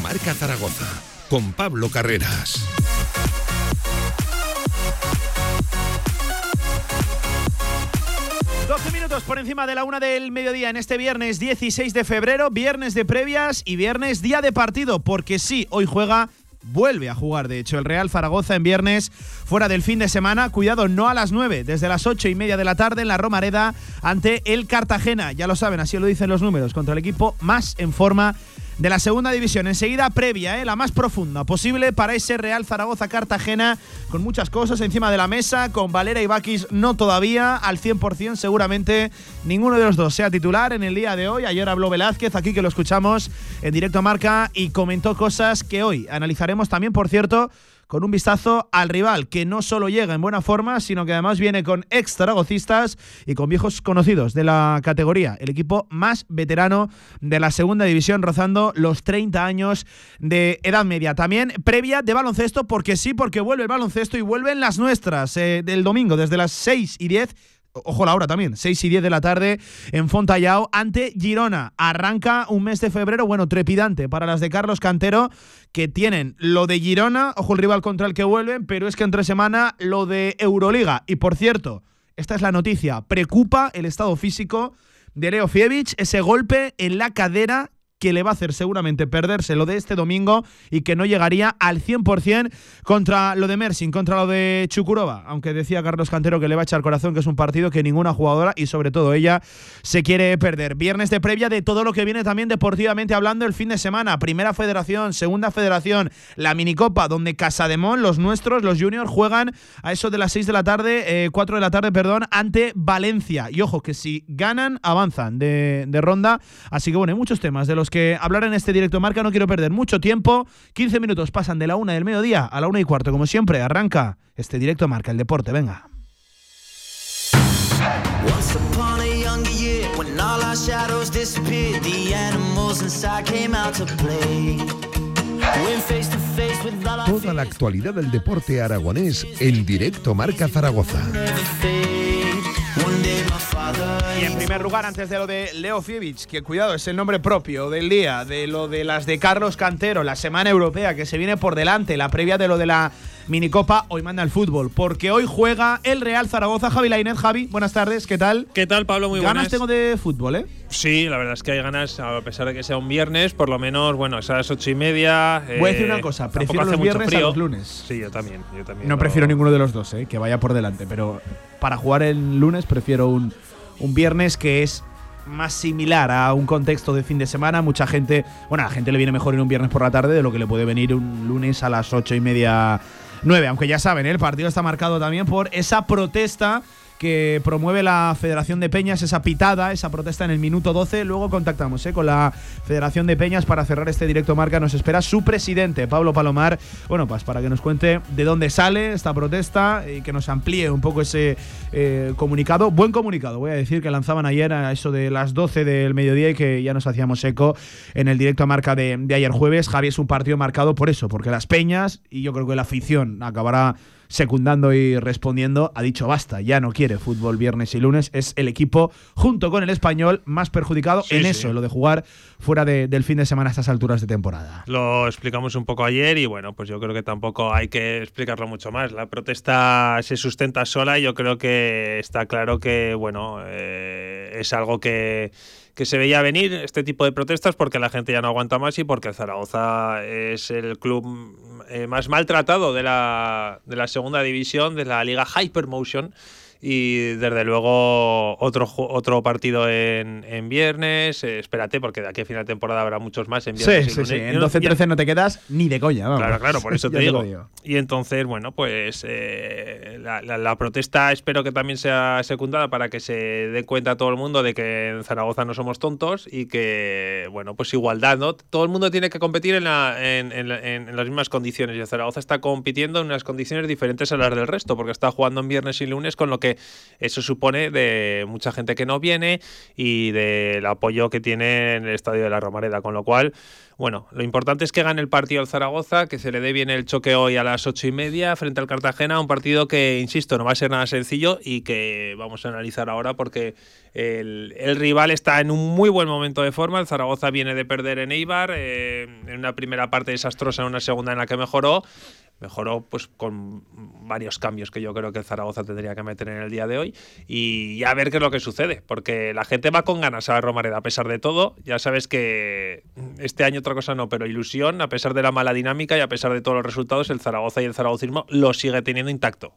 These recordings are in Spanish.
Marca Zaragoza con Pablo Carreras. minutos por encima de la una del mediodía en este viernes 16 de febrero, viernes de previas y viernes día de partido, porque sí, hoy juega vuelve a jugar, de hecho, el Real Zaragoza en viernes fuera del fin de semana. Cuidado, no a las 9, desde las ocho y media de la tarde en la Romareda ante el Cartagena. Ya lo saben, así lo dicen los números, contra el equipo más en forma de la segunda división. Enseguida previa, ¿eh? la más profunda posible para ese Real Zaragoza Cartagena, con muchas cosas encima de la mesa, con Valera y Bakis no todavía al 100%, seguramente ninguno de los dos sea titular en el día de hoy. Ayer habló Velázquez, aquí que lo escuchamos en directo a marca y comentó cosas que hoy analizaremos también, por cierto con un vistazo al rival, que no solo llega en buena forma, sino que además viene con ex zaragocistas y con viejos conocidos de la categoría. El equipo más veterano de la segunda división, rozando los 30 años de edad media. También previa de baloncesto, porque sí, porque vuelve el baloncesto y vuelven las nuestras eh, del domingo, desde las 6 y 10 ojo la hora también, 6 y 10 de la tarde en Fontallao ante Girona. Arranca un mes de febrero, bueno, trepidante para las de Carlos Cantero, que tienen lo de Girona, ojo el rival contra el que vuelven, pero es que entre semana lo de Euroliga. Y por cierto, esta es la noticia, preocupa el estado físico de Leo Fievich, ese golpe en la cadera que le va a hacer seguramente perderse lo de este domingo y que no llegaría al 100% contra lo de Mersin, contra lo de Chukurova, aunque decía Carlos Cantero que le va a echar corazón, que es un partido que ninguna jugadora y sobre todo ella se quiere perder. Viernes de previa de todo lo que viene también deportivamente hablando el fin de semana, primera federación, segunda federación, la minicopa donde Casademón, los nuestros, los juniors juegan a eso de las 6 de la tarde, 4 eh, de la tarde, perdón, ante Valencia. Y ojo, que si ganan, avanzan de, de ronda. Así que bueno, hay muchos temas de los que hablar en este directo marca. No quiero perder mucho tiempo. 15 minutos pasan de la una del mediodía a la una y cuarto. Como siempre, arranca este directo marca, el deporte. Venga. Toda la actualidad del deporte aragonés en directo Marca Zaragoza. Y en primer lugar, antes de lo de Leo Fievich, que cuidado, es el nombre propio del día, de lo de las de Carlos Cantero, la semana europea que se viene por delante, la previa de lo de la minicopa, hoy manda el fútbol, porque hoy juega el Real Zaragoza. Javi Lainez, Javi, buenas tardes, ¿qué tal? ¿Qué tal, Pablo? Muy buenas. Ganas tengo de fútbol, ¿eh? Sí, la verdad es que hay ganas, a pesar de que sea un viernes, por lo menos, bueno, es a las ocho y media. Voy a decir una cosa, prefiero los viernes a los lunes. Sí, yo también, yo también. No, prefiero ninguno de los dos, ¿eh? que vaya por delante, pero para jugar el lunes prefiero un, un viernes que es más similar a un contexto de fin de semana. Mucha gente, bueno, a la gente le viene mejor ir un viernes por la tarde de lo que le puede venir un lunes a las ocho y media, nueve. Aunque ya saben, ¿eh? el partido está marcado también por esa protesta que promueve la Federación de Peñas, esa pitada, esa protesta en el minuto 12. Luego contactamos ¿eh? con la Federación de Peñas para cerrar este directo marca. Nos espera su presidente, Pablo Palomar, bueno, pues para que nos cuente de dónde sale esta protesta y que nos amplíe un poco ese eh, comunicado. Buen comunicado, voy a decir, que lanzaban ayer a eso de las 12 del mediodía y que ya nos hacíamos eco en el directo marca de, de ayer jueves. Javi es un partido marcado por eso, porque las Peñas y yo creo que la afición acabará secundando y respondiendo, ha dicho basta, ya no quiere fútbol viernes y lunes, es el equipo junto con el español más perjudicado en eso, en lo de jugar fuera del fin de semana a estas alturas de temporada. Lo explicamos un poco ayer y bueno, pues yo creo que tampoco hay que explicarlo mucho más. La protesta se sustenta sola y yo creo que está claro que, bueno, eh, es algo que que se veía venir este tipo de protestas porque la gente ya no aguanta más y porque Zaragoza es el club eh, más maltratado de la, de la segunda división, de la liga Hypermotion y desde luego otro otro partido en, en viernes. Eh, espérate, porque de aquí a final de temporada habrá muchos más en viernes. Sí, sí, sí. En 12-13 no te quedas ni de coña. Vamos. Claro, claro, por eso te, digo. Y entonces, bueno, pues eh, la, la, protesta espero que también sea secundada para que se dé cuenta todo el mundo de que en Zaragoza no somos tontos y que, bueno, pues igualdad, ¿no? Todo el mundo tiene que competir en, la, en, en, en las mismas condiciones y Zaragoza está compitiendo en unas condiciones diferentes a las del resto porque está jugando en viernes y lunes con lo que eso supone de mucha gente que no viene y del apoyo que tiene en el estadio de la Romareda, con lo cual Bueno, lo importante es que gane el partido al Zaragoza, que se le dé bien el choque hoy a las ocho y media frente al Cartagena, un partido que, insisto, no va a ser nada sencillo y que vamos a analizar ahora porque el, rival está en un muy buen momento de forma. El Zaragoza viene de perder en Eibar, eh, en una primera parte desastrosa, en una segunda en la que mejoró mejoró pues con varios cambios que yo creo que el Zaragoza tendría que meter en el día de hoy y a ver qué es lo que sucede, porque la gente va con ganas a Romareda a pesar de todo, ya sabes que este año otra cosa no, pero ilusión, a pesar de la mala dinámica y a pesar de todos los resultados, el Zaragoza y el zaragocismo lo sigue teniendo intacto.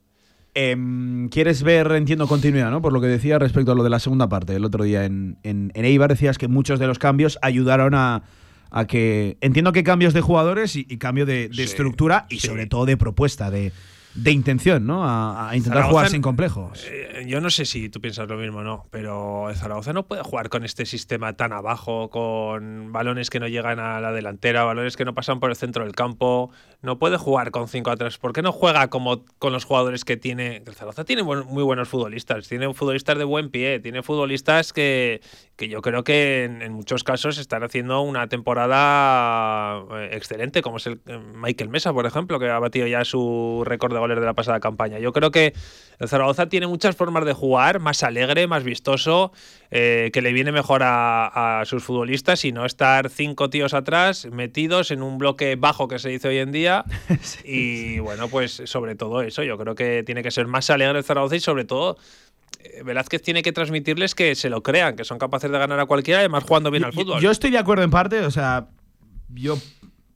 Em, ¿Quieres ver, entiendo, continuidad, ¿no? Por lo que decía respecto a lo de la segunda parte. El otro día en, en Eibar decías que muchos de los cambios ayudaron a, a que entiendo que cambios de jugadores y, cambio de, estructura y sobre todo de propuesta, de, de intención, ¿no? A, intentar jugar sin complejos. Eh, yo no sé si tú piensas lo mismo o no, pero Zaragoza no puede jugar con este sistema tan abajo, con balones que no llegan a la delantera, balones que no pasan por el centro del campo. No puede jugar con 5 atrás. ¿Por qué no juega como con los jugadores que tiene? El Zaragoza tiene muy buenos futbolistas, tiene futbolistas de buen pie, tiene futbolistas que, que yo creo que en, muchos casos están haciendo una temporada eh, excelente, como es el eh, Michael Mesa, por ejemplo, que ha batido ya su récord de goles de la pasada campaña. Yo creo que el Zaragoza tiene muchas formas de jugar, más alegre, más vistoso, eh, que le viene mejor a, sus futbolistas y no estar cinco tíos atrás, metidos en un bloque bajo que se dice hoy en día. Y bueno, pues sobre todo eso, yo creo que tiene que ser más alegre el Zaragoza y sobre todo Velázquez tiene que transmitirles que se lo crean, que son capaces de ganar a cualquiera, además jugando bien al fútbol. Yo estoy de acuerdo en parte, o sea, yo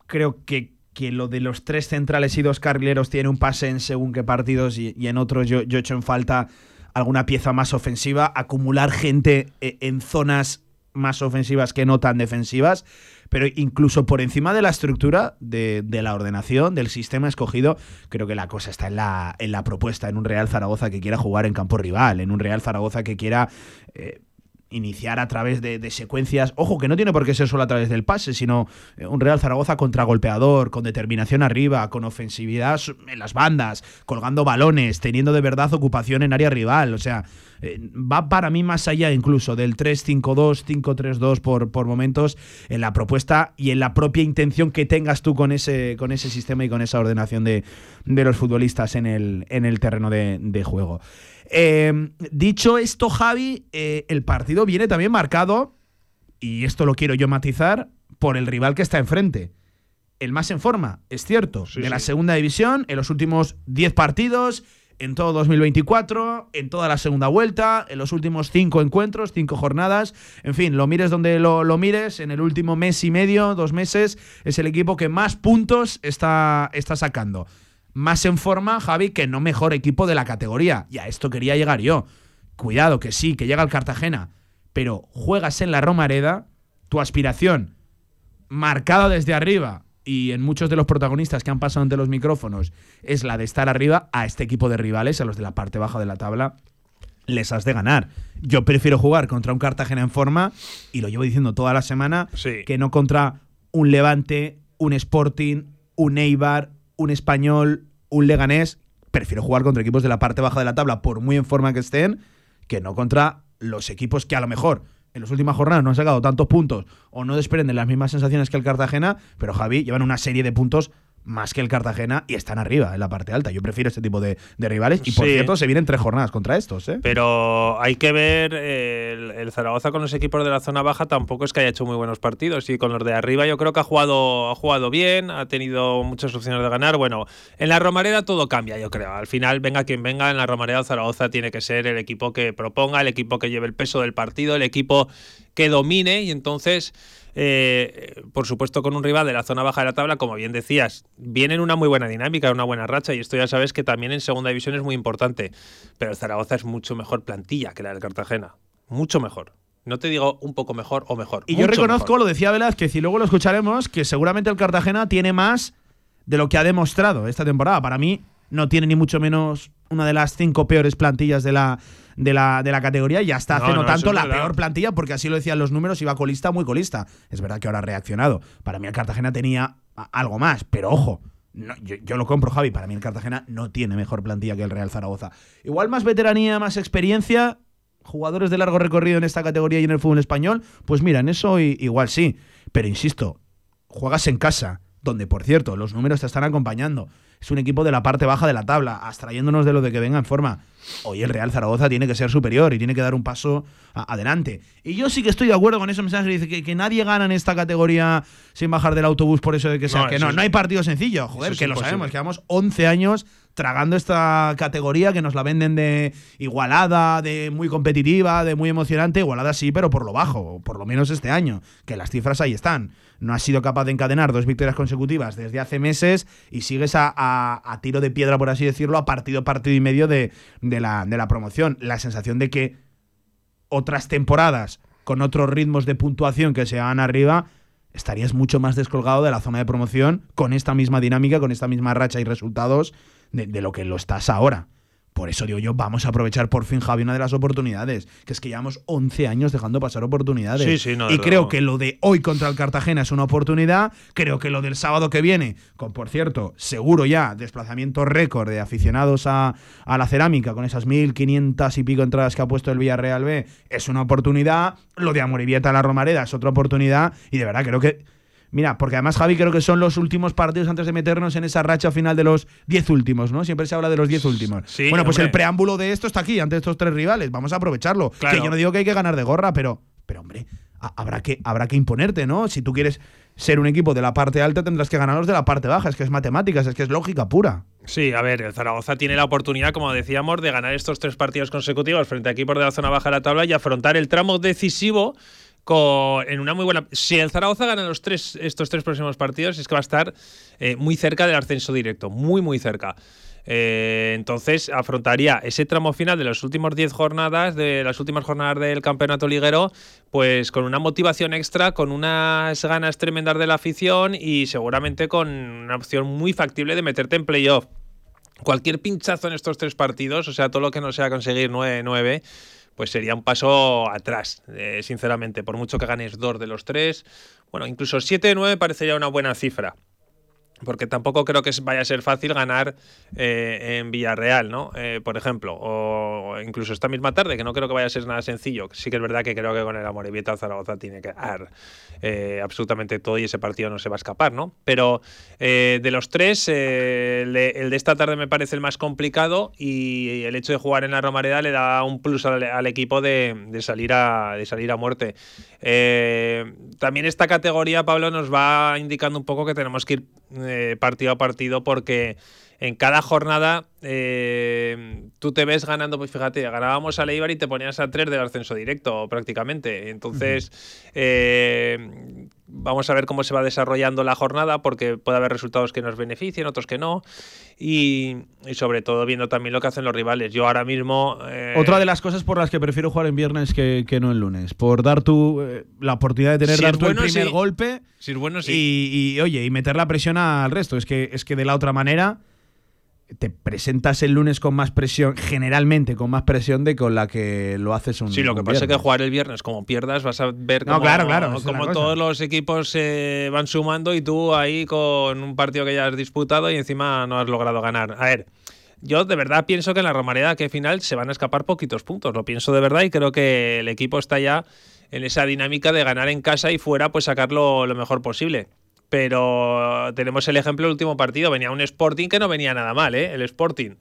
creo que, que lo de los tres centrales y dos carrileros tiene un pase en según qué partidos y, en otros yo, yo he hecho en falta alguna pieza más ofensiva, acumular gente eh, en zonas más ofensivas que no tan defensivas pero incluso por encima de la estructura, de, la ordenación, del sistema escogido, creo que la cosa está en la, en la propuesta, en un Real Zaragoza que quiera jugar en campo rival, en un Real Zaragoza que quiera... Eh, iniciar a través de, secuencias. Ojo, que no tiene por qué ser solo a través del pase, sino eh, un Real Zaragoza contragolpeador, con determinación arriba, con ofensividad en las bandas, colgando balones, teniendo de verdad ocupación en área rival. O sea, eh, va para mí más allá incluso del 3-5-2, 5-3-2 por, por momentos en la propuesta y en la propia intención que tengas tú con ese, con ese sistema y con esa ordenación de, los futbolistas en el, en el terreno de, de juego. Em, dicho esto, Javi, eh, el partido viene también marcado, y esto lo quiero yo matizar, por el rival que está enfrente. El más en forma, es cierto, de la segunda división, en los últimos 10 partidos, en todo 2024, en toda la segunda vuelta, en los últimos 5 encuentros, 5 jornadas, en fin, lo mires donde lo, lo, mires, en el último mes y medio, dos meses, es el equipo que más puntos está, está sacando más en forma, Javi, que no mejor equipo de la categoría. Y a esto quería llegar yo. Cuidado, que sí, que llega el Cartagena, pero juegas en la Romareda, tu aspiración marcada desde arriba y en muchos de los protagonistas que han pasado ante los micrófonos es la de estar arriba a este equipo de rivales, a los de la parte baja de la tabla, les has de ganar. Yo prefiero jugar contra un Cartagena en forma, y lo llevo diciendo toda la semana, que no contra un Levante, un Sporting, un Eibar, un español, un leganés, prefiero jugar contra equipos de la parte baja de la tabla, por muy en forma que estén, que no contra los equipos que a lo mejor en las últimas jornadas no han sacado tantos puntos o no desprenden las mismas sensaciones que el Cartagena, pero Javi llevan una serie de puntos más que el Cartagena y están arriba en la parte alta. Yo prefiero este tipo de, rivales y por cierto se vienen tres jornadas contra estos. ¿eh? Pero hay que ver el, Zaragoza con los equipos de la zona baja tampoco es que haya hecho muy buenos partidos y con los de arriba yo creo que ha jugado, ha jugado bien, ha tenido muchas opciones de ganar. Bueno, en la Romareda todo cambia yo creo. Al final venga quien venga, en la Romareda Zaragoza tiene que ser el equipo que proponga, el equipo que lleve el peso del partido, el equipo que domine y entonces eh, por supuesto con un rival de la zona baja de la tabla, como bien decías, viene en una muy buena dinámica, una buena racha, y esto ya sabes que también en segunda división es muy importante. Pero el Zaragoza es mucho mejor plantilla que la del Cartagena. Mucho mejor. No te digo un poco mejor o mejor. Y yo reconozco, lo decía Velázquez, y luego lo escucharemos, que seguramente el Cartagena tiene más de lo que ha demostrado esta temporada. Para mí, no tiene ni mucho menos una de las cinco peores plantillas de la, de la, de la categoría y hasta hace no, tanto la peor plantilla, porque así lo decían los números, iba colista, muy colista. Es verdad que ahora ha reaccionado. Para mí el Cartagena tenía algo más, pero ojo, yo, lo compro, Javi. Para mí el Cartagena no tiene mejor plantilla que el Real Zaragoza. Igual más veteranía, más experiencia, jugadores de largo recorrido en esta categoría y en el fútbol español, pues mira, en eso igual sí. Pero insisto, juegas en casa, donde por cierto los números te están acompañando. Es un equipo de la parte baja de la tabla, abstrayéndonos de lo de que venga en forma. Hoy el Real Zaragoza tiene que ser superior y tiene que dar un paso adelante. Y yo sí que estoy de acuerdo con ese mensaje que dice que, nadie gana en esta categoría sin bajar del autobús por eso de que sea. No, que no, no hay partido sencillo. Joder, que lo sabemos, que llevamos 11 años tragando esta categoría que nos la venden de igualada, de muy competitiva, de muy emocionante. Igualada sí, pero por lo bajo, por lo menos este año, que las cifras ahí están no has sido capaz de encadenar dos victorias consecutivas desde hace meses y sigues a, tiro de piedra, por así decirlo, a partido, partido y medio de, la, de la promoción. La sensación de que otras temporadas con otros ritmos de puntuación que se hagan arriba, estarías mucho más descolgado de la zona de promoción con esta misma dinámica, con esta misma racha y resultados de lo que lo estás ahora. Por eso digo yo, vamos a aprovechar por fin, Javi, una de las oportunidades. Que es que llevamos 11 años dejando pasar oportunidades. Sí, sí, no, y creo que lo de hoy contra el Cartagena es una oportunidad. Creo que lo del sábado que viene, con por cierto, seguro ya, desplazamiento récord de aficionados a, a la cerámica, con esas 1.500 y pico entradas que ha puesto el Villarreal B, es una oportunidad. Lo de Amorivieta a la Romareda es otra oportunidad. Y de verdad creo que Mira, porque además, Javi, creo que son los últimos partidos antes de meternos en esa racha final de los 10 últimos, ¿no? Siempre se habla de los 10 últimos. bueno, pues el preámbulo de esto está aquí, ante estos tres rivales. Vamos a aprovecharlo. Que yo no digo que hay que ganar de gorra, pero, pero hombre, habrá que, habrá que imponerte, ¿no? Si tú quieres ser un equipo de la parte alta, tendrás que ganarlos de la parte baja. Es que es matemáticas, es que es lógica pura. Sí, a ver, el Zaragoza tiene la oportunidad, como decíamos, de ganar estos tres partidos consecutivos frente a equipos de la zona baja de la tabla y afrontar el tramo decisivo en una muy buena. Si el Zaragoza gana los tres, estos tres próximos partidos, es que va a estar eh, muy cerca del ascenso directo, muy, muy cerca. Eh, entonces afrontaría ese tramo final de las últimas 10 jornadas, de las últimas jornadas del campeonato liguero, pues con una motivación extra, con unas ganas tremendas de la afición y seguramente con una opción muy factible de meterte en playoff. Cualquier pinchazo en estos tres partidos, o sea, todo lo que no sea conseguir 9-9 pues sería un paso atrás, eh, sinceramente. Por mucho que ganes dos de los tres, bueno, incluso 7 de 9 parecería una buena cifra porque tampoco creo que vaya a ser fácil ganar eh, en Villarreal, ¿no? Eh, por ejemplo, o incluso esta misma tarde, que no creo que vaya a ser nada sencillo. Sí que es verdad que creo que con el Amorebieta Zaragoza tiene que dar eh, absolutamente todo y ese partido no se va a escapar, ¿no? Pero de los tres, el de, esta tarde me parece el más complicado y el hecho de jugar en la Romareda le da un plus al, equipo de, salir a, de salir a muerte. también esta categoría, Pablo, nos va indicando un poco que tenemos que ir eh, partido a partido porque en cada jornada eh, tú te ves ganando, pues fíjate, ganábamos a Leibar y te ponías a tres del ascenso directo prácticamente. Entonces, eh, vamos a ver cómo se va desarrollando la jornada porque puede haber resultados que nos beneficien, otros que no. Y, sobre todo viendo también lo que hacen los rivales. Yo ahora mismo... Otra de las cosas por las que prefiero jugar en viernes que, no en lunes. Por dar tu la oportunidad de tener dar tu el primer golpe. Si bueno, sí. Y, oye, y meter la presión al resto. Es que, es que de la otra manera te presentas el lunes con más presión, generalmente con más presión de con la que lo haces un Sí, lo que pasa es que jugar el viernes, como pierdas, vas a ver cómo, claro, claro, como todos los equipos se van sumando y tú ahí con un partido que ya has disputado y encima no has logrado ganar. A ver, yo de verdad pienso que en la Romareda que final se van a escapar poquitos puntos, lo pienso de verdad y creo que el equipo está ya en esa dinámica de ganar en casa y fuera pues sacarlo lo mejor posible pero tenemos el ejemplo del último partido. Venía un Sporting que no venía nada mal, ¿eh? El Sporting.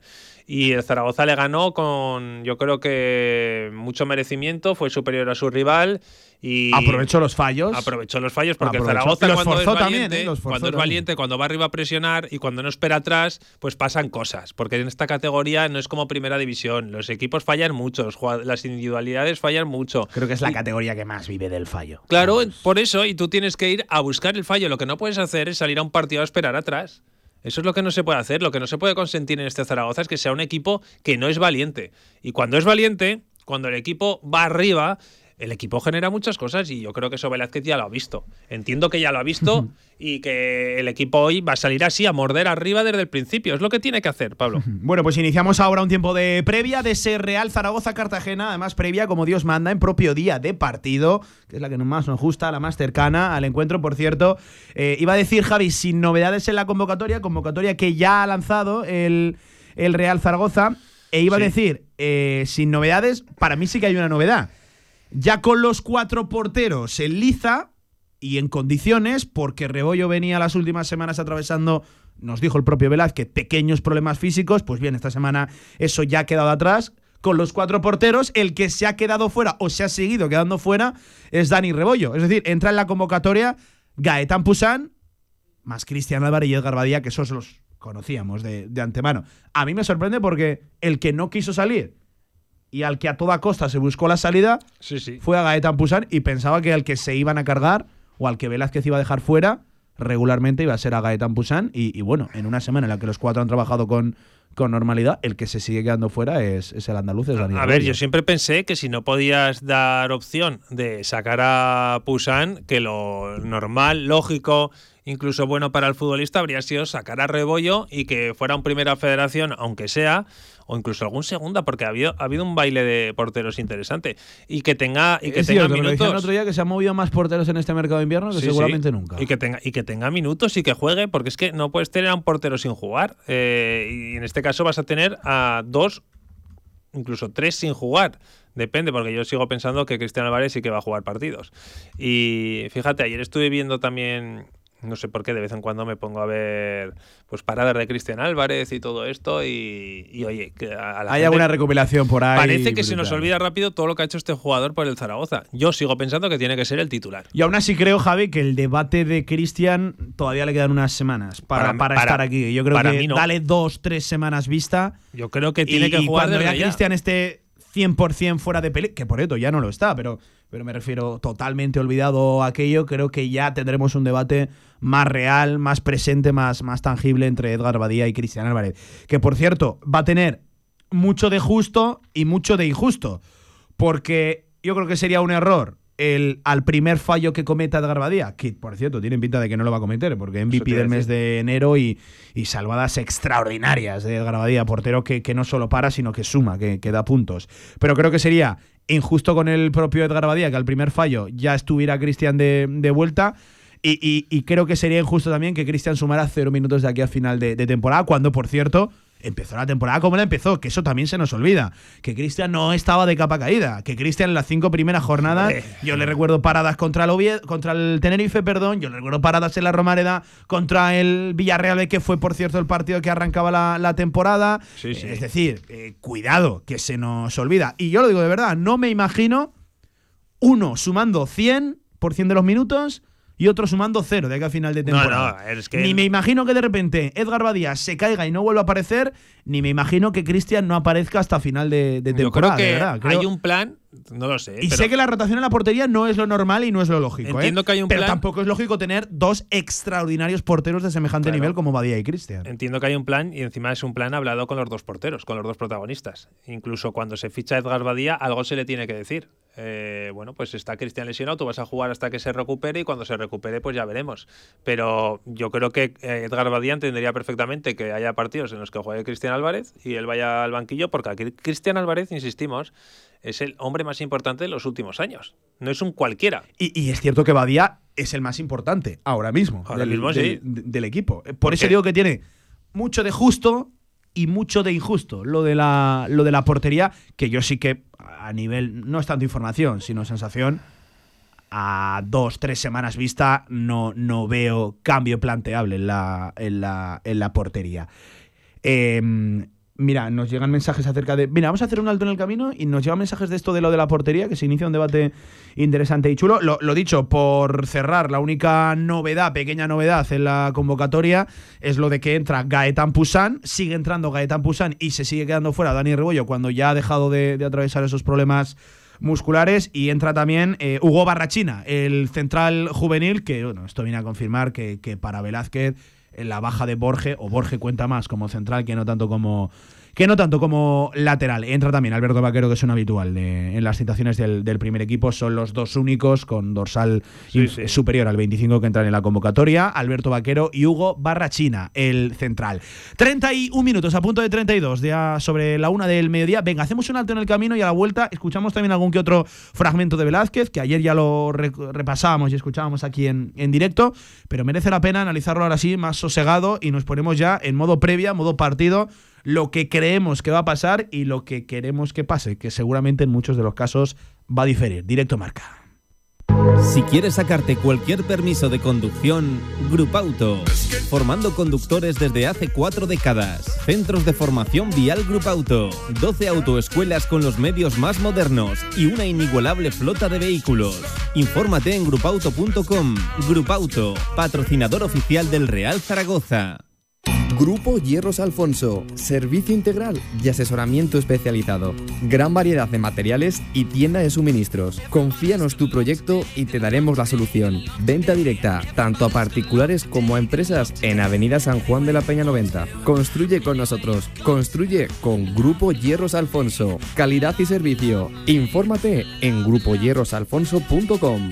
Y el Zaragoza le ganó con, yo creo que mucho merecimiento, fue superior a su rival y aprovechó los fallos. Aprovechó los fallos porque el Zaragoza cuando es valiente, ¿eh? cuando es valiente, cuando va arriba a presionar y cuando no espera atrás, pues pasan cosas. Porque en esta categoría no es como primera división. Los equipos fallan mucho, las individualidades fallan mucho. Creo que es la categoría que más vive del fallo. Claro, por eso, y tú tienes que ir a buscar el fallo. Lo que no puedes hacer es salir a un partido a esperar atrás. Eso es lo que no se puede hacer. Lo que no se puede consentir en este Zaragoza es que sea un equipo que no es valiente. Y cuando es valiente, cuando el equipo va arriba, el equipo genera muchas cosas y yo creo que eso Velázquez ya lo ha visto. Entiendo que ya lo ha visto y que el equipo hoy va a salir así a morder arriba desde el principio. Es lo que tiene que hacer, Pablo. Bueno, pues iniciamos ahora un tiempo de previa de ese Real Zaragoza-Cartagena, además previa como Dios manda en propio día de partido, que es la que más nos gusta, la más cercana al encuentro, por cierto. Eh, iba a decir, Javi, sin novedades en la convocatoria, convocatoria que ya ha lanzado el, Real Zaragoza, e iba a decir, eh, sin novedades, para mí sí que hay una novedad. Ya con los cuatro porteros en liza y en condiciones, porque Rebollo venía las últimas semanas atravesando, nos dijo el propio Velázquez, pequeños problemas físicos. Pues bien, esta semana eso ya ha quedado atrás. Con los cuatro porteros, el que se ha quedado fuera o se ha seguido quedando fuera es Dani Rebollo. Es decir, entra en la convocatoria Gaetán Pusán, más Cristian Álvarez y Edgar Badía, que esos los conocíamos de, de antemano. A mí me sorprende porque el que no quiso salir y al que a toda costa se buscó la salida Sí, sí. fue a Gaetan Pusán y pensaba que al que se iban a cargar o al que Velázquez iba a dejar fuera regularmente iba a ser a Gaetan Pusán y, y bueno, en una semana en la que los cuatro han trabajado con, con normalidad, el que se sigue quedando fuera es, es el andaluz, es Dani A ver, yo siempre pensé que si no podías dar opción de sacar a Pusan, que lo normal, lógico, incluso bueno para el futbolista habría sido sacar a Rebollo y que fuera un primera federación, aunque sea, o incluso algún segunda, porque ha habido, ha habido un baile de porteros interesante. Y que tenga, y que es tenga cierto, me lo decían el minutos. otro día que se han movido más porteros en este mercado de invierno que Sí, seguramente sí. nunca. Y que, tenga, y que tenga minutos y que juegue, porque es que no puedes tener a un portero sin jugar. Eh, y en este caso vas a tener a dos, incluso tres sin jugar. Depende, porque yo sigo pensando que Cristian Álvarez sí que va a jugar partidos. Y fíjate, ayer estuve viendo también, no sé por qué, de vez en cuando me pongo a ver pues paradas de Cristian Álvarez y todo esto. Y, y, oye, que a la Hay gente- alguna recopilación por ahí. Parece que se nos olvida rápido todo lo que ha hecho este jugador por el Zaragoza. Yo sigo pensando que tiene que ser el titular. Y aún así creo, Javi, que el debate de Cristian todavía le quedan unas semanas para, Para- para para- estar aquí. Yo creo que mí no. dale dos, tres semanas vista. Yo creo que tiene y, que y jugar cuando ya. Cristian esté 100% fuera de peli, que por esto ya no lo está, pero, pero me refiero totalmente olvidado aquello, creo que ya tendremos un debate más real, más presente, más, más tangible entre Edgar Badía y Cristian Álvarez. Que por cierto, va a tener mucho de justo y mucho de injusto. Porque yo creo que sería un error el, al primer fallo que cometa Edgar Badía, que por cierto tienen pinta de que no lo va a cometer, porque MVP del mes de enero y, y salvadas extraordinarias de Edgar Badía, portero que, que no solo para, sino que suma, que, que da puntos. Pero creo que sería injusto con el propio Edgar Badía que al primer fallo ya estuviera Cristian de, de vuelta. Y, y- y creo que sería injusto también que Cristian sumara cero minutos de aquí a final de, de temporada, cuando, por cierto, empezó la temporada como la empezó, que eso también se nos olvida. Que Cristian no estaba de capa caída, que Cristian en las cinco primeras jornadas, yo le recuerdo paradas contra el, contra el Tenerife, perdón, yo le recuerdo paradas en la Romareda contra el Villarreal, que fue, por cierto, el partido que arrancaba la, la temporada. Sí, sí. Es decir, eh, cuidado, que se nos olvida. Y yo lo digo de verdad, no me imagino uno sumando 100% de los minutos y otro sumando cero de aquí a final de temporada. no, es que- Ni me imagino que de repente Edgar Badía se caiga y no vuelva a aparecer, ni me imagino que Cristian no aparezca hasta final de, de Yo temporada. creo de que verdad. Creo- hay un plan, no lo sé. y pero sé que la rotación en la portería no es lo normal y no es lo lógico. ¿eh? Entiendo que hay un Pero plan- tampoco es lógico tener dos extraordinarios porteros de semejante Claro. nivel como Badía y Cristian. Entiendo que hay un plan y encima es un plan hablado con los dos porteros, con los dos protagonistas. Incluso cuando se ficha Edgar Badía, algo se le tiene que decir. Eh, bueno, pues está Cristian lesionado, tú vas a jugar hasta que se recupere y cuando se recupere, pues ya veremos. Pero yo creo que eh, Edgar Badía entendería perfectamente que haya partidos en los que juegue Cristian Álvarez y él vaya al banquillo, porque aquí Cristian Álvarez, insistimos, es el hombre más importante de los últimos años. No es un cualquiera. Y, y es cierto que Badía es el más importante ahora mismo, Ahora del, mismo, del- sí. de- del equipo. Eh, Por ¿Por eso qué? digo que tiene mucho de justo y mucho de injusto lo de la, lo de la portería, que yo sí que a nivel, no es tanto información, sino sensación, a dos, tres semanas vista no, no veo cambio planteable en la, en la, en la portería. Eh, mira, nos llegan mensajes acerca de. Mira, vamos a hacer un alto en el camino y nos llegan mensajes de esto de lo de la portería, que se inicia un debate interesante y chulo. Lo, dicho, por cerrar, la única novedad, pequeña novedad en la convocatoria es lo de que entra Gaetan Pusan, sigue entrando Gaetan Pusan y se sigue quedando fuera Dani Rebollo cuando ya ha dejado de, atravesar esos problemas musculares y entra también eh, Hugo Barrachina, el central juvenil, que bueno, esto viene a confirmar que, que para Velázquez la baja de Borge, o Borge cuenta más como central que no tanto como que no tanto como lateral. Entra también Alberto Vaquero, que es un habitual de- en las citaciones del, del primer equipo. Son los dos únicos con dorsal Sí, inf- sí. superior al 25 que entran en la convocatoria. Alberto Vaquero y Hugo Barrachina, el central. 31 minutos, a punto de 32, ya sobre la una del mediodía. Venga, hacemos un alto en el camino y a la vuelta escuchamos también algún que otro fragmento de Velázquez, que ayer ya lo re- repasábamos y escuchábamos aquí en, en directo, pero merece la pena analizarlo ahora sí, más sosegado, y nos ponemos ya en modo previa, modo partido, lo que creemos que va a pasar y lo que queremos que pase, que seguramente en muchos de los casos va a diferir. Directo marca. Si quieres sacarte cualquier permiso de conducción, Grupauto. Formando conductores desde hace cuatro décadas. Centros de formación vial Grupauto. 12 autoescuelas con los medios más modernos y una inigualable flota de vehículos. Infórmate en grupauto.com. Grupauto, patrocinador oficial del Real Zaragoza. Grupo Hierros Alfonso, servicio integral y asesoramiento especializado. Gran variedad de materiales y tienda de suministros. Confíanos tu proyecto y te daremos la solución. Venta directa, tanto a particulares como a empresas en Avenida San Juan de la Peña 90. Construye con nosotros. Construye con Grupo Hierros Alfonso. Calidad y servicio. Infórmate en grupohierrosalfonso.com.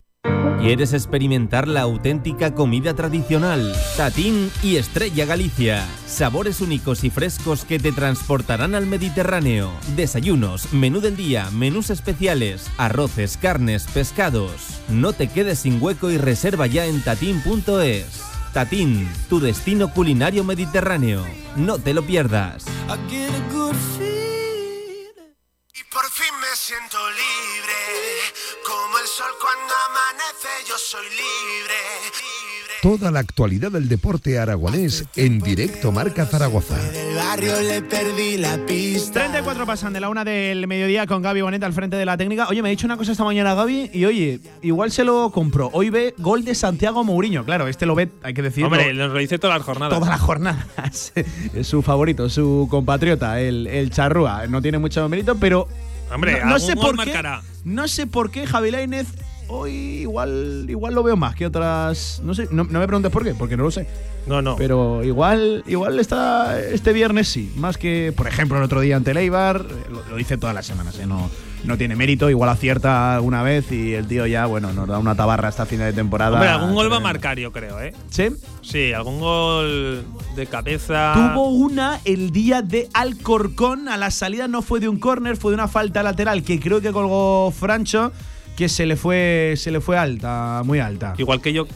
¿Quieres experimentar la auténtica comida tradicional? Tatín y Estrella Galicia. Sabores únicos y frescos que te transportarán al Mediterráneo. Desayunos, menú del día, menús especiales, arroces, carnes, pescados. No te quedes sin hueco y reserva ya en tatín.es. Tatín, tu destino culinario mediterráneo. No te lo pierdas. Y por fin siento libre, como el sol cuando amanece, yo soy libre. libre. Toda la actualidad del deporte aragonés en directo Marca Zaragoza. Del barrio le perdí la pista. 34 pasan de la una del mediodía con Gaby Boneta al frente de la técnica. Oye, me ha dicho una cosa esta mañana Gaby y oye, igual se lo compró. Hoy ve gol de Santiago Mourinho. Claro, este lo ve, hay que decirlo. Hombre, nos lo dice todas las jornadas. Todas las jornadas. es su favorito, su compatriota, el, el Charrúa. No tiene mucho mérito, pero Hombre, no, sé por qué. marcará. No sé por qué Javi Lainez hoy igual, igual lo veo más que otras. No sé, no, no me preguntes por qué, porque no lo sé. No, no. Pero igual, igual está este viernes sí. Más que, por ejemplo, el otro día ante el Eibar. eh, Lo, lo dice todas las semanas, ¿eh? no, no tiene mérito. Igual acierta alguna vez y el tío ya, bueno, nos da una tabarra hasta final de temporada. Hombre, algún gol va a marcar, yo creo, ¿eh? ¿Sí? Sí, algún gol de cabeza. Tuvo una el día de Alcorcón. A la salida no fue de un córner, fue de una falta lateral que creo que colgó Francho, que se le fue, se le fue alta, muy alta. Igual que yo.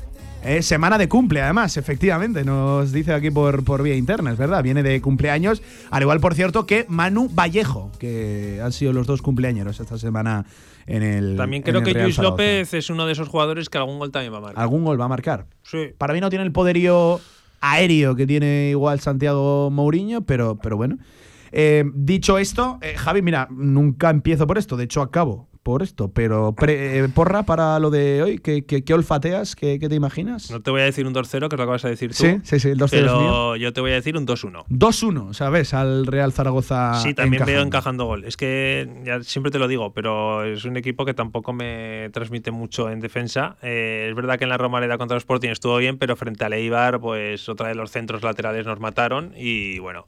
Eh, semana de cumple, además, efectivamente, nos dice aquí por, por vía interna, es verdad, viene de cumpleaños. Al igual, por cierto, que Manu Vallejo, que han sido los dos cumpleaños esta semana en el. También creo que Luis. López es uno de esos jugadores que algún gol también va a marcar. Algún gol va a marcar. Sí. Para mí no tiene el poderío aéreo que tiene igual Santiago Mourinho, pero, pero bueno. Eh, dicho esto, eh, Javi, mira, nunca empiezo por esto, de hecho acabo por esto, pero pre- eh, porra para lo de hoy, ¿qué, qué- qué olfateas? ¿Qué, qué te imaginas? No te voy a decir un 2-0, que es lo que vas a decir tú. sí, sí, sí, el 2-0 es mío. Pero yo te voy a decir un 2-1. 2-1, ¿sabes? Al Real Zaragoza. Sí, también veo encajando. encajando gol. Es que ya siempre te lo digo, pero es un equipo que tampoco me transmite mucho en defensa. Eh, es verdad que en la Romareda contra el Sporting estuvo bien, pero frente al Eibar, pues otra de los centros laterales nos mataron y bueno.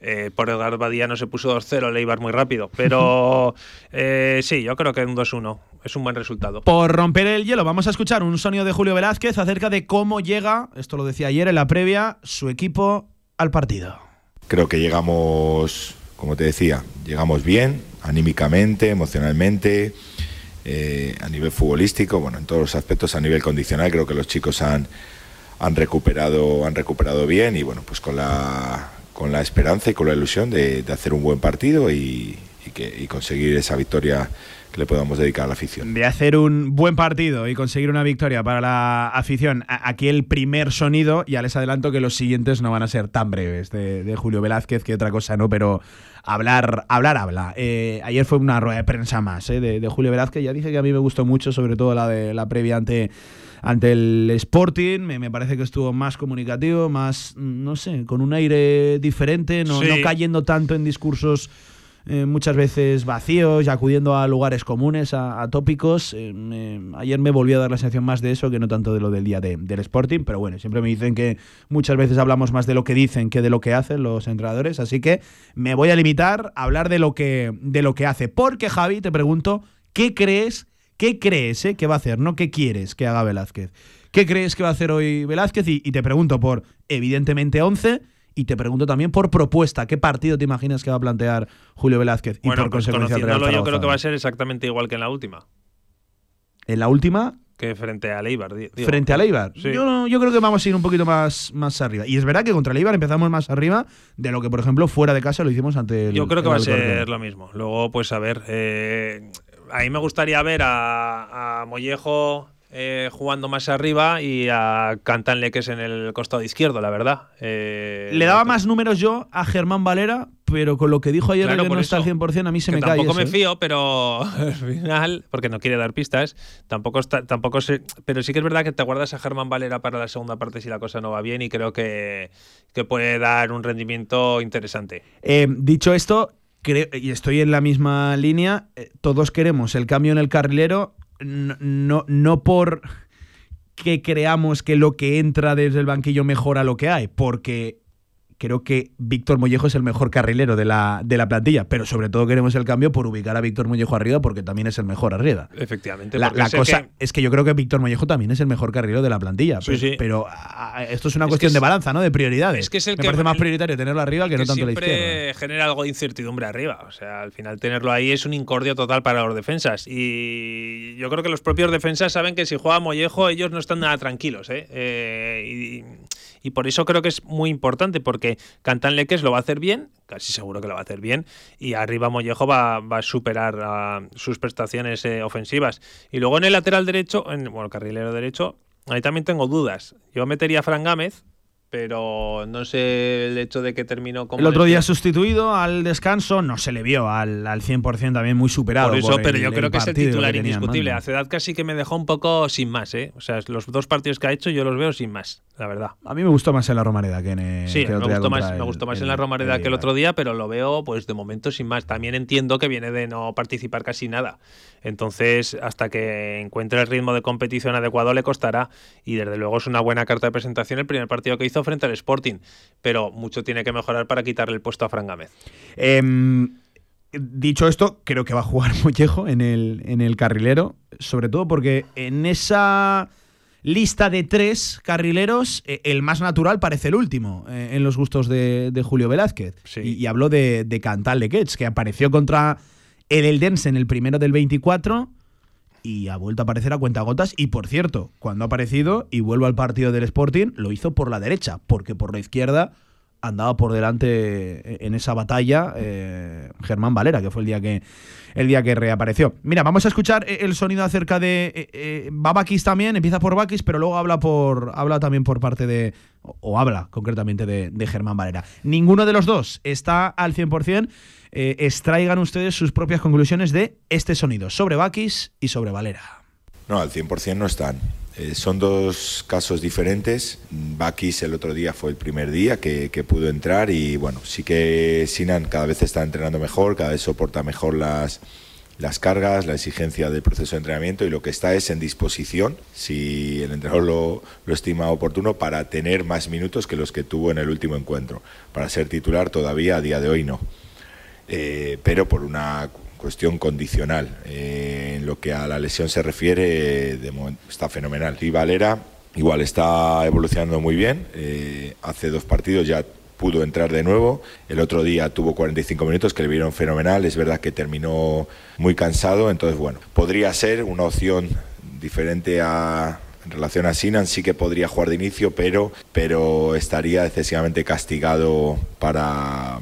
Eh, por Edgar Badía no se puso 2-0 el Eibar muy rápido, pero eh, sí, yo creo que un 2-1 es un buen resultado. Por romper el hielo, vamos a escuchar un sonido de Julio Velázquez acerca de cómo llega, esto lo decía ayer en la previa, su equipo al partido. Creo que llegamos, como te decía, llegamos bien, anímicamente, emocionalmente, eh, a nivel futbolístico, bueno, en todos los aspectos, a nivel condicional, creo que los chicos han, han recuperado, han recuperado bien y bueno, pues con la, con la esperanza y con la ilusión de, de hacer un buen partido y, que, y conseguir esa victoria que le podamos dedicar a la afición. De hacer un buen partido y conseguir una victoria para la afición. Aquí el primer sonido, ya les adelanto que los siguientes no van a ser tan breves de, de Julio Velázquez que otra cosa, ¿no? Pero hablar, hablar, habla. Eh, ayer fue una rueda de prensa más ¿eh? de, de Julio Velázquez. Ya dije que a mí me gustó mucho, sobre todo la de la previa ante, ante el Sporting. Me, me parece que estuvo más comunicativo, más, no sé, con un aire diferente, no, Sí. no cayendo tanto en discursos eh, muchas veces vacíos y acudiendo a lugares comunes, a, tópicos. Eh, ayer me volvió a dar la sensación más de eso que no tanto de lo del día del Sporting, pero bueno, siempre me dicen que muchas veces hablamos más de lo que dicen que de lo que hacen los entrenadores, así que me voy a limitar a hablar de lo que, de lo que hace. Porque Javi, te pregunto, ¿qué crees? ¿Qué crees eh, que va a hacer? No qué quieres que haga Velázquez. ¿Qué crees que va a hacer hoy Velázquez? Y, y te pregunto por, evidentemente, 11 y te pregunto también por propuesta, ¿qué partido te imaginas que va a plantear Julio Velázquez? y por pues consecuencia yo creo que va a ser exactamente igual que en la última. En la última, que frente a Leibar. Frente a Leibar. Yo, yo, creo que vamos a ir un poquito más, más arriba. Y es verdad que contra Leibar empezamos más arriba de lo que, por ejemplo, fuera de casa lo hicimos ante el. Yo creo que va a ser lo mismo. Luego, pues a ver. Eh, a mí me gustaría ver a, a Mollejo eh, jugando más arriba y a Cantan Leques en el costado izquierdo, la verdad. Eh, Le daba más números yo a Germán Valera, pero con lo que dijo ayer que no está al 100%, a mí se me cae. Tampoco me ¿eh? fío, pero al final, porque no quiere dar pistas, tampoco está, tampoco sé, pero sí que es verdad que te guardas a Germán Valera para la segunda parte si la cosa no va bien y creo que, que puede dar un rendimiento interesante. dicho esto, y estoy en la misma línea, todos queremos el cambio en el carrilero no, no, por que creamos que lo que entra desde el banquillo mejora lo que hay, porque creo que Víctor Mollejo es el mejor carrilero de la, de la plantilla, pero sobre todo queremos el cambio por ubicar a Víctor Mollejo arriba porque también es el mejor arriba. Efectivamente. La, cosa es que yo creo que Víctor Mollejo también es el mejor carrilero de la plantilla, sí, sí. pero esto es una cuestión de balanza, ¿no? De prioridades. Es que es el Me parece más prioritario tenerlo arriba que, no tanto la izquierda. Siempre genera algo de incertidumbre arriba, o sea, al final tenerlo ahí es un incordio total para los defensas y yo creo que los propios defensas saben que si juega Mollejo ellos no están nada tranquilos, ¿eh? eh y, y por eso creo que es muy importante, porque Cantan Leques lo va a hacer bien, casi seguro que lo va a hacer bien, y arriba Mollejo va, a superar sus prestaciones eh, ofensivas. Y luego en el lateral derecho, en, bueno, carrilero derecho, ahí también tengo dudas. Yo metería a Fran Gámez, pero no sé el hecho de que terminó como. El otro día sustituido al descanso, no se le vio al, al 100% también muy superado. Por eso, pero yo creo que es el titular indiscutible. A Cedad casi que me dejó un poco sin más, ¿eh? O sea, los dos partidos que ha hecho yo los veo sin más, la verdad. A mí me gustó más en la Romareda que en el, Sí, me, gustó más, me gustó más en la Romareda que el otro día, pero lo veo pues de momento sin más. También entiendo que viene de no participar casi nada. Entonces, hasta que encuentre el ritmo de competición adecuado le costará. Y desde luego es una buena carta de presentación el primer partido que hizo frente al Sporting. Pero mucho tiene que mejorar para quitarle el puesto a Fran Gámez. Em, dicho esto, creo que va a jugar Mollejo en el, en el carrilero. Sobre todo porque en esa lista de tres carrileros, eh, el más natural parece el último eh, en los gustos de, Julio Velázquez. Y, habló de, de Cantal Lequets, que apareció contra el Eldense en el primero del 24 y ha vuelto a aparecer a cuentagotas. Y por cierto, cuando ha aparecido y vuelvo al partido del Sporting, lo hizo por la derecha, porque por la izquierda andaba por delante en esa batalla eh, Germán Valera, que fue el día que el día que reapareció. Mira, vamos a escuchar eh, el sonido acerca de eh, eh Babakis también, empieza por Bakis, pero luego habla por habla también por parte de o, habla concretamente de, de, Germán Valera. Ninguno de los dos está al 100%. extraigan ustedes sus propias conclusiones de este sonido sobre Bakis y sobre Valera. No, al 100% no están. Eh, son dos casos diferentes. Bakis el otro día fue el primer día que, pudo entrar y bueno, sí que Sinan cada vez está entrenando mejor, cada vez soporta mejor las, las cargas, la exigencia del proceso de entrenamiento y lo que está es en disposición, si el entrenador lo, lo, estima oportuno, para tener más minutos que los que tuvo en el último encuentro. Para ser titular todavía a día de hoy no. Eh, pero por una cuestión condicional. Eh, en lo que a la lesión se refiere, de está fenomenal. Y Valera igual está evolucionando muy bien. Eh, hace dos partidos ya pudo entrar de nuevo. El otro día tuvo 45 minutos que le vieron fenomenal. Es verdad que terminó muy cansado. Entonces, bueno, podría ser una opción diferente a, en relación a Sinan sí que podría jugar de inicio, pero, pero estaría excesivamente castigado para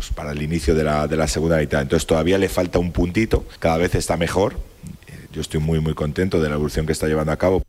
pues, para el inicio de la, de la segunda mitad. Entonces todavía le falta un puntito, cada vez está mejor. Eh, yo estoy muy, muy contento de la evolución que está llevando a cabo.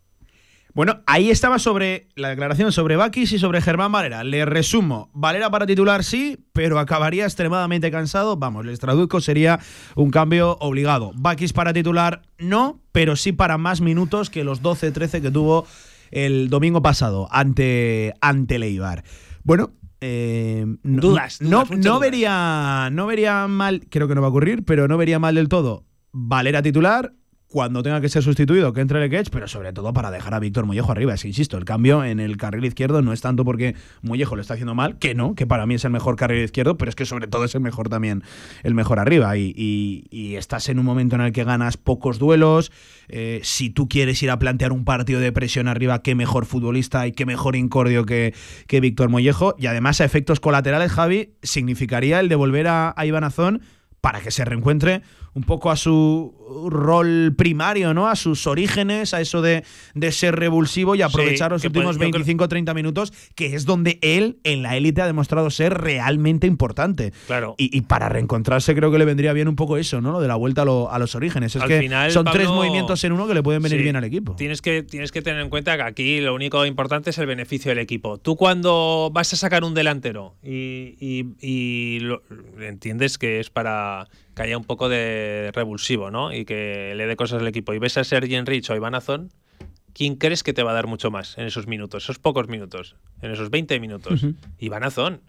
Bueno, ahí estaba sobre la declaración sobre Bakis y sobre Germán Valera. Le resumo, Valera para titular sí, pero acabaría extremadamente cansado. Vamos, les traduzco, sería un cambio obligado. Bakis para titular no, pero sí para más minutos que los 12-13 que tuvo el domingo pasado ante, ante Leibar. Bueno, eh, no, Dudas, no, dudas, no dudas. vería, no vería mal, creo que no va a ocurrir, pero no vería mal del todo Valera titular cuando tenga que ser sustituido, que entre Lequech, pero sobre todo para dejar a Víctor Mollejo arriba. Es que, insisto, el cambio en el carril izquierdo no es tanto porque Mollejo lo está haciendo mal, que no, que para mí es el mejor carril izquierdo, pero es que sobre todo es el mejor también, el mejor arriba. Y, estás en un momento en el que ganas pocos duelos. eh, si tú quieres ir a plantear un partido de presión arriba, qué mejor futbolista y qué mejor incordio que, que Víctor Mollejo. Y además, a efectos colaterales, Javi, significaría el devolver a, a Iván Azón para que se reencuentre un poco a su rol primario, ¿no? A sus orígenes, a eso de, de ser revulsivo y aprovechar los últimos puede- yo creo- 25-30 minutos, que es donde él en la élite ha demostrado ser realmente importante. Claro. Y, y para reencontrarse creo que le vendría bien un poco eso, ¿no? Lo de la vuelta a, lo- a los orígenes. Es Al que final, son tres movimientos en uno que le pueden venir Sí. bien al equipo. Tienes que, tienes que tener en cuenta que aquí lo único importante es el beneficio del equipo. Tú cuando vas a sacar un delantero y, y- y lo- entiendes que es para que haya un poco de revulsivo, ¿no? Y que le dé cosas al equipo. Y ves a Sergi Rich o Iván Azón, ¿quién crees que te va a dar mucho más en esos minutos, esos pocos minutos, en esos 20 minutos? Iván Azón.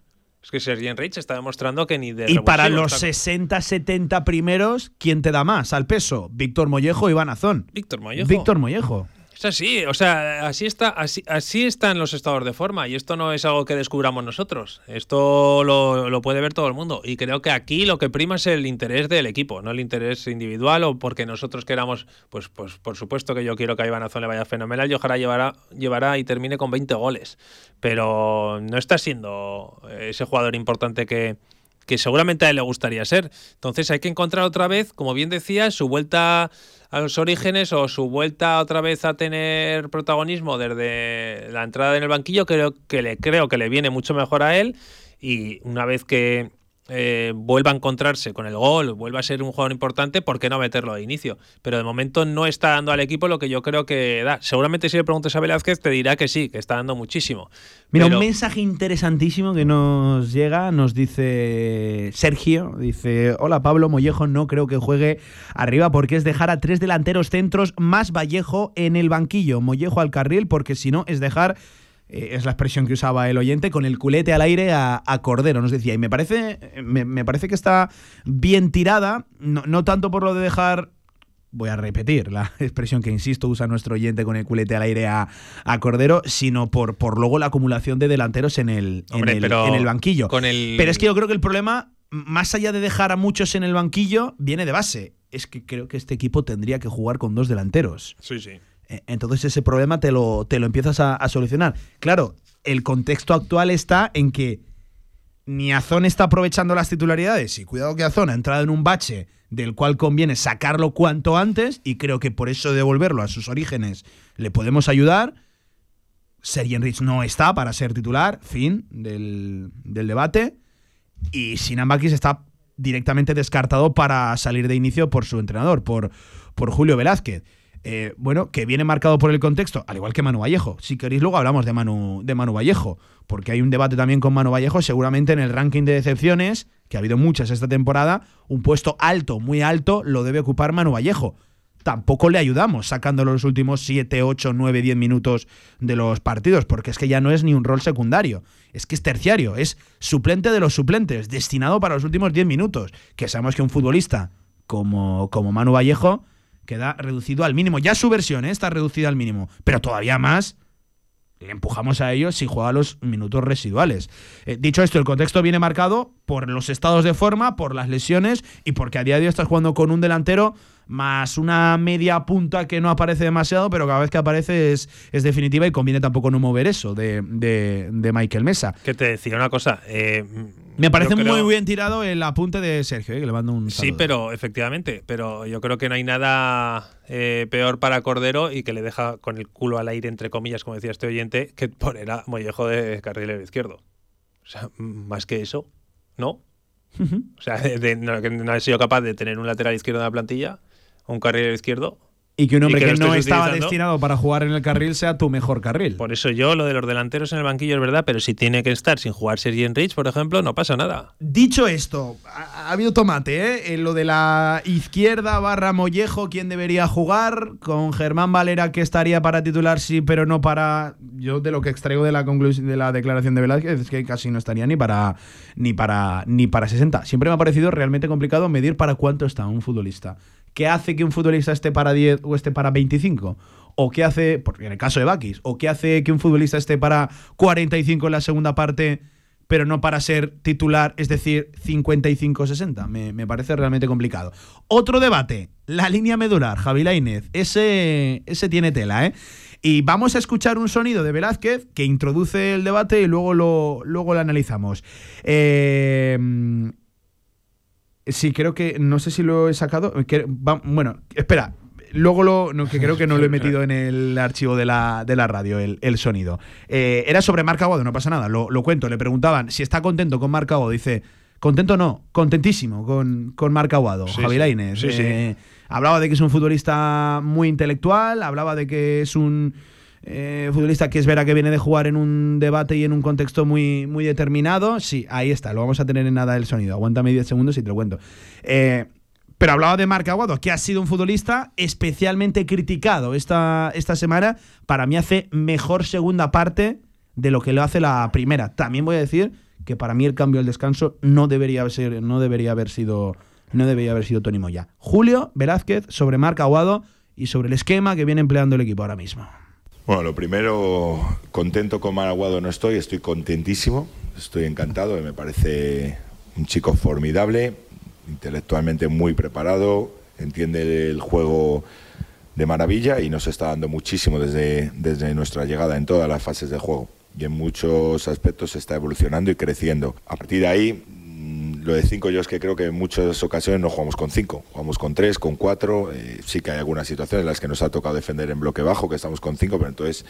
Es que Sergi Rich está demostrando que ni de Y para los está- 60-70 primeros, ¿quién te da más al peso? ¿Víctor Mollejo o Iván Azón? Víctor Mollejo. Víctor Mollejo. Así, o sea, así está, así, así están los estados de forma y esto no es algo que descubramos nosotros. Esto lo, lo puede ver todo el mundo y creo que aquí lo que prima es el interés del equipo, no el interés individual o porque nosotros queramos, pues, pues por supuesto que yo quiero que a Iván Azón le vaya fenomenal y ojalá llevará, llevará y termine con 20 goles, pero no está siendo ese jugador importante que, que seguramente a él le gustaría ser. Entonces hay que encontrar otra vez, como bien decía, su vuelta a los orígenes o su vuelta otra vez a tener protagonismo desde la entrada en el banquillo, creo que le, creo que le viene mucho mejor a él y una vez que eh, vuelva a encontrarse con el gol, vuelva a ser un jugador importante, ¿por qué no meterlo de inicio? Pero de momento no está dando al equipo lo que yo creo que da. Seguramente si le preguntas a Velázquez te dirá que sí, que está dando muchísimo. Mira, Pero- un mensaje interesantísimo que nos llega, nos dice Sergio, dice, hola Pablo Mollejo, no creo que juegue arriba porque es dejar a tres delanteros centros más Vallejo en el banquillo, Mollejo al carril, porque si no es dejar, eh, es la expresión que usaba el oyente, con el culete al aire a, a Cordero, nos decía, y me parece, me, me parece que está bien tirada, no, no tanto por lo de dejar voy a repetir la expresión que insisto usa nuestro oyente con el culete al aire a, a Cordero, sino por, por luego la acumulación de delanteros en el, en Hombre, el- pero en el banquillo. con el- Pero es que yo creo que el problema, más allá de dejar a muchos en el banquillo, viene de base. Es que creo que este equipo tendría que jugar con dos delanteros. Sí, sí. Eh, Entonces ese problema te lo, te lo empiezas a, solucionar. Claro, el contexto actual está en que ni Azón está aprovechando las titularidades y cuidado que Azón ha entrado en un bache del cual conviene sacarlo cuanto antes y creo que por eso devolverlo a sus orígenes le podemos ayudar. Sergi Enrich no está para ser titular, fin del, del debate. Y Sinan Bakis está directamente descartado para salir de inicio por su entrenador, por, por Julio Velázquez. Eh, bueno, que viene marcado por el contexto, al igual que Manu Vallejo. Si queréis, luego hablamos de Manu, de Manu Vallejo, porque hay un debate también con Manu Vallejo, seguramente en el ranking de decepciones, que ha habido muchas esta temporada, un puesto alto, muy alto, lo debe ocupar Manu Vallejo. Tampoco le ayudamos sacándolo los últimos 7, 8, 9, 10 minutos de los partidos, porque es que ya no es ni un rol secundario, es que es terciario, es suplente de los suplentes, destinado para los últimos 10 minutos, que sabemos que un futbolista como, como Manu Vallejo queda reducido al mínimo. Ya su versión ¿eh? está reducida al mínimo, pero todavía más le empujamos a ellos si juega los minutos residuales. Eh, dicho esto, el contexto viene marcado por los estados de forma, por las lesiones y porque a día de hoy estás jugando con un delantero más una media punta que no aparece demasiado, pero cada vez que aparece es, es definitiva y conviene tampoco no mover eso de, de- de Michael Mesa. Que te decía una cosa. eh, Me parece creo- muy bien tirado el apunte de Sergio, eh, que le mando un Sí, saludo. pero efectivamente, pero yo creo que no hay nada eh, peor para Cordero y que le deja con el culo al aire, entre comillas, como decía este oyente, que poner a Mollejo de carrilero izquierdo. O sea, más que eso, ¿no? O sea, de- de- no, que no he sido capaz de tener un lateral izquierdo en la plantilla, un carrilero izquierdo. Y que un hombre que no estaba utilizando. destinado para jugar en el carril sea tu mejor carril. Por eso yo, lo de los delanteros en el banquillo es verdad, pero si tiene que estar sin jugar Sergi Enrich, por ejemplo, no pasa nada. Dicho esto, ha, ha habido tomate, ¿eh? En lo de la izquierda barra Mollejo, ¿quién debería jugar? Con Germán Valera, que estaría para titular, sí, pero no para. Yo de lo que extraigo de la conclusión de la declaración de Velázquez es que casi no estaría ni para ni para ni para 60. Siempre me ha parecido realmente complicado medir para cuánto está un futbolista. ¿Qué hace que un futbolista esté para 10 o esté para 25? ¿O qué hace, en el caso de Bakis, o qué hace que un futbolista esté para 45 en la segunda parte? pero no para ser titular, es decir, 55-60. Me, me parece realmente complicado. Otro debate, la línea medular, Javi Lainez. Ese, ese tiene tela, ¿eh? Y vamos a escuchar un sonido de Velázquez que introduce el debate y luego lo, luego lo analizamos. Eh, sí, creo que, no sé si lo he sacado. que- va- bueno, espera. Luego lo, no, que creo que no lo he metido en el archivo de la, de la radio, el, el sonido. Eh, era sobre Marc Aguado, no pasa nada, lo, lo cuento. Le preguntaban si está contento con Marc Aguado. Dice, contento no, contentísimo con, con Marc Aguado, Sí, Javi sí. Lainez. Sí, sí. Eh, Hablaba de que es un futbolista muy intelectual, hablaba de que es un eh, futbolista que es verdad que viene de jugar en un debate y en un contexto muy, muy determinado. Sí, ahí está, lo vamos a tener en nada el sonido. Aguántame 10 segundos y te lo cuento. Eh, pero hablaba de Marc Aguado, que ha sido un futbolista especialmente criticado esta, esta semana. Para mí hace mejor segunda parte de lo que lo hace la primera. También voy a decir que para mí el cambio al descanso no debería ser, no debería haber sido, no debería haber sido Tony Moya. Julio Velázquez sobre Marc Aguado y sobre el esquema que viene empleando el equipo ahora mismo. Bueno, lo primero, contento con Maraguado no estoy, estoy contentísimo, estoy encantado, me parece un chico formidable, intelectualmente muy preparado, entiende el juego de maravilla y nos está dando muchísimo desde, desde nuestra llegada en todas las fases de juego. Y en muchos aspectos está evolucionando y creciendo. A partir de ahí, lo de cinco yo es que creo que en muchas ocasiones no jugamos con cinco, jugamos con tres, con cuatro. eh, sí que hay algunas situaciones en las que nos ha tocado defender en bloque bajo, que estamos con cinco, pero entonces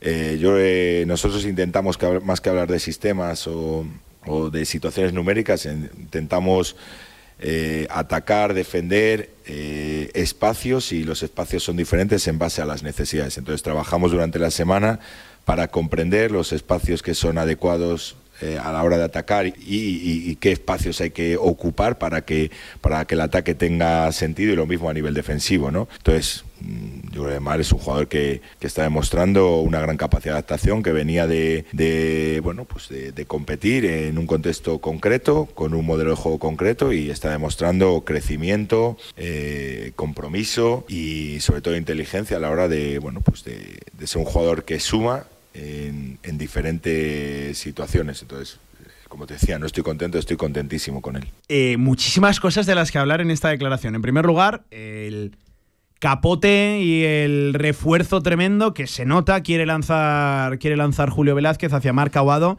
eh, yo, eh, nosotros intentamos, que, más que hablar de sistemas o, de situaciones numéricas, en- intentamos atacar, defender espacios y los espacios son diferentes en base a las necesidades. Entonces trabajamos durante la semana para comprender los espacios que son adecuados eh, a la hora de atacar y, qué espacios hay que ocupar para que, para que el ataque tenga sentido y lo mismo a nivel defensivo. ¿no? Entonces, mm, yo creo que Mar es un jugador que, que está demostrando una gran capacidad de adaptación, que venía de, de, bueno, pues de, competir en un contexto concreto, con un modelo de juego concreto y está demostrando crecimiento, eh, compromiso y sobre todo inteligencia a la hora de, bueno, pues de ser un jugador que suma en, en diferentes situaciones. Entonces, eh, como te decía, no estoy contento, estoy contentísimo con él. Eh, muchísimas cosas de las que hablar en esta declaración. En primer lugar, el capote y el refuerzo tremendo que se nota quiere lanzar, quiere lanzar Julio Velázquez hacia Marc Aguado.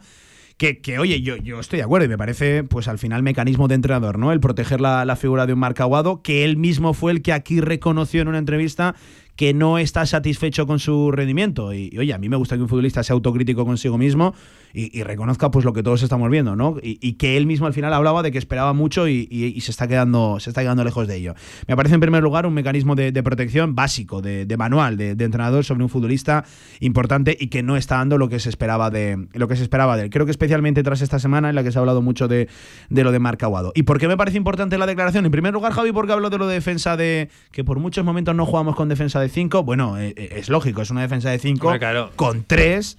Que, que, oye, yo, yo estoy de acuerdo y me parece, pues al final, mecanismo de entrenador, ¿no? El proteger la, la figura de un Marc Aguado, que él mismo fue el que aquí reconoció en una entrevista que no está satisfecho con su rendimiento. Y, oye, a mí me gusta que un futbolista sea autocrítico consigo mismo y, reconozca pues lo que todos estamos viendo, ¿no? Y, que él mismo al final hablaba de que esperaba mucho y, se está quedando se está quedando lejos de ello. Me parece en primer lugar un mecanismo de, de protección básico, de, de manual, de, entrenador sobre un futbolista importante y que no está dando lo que se esperaba de lo que se esperaba de él. Creo que especialmente tras esta semana en la que se ha hablado mucho de, de lo de Marc Aguado. ¿Y por qué me parece importante la declaración? En primer lugar, Javi, porque hablo de lo de defensa de que por muchos momentos no jugamos con defensa de 5. Bueno, eh, es lógico, es una defensa de 5 claro. con 3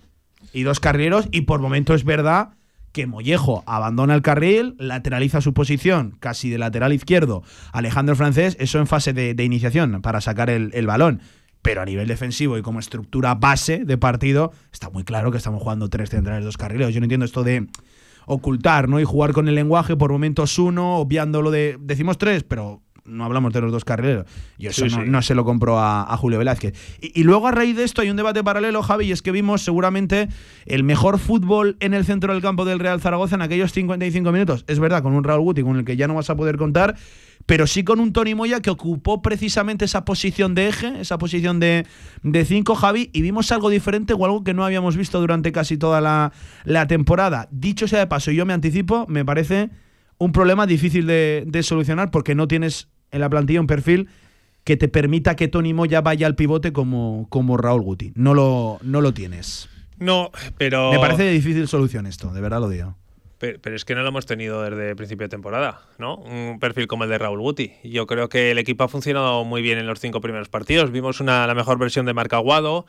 y dos carrileros y por momento es verdad que Mollejo abandona el carril, lateraliza su posición casi de lateral izquierdo, Alejandro Francés, eso en fase de, de iniciación para sacar el, el, balón. Pero a nivel defensivo y como estructura base de partido, está muy claro que estamos jugando tres centrales, dos carrileros. Yo no entiendo esto de ocultar, ¿no? Y jugar con el lenguaje por momentos uno, obviando lo de. Decimos tres, pero no hablamos de los dos carrileros. Y eso sí, no, sí. no, se lo compró a, a Julio Velázquez. Y, y, luego a raíz de esto hay un debate paralelo, Javi, y es que vimos seguramente el mejor fútbol en el centro del campo del Real Zaragoza en aquellos 55 minutos. Es verdad, con un Raúl Guti con el que ya no vas a poder contar, pero sí con un Tony Moya que ocupó precisamente esa posición de eje, esa posición de, de cinco, Javi, y vimos algo diferente o algo que no habíamos visto durante casi toda la, la temporada. Dicho sea de paso, yo me anticipo, me parece un problema difícil de, de, solucionar porque no tienes en la plantilla un perfil que te permita que Tony Moya vaya al pivote como, como Raúl Guti. No lo, no lo tienes. No, pero. Me parece de difícil solución esto, de verdad lo digo. Pero, es que no lo hemos tenido desde principio de temporada, ¿no? Un perfil como el de Raúl Guti. Yo creo que el equipo ha funcionado muy bien en los cinco primeros partidos. Vimos una, la mejor versión de Marca Aguado,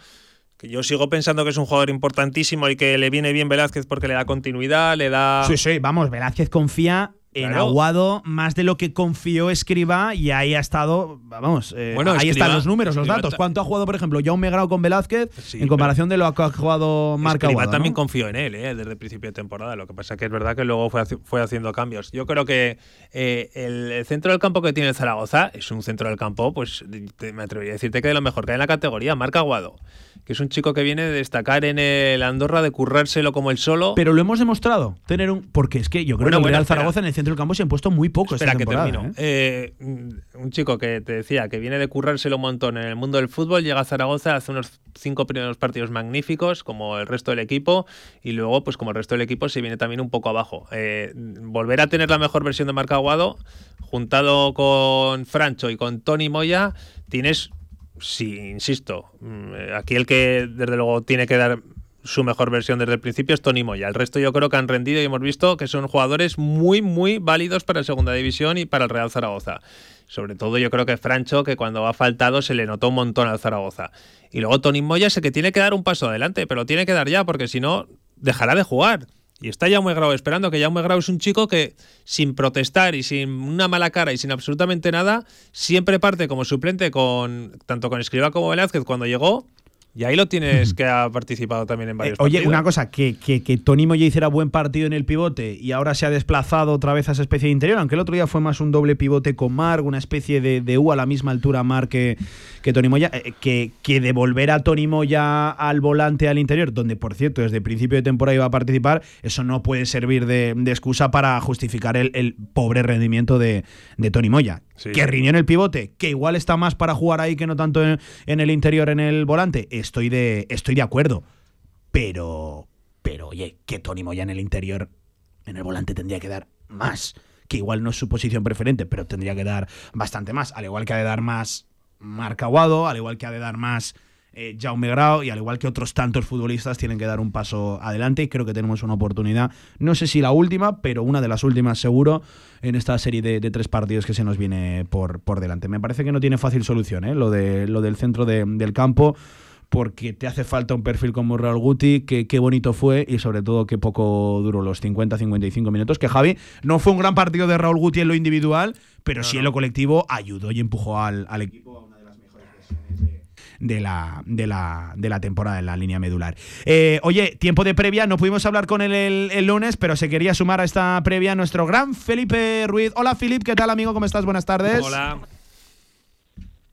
que yo sigo pensando que es un jugador importantísimo y que le viene bien Velázquez porque le da continuidad, le da. Sí, sí, vamos, Velázquez confía en Aguado más de lo que confió Escriba y ahí ha estado, vamos, eh, bueno, ahí están los números, los datos. ¿Cuánto ha jugado, por ejemplo, Jaume Grau con Velázquez en comparación de lo que ha jugado Marca Aguado? también confió en él eh, desde el principio de temporada. Lo que pasa que es verdad que luego fue, fue haciendo cambios. Yo creo que eh, el, centro del campo que tiene el Zaragoza es un centro del campo, pues me atrevería a decirte que de lo mejor que hay en la categoría, Marca Aguado que es un chico que viene de destacar en el Andorra, de currárselo como el solo. Pero lo hemos demostrado, tener un. Porque es que yo creo que el Real Zaragoza en el centro del campo se han puesto muy poco espera esta temporada. Que termino. ¿eh? Eh, un chico que te decía que viene de currárselo un montón en el mundo del fútbol, llega a Zaragoza, hace unos cinco primeros partidos magníficos, como el resto del equipo, y luego, pues como el resto del equipo, se viene también un poco abajo. Eh, volver a tener la mejor versión de Marca Aguado, juntado con Francho y con Tony Moya, tienes sí, insisto, mm, aquí el que desde luego tiene que dar su mejor versión desde el principio es Tony Moya. El resto yo creo que han rendido y hemos visto que son jugadores muy, muy válidos para la segunda división y para el Real Zaragoza. Sobre todo yo creo que Francho, que cuando ha faltado se le notó un montón al Zaragoza. Y luego Tony Moya el que tiene que dar un paso adelante, pero tiene que dar ya, porque si no, dejará de jugar. Y está muy Grau esperando, que muy Grau es un chico que, sin protestar y sin una mala cara y sin absolutamente nada, siempre parte como suplente con tanto con Escriba como Velázquez cuando llegó y ahí lo tienes que ha participado también en varios eh, Oye, una cosa, que, que, que Tony Moya hiciera buen partido en el pivote y ahora se ha desplazado otra vez a esa especie de interior, aunque el otro día fue más un doble pivote con Mark, una especie de, de U a la misma altura Mark que, que Tony Moya, eh, que, que devolver a Tony Moya al volante al interior, donde por cierto desde el principio de temporada iba a participar, eso no puede servir de, excusa para justificar el, pobre rendimiento de, de Tony Moya. Que rindió en el pivote, que igual está más para jugar ahí que no tanto en, en el interior, en el volante estoy de, estoy de acuerdo. Pero, pero oye, que Tony Moya en el interior, en el volante tendría que dar más. Que igual no es su posición preferente, pero tendría que dar bastante más. Al igual que ha de dar más Marc Aguado, al igual que ha de dar más eh, Jaume Grau y al igual que otros tantos futbolistas tienen que dar un paso adelante y creo que tenemos una oportunidad, no sé si la última, pero una de las últimas seguro en esta serie de, tres partidos que se nos viene por, por delante. Me parece que no tiene fácil solución ¿eh? lo, de, lo del centro del campo porque te hace falta un perfil como Raúl Guti, que qué bonito fue y sobre todo qué poco duró los 50-55 minutos, que Javi no fue un gran partido de Raúl Guti en lo individual, pero sí en lo colectivo ayudó y empujó al, equipo a una de las mejores versiones de, la, de, la, de la temporada en la línea medular. Eh, oye, tiempo de previa, no pudimos hablar con él el, el, lunes, pero se quería sumar a esta previa nuestro gran Felipe Ruiz. Hola Filip, ¿qué tal amigo? ¿Cómo estás? Buenas tardes. Hola.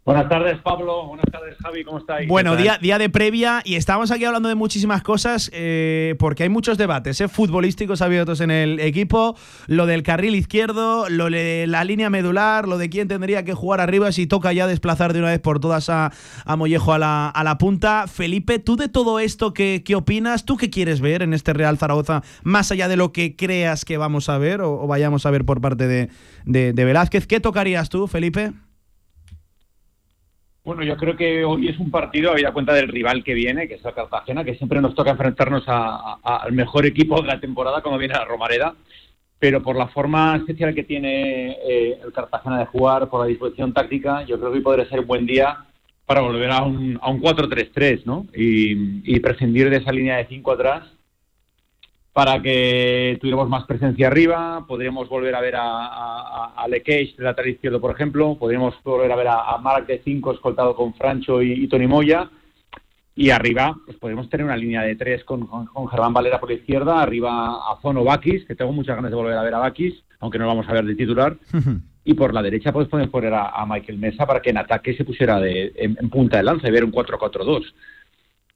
Buenas tardes, Pablo. Buenas tardes, Javi. ¿Cómo estáis? Bueno, día, día de previa y estamos aquí hablando de muchísimas cosas eh, porque hay muchos debates ¿eh? futbolísticos abiertos en el equipo. Lo del carril izquierdo, lo de la línea medular, lo de quién tendría que jugar arriba si toca ya desplazar de una vez por todas a, Mollejo a la, a la, punta. Felipe, ¿tú de todo esto qué, qué, opinas? ¿Tú qué quieres ver en este Real Zaragoza más allá de lo que creas que vamos a ver o, vayamos a ver por parte de, de, de Velázquez? ¿Qué tocarías tú, Felipe? Bueno, yo creo que hoy es un partido, habida cuenta del rival que viene, que es la Cartagena, que siempre nos toca enfrentarnos al mejor equipo de la temporada, como viene la Romareda, pero por la forma especial que tiene eh, el Cartagena de jugar, por la disposición táctica, yo creo que hoy podría ser un buen día para volver a un, a un 4-3-3, ¿no? Y, y prescindir de esa línea de 5 atrás para que tuviéramos más presencia arriba, podríamos volver a ver a, a, a Le de lateral izquierdo, por ejemplo, podríamos volver a ver a, Marc de 5 escoltado con Francho y, Tony Moya, y arriba pues podemos tener una línea de 3 con, con, Germán Valera por la izquierda, arriba a Zono Bakis, que tengo muchas ganas de volver a ver a Bakis, aunque no lo vamos a ver de titular, y por la derecha pues podemos poner a, Michael Mesa para que en ataque se pusiera de, en, en punta de lanza y ver un 4-4-2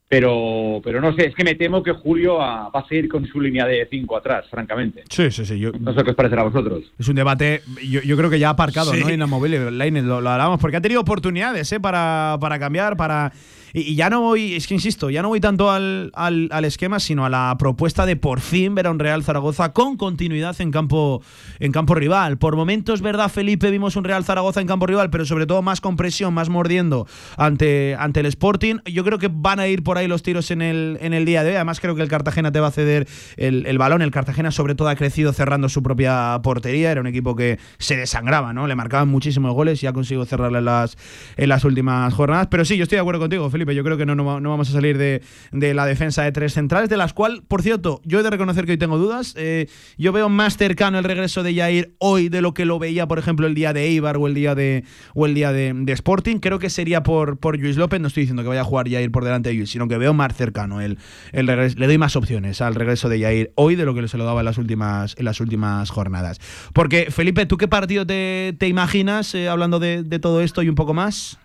pero, pero no sé, es que me temo que Julio va a seguir con su línea de 5 atrás, francamente. Sí, sí, sí. no sé qué os parecerá a vosotros. Es un debate, yo, creo que ya aparcado, ¿no? Inamovible, lo, lo hablamos, porque ha tenido oportunidades ¿eh? para, para cambiar, para Y, ya no voy, es que insisto, ya no voy tanto al, al, al, esquema, sino a la propuesta de por fin ver a un Real Zaragoza con continuidad en campo, en campo rival. Por momentos, ¿verdad, Felipe? Vimos un Real Zaragoza en campo rival, pero sobre todo más con presión, más mordiendo ante, ante el Sporting. Yo creo que van a ir por ahí los tiros en el, en el día de hoy. Además, creo que el Cartagena te va a ceder el, el balón. El Cartagena, sobre todo, ha crecido cerrando su propia portería. Era un equipo que se desangraba, ¿no? Le marcaban muchísimos goles y ha conseguido cerrarle las, en las últimas jornadas. Pero sí, yo estoy de acuerdo contigo, Felipe. Yo creo que no, no, vamos a salir de, de, la defensa de tres centrales, de las cuales, por cierto, yo he de reconocer que hoy tengo dudas. Eh, yo veo más cercano el regreso de Jair hoy de lo que lo veía, por ejemplo, el día de Eibar o el día de, o el día de, Sporting. Creo que sería por, por Luis López. No estoy diciendo que vaya a jugar Jair por delante de Luis, sino que veo más cercano el, el regreso. Le doy más opciones al regreso de Jair hoy de lo que se lo daba en las últimas, en las últimas jornadas. Porque, Felipe, ¿tú qué partido te, te imaginas eh, hablando de todo esto y un poco más?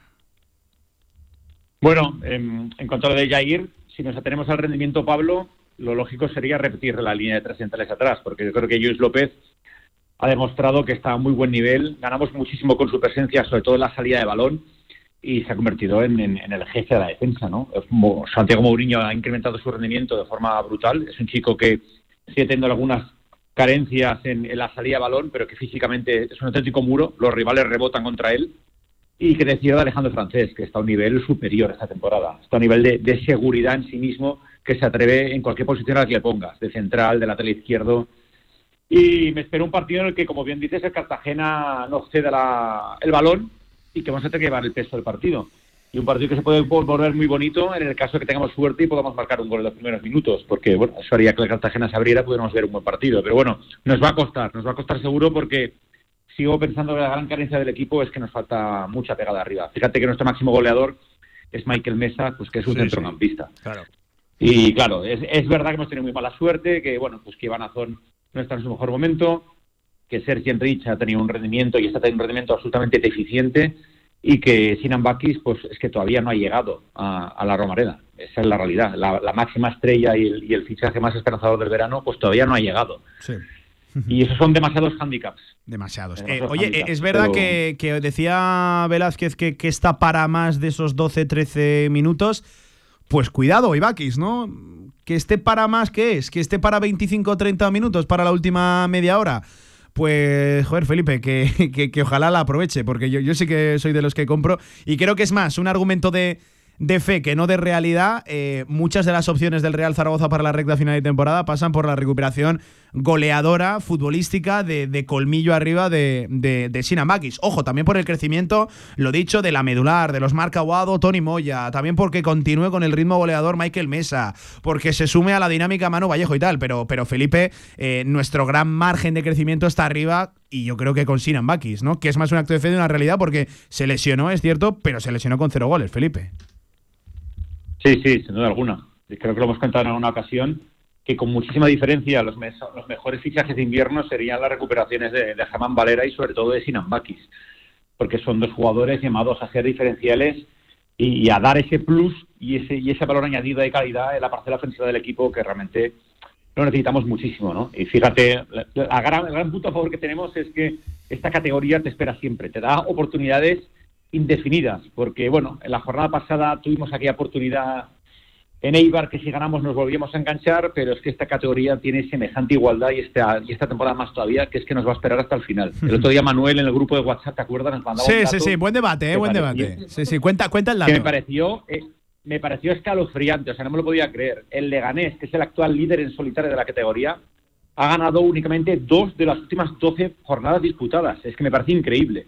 Bueno, en, en cuanto a lo de Jair, si nos atenemos al rendimiento Pablo, lo lógico sería repetir la línea de tres centrales atrás, porque yo creo que Luis López ha demostrado que está a muy buen nivel. Ganamos muchísimo con su presencia, sobre todo en la salida de balón, y se ha convertido en el jefe de la defensa. ¿no? Santiago Mourinho ha incrementado su rendimiento de forma brutal. Es un chico que sigue teniendo algunas carencias en, en, la salida de balón, pero que físicamente es un auténtico muro. Los rivales rebotan contra él y que decidió Alejandro Francés, que está a un nivel superior esta temporada. Está a un nivel de, de, seguridad en sí mismo que se atreve en cualquier posición a la que le pongas, de central, de lateral izquierdo. Y me espero un partido en el que, como bien dices, el Cartagena no ceda la, el balón y que vamos a tener que llevar el peso del partido. Y un partido que se puede volver muy bonito en el caso de que tengamos suerte y podamos marcar un gol en los primeros minutos, porque bueno, eso haría que el Cartagena se abriera y pudiéramos ver un buen partido. Pero bueno, nos va a costar, nos va a costar seguro porque sigo pensando que la gran carencia del equipo es que nos falta mucha pegada arriba. Fíjate que nuestro máximo goleador es Michael Mesa, pues que es un sí, centrocampista. Sí, claro. Y claro, es, es, verdad que hemos tenido muy mala suerte, que bueno, pues que Iván Azón no está en su mejor momento, que Sergi Enrich ha tenido un rendimiento y está teniendo un rendimiento absolutamente deficiente, y que Sinan Bakis, pues es que todavía no ha llegado a, a la Romareda. Esa es la realidad. La, la máxima estrella y el, y el, fichaje más esperanzador del verano, pues todavía no ha llegado. Sí. Y esos son demasiados handicaps. Demasiados. Eh, oye, handicaps, es verdad pero... que, que, decía Velázquez que, que, está para más de esos 12-13 minutos. Pues cuidado, Ibakis, ¿no? Que esté para más, ¿qué es? Que esté para 25-30 minutos para la última media hora. Pues, joder, Felipe, que, que, que, ojalá la aproveche, porque yo, yo sí que soy de los que compro. Y creo que es más un argumento de, de fe que no de realidad, eh, muchas de las opciones del Real Zaragoza para la recta final de temporada pasan por la recuperación goleadora, futbolística, de, de colmillo arriba de, de, de. Ojo, también por el crecimiento, lo dicho, de la medular, de los Marca Aguado, Tony Moya, también porque continúe con el ritmo goleador Michael Mesa, porque se sume a la dinámica Manu Vallejo y tal, pero, pero Felipe, eh, nuestro gran margen de crecimiento está arriba y yo creo que con Sinan ¿no? Que es más un acto de fe de una realidad porque se lesionó, es cierto, pero se lesionó con cero goles, Felipe. Sí, sí, sin duda alguna. Creo que lo hemos contado en alguna ocasión, que con muchísima diferencia los, mes, mejores fichajes de invierno serían las recuperaciones de, de Valera y sobre todo de Sinan Bakis, porque son dos jugadores llamados a ser diferenciales y, a dar ese plus y ese, valor añadido de calidad en la parcela ofensiva del equipo que realmente lo necesitamos muchísimo, ¿no? Y fíjate, la gran, el gran punto a favor que tenemos es que esta categoría te espera siempre, te da oportunidades indefinidas, porque bueno, en la jornada pasada tuvimos aquella oportunidad en Eibar que si ganamos nos volvíamos a enganchar, pero es que esta categoría tiene semejante igualdad y esta, y esta temporada más todavía, que es que nos va a esperar hasta el final. El otro día Manuel en el grupo de WhatsApp, ¿te acuerdas? Nos mandaba sí, un dato sí, sí, buen debate, eh, buen debate. Sí, sí, cuenta, cuenta el dato. Que me pareció, eh, me pareció escalofriante, o sea, no me lo podía creer. El Leganés, que es el actual líder en solitario de la categoría, ha ganado únicamente dos de las últimas 12 jornadas disputadas. Es que me parece increíble.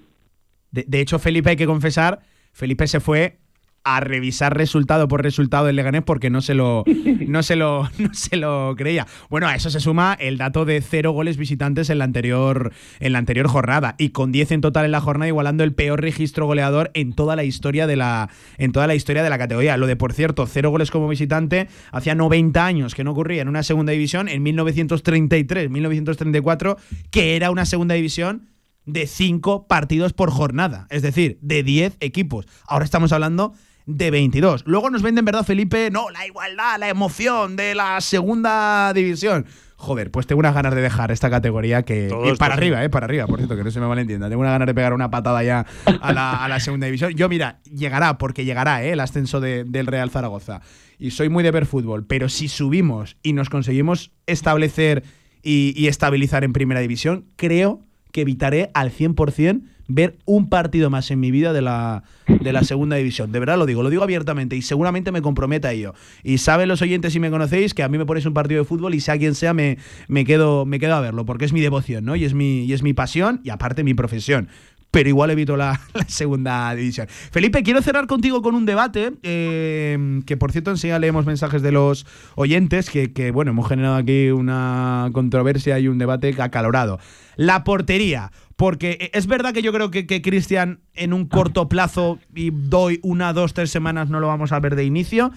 De, de, hecho, Felipe, hay que confesar, Felipe se fue a revisar resultado por resultado del Leganés porque no se lo no se lo no se lo creía. Bueno, a eso se suma el dato de cero goles visitantes en la anterior en la anterior jornada y con 10 en total en la jornada igualando el peor registro goleador en toda la historia de la en toda la historia de la categoría. Lo de por cierto, cero goles como visitante hacía 90 años que no ocurría en una segunda división en 1933, 1934, que era una segunda división de 5 partidos por jornada, es decir, de 10 equipos. Ahora estamos hablando de 22. Luego nos venden, ¿verdad, Felipe? No, la igualdad, la emoción de la segunda división. Joder, pues tengo unas ganas de dejar esta categoría que. Y para arriba, eh, para arriba, por cierto, que no se me malentienda. Tengo unas ganas de pegar una patada ya a la, a la segunda división. Yo, mira, llegará, porque llegará, eh, el ascenso de- del Real Zaragoza. Y soy muy de ver fútbol, pero si subimos y nos conseguimos establecer y, y estabilizar en primera división, creo que evitaré al 100% ver un partido más en mi vida de la, de la segunda división. De verdad lo digo, lo digo abiertamente y seguramente me comprometa a ello. Y saben los oyentes si me conocéis que a mí me ponéis un partido de fútbol y sea quien sea me, me, quedo, me quedo a verlo porque es mi devoción ¿no? y, es mi, y es mi pasión y aparte mi profesión. Pero igual evito la, la segunda división. Felipe, quiero cerrar contigo con un debate, eh, que por cierto enseguida leemos mensajes de los oyentes, que, que, bueno, hemos generado aquí una controversia y un debate acalorado. La portería, porque es verdad que yo creo que, que Cristian en un corto plazo, y doy una, dos, tres semanas, no lo vamos a ver de inicio.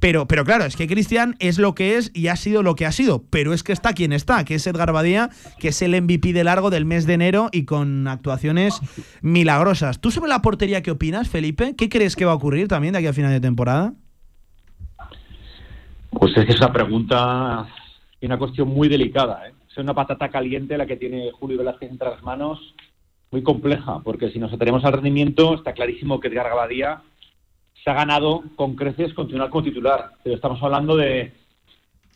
Pero, pero claro, es que Cristian es lo que es y ha sido lo que ha sido. Pero es que está quien está, que es Edgar Badía, que es el MVP de largo del mes de enero y con actuaciones milagrosas. ¿Tú sobre la portería qué opinas, Felipe? ¿Qué crees que va a ocurrir también de aquí a final de temporada? Pues es que es una pregunta y una cuestión muy delicada. ¿eh? Es una patata caliente la que tiene Julio Velázquez entre las manos, muy compleja, porque si nos atenemos al rendimiento, está clarísimo que Edgar Gabadía se ha ganado con creces continuar como titular. Pero estamos hablando de,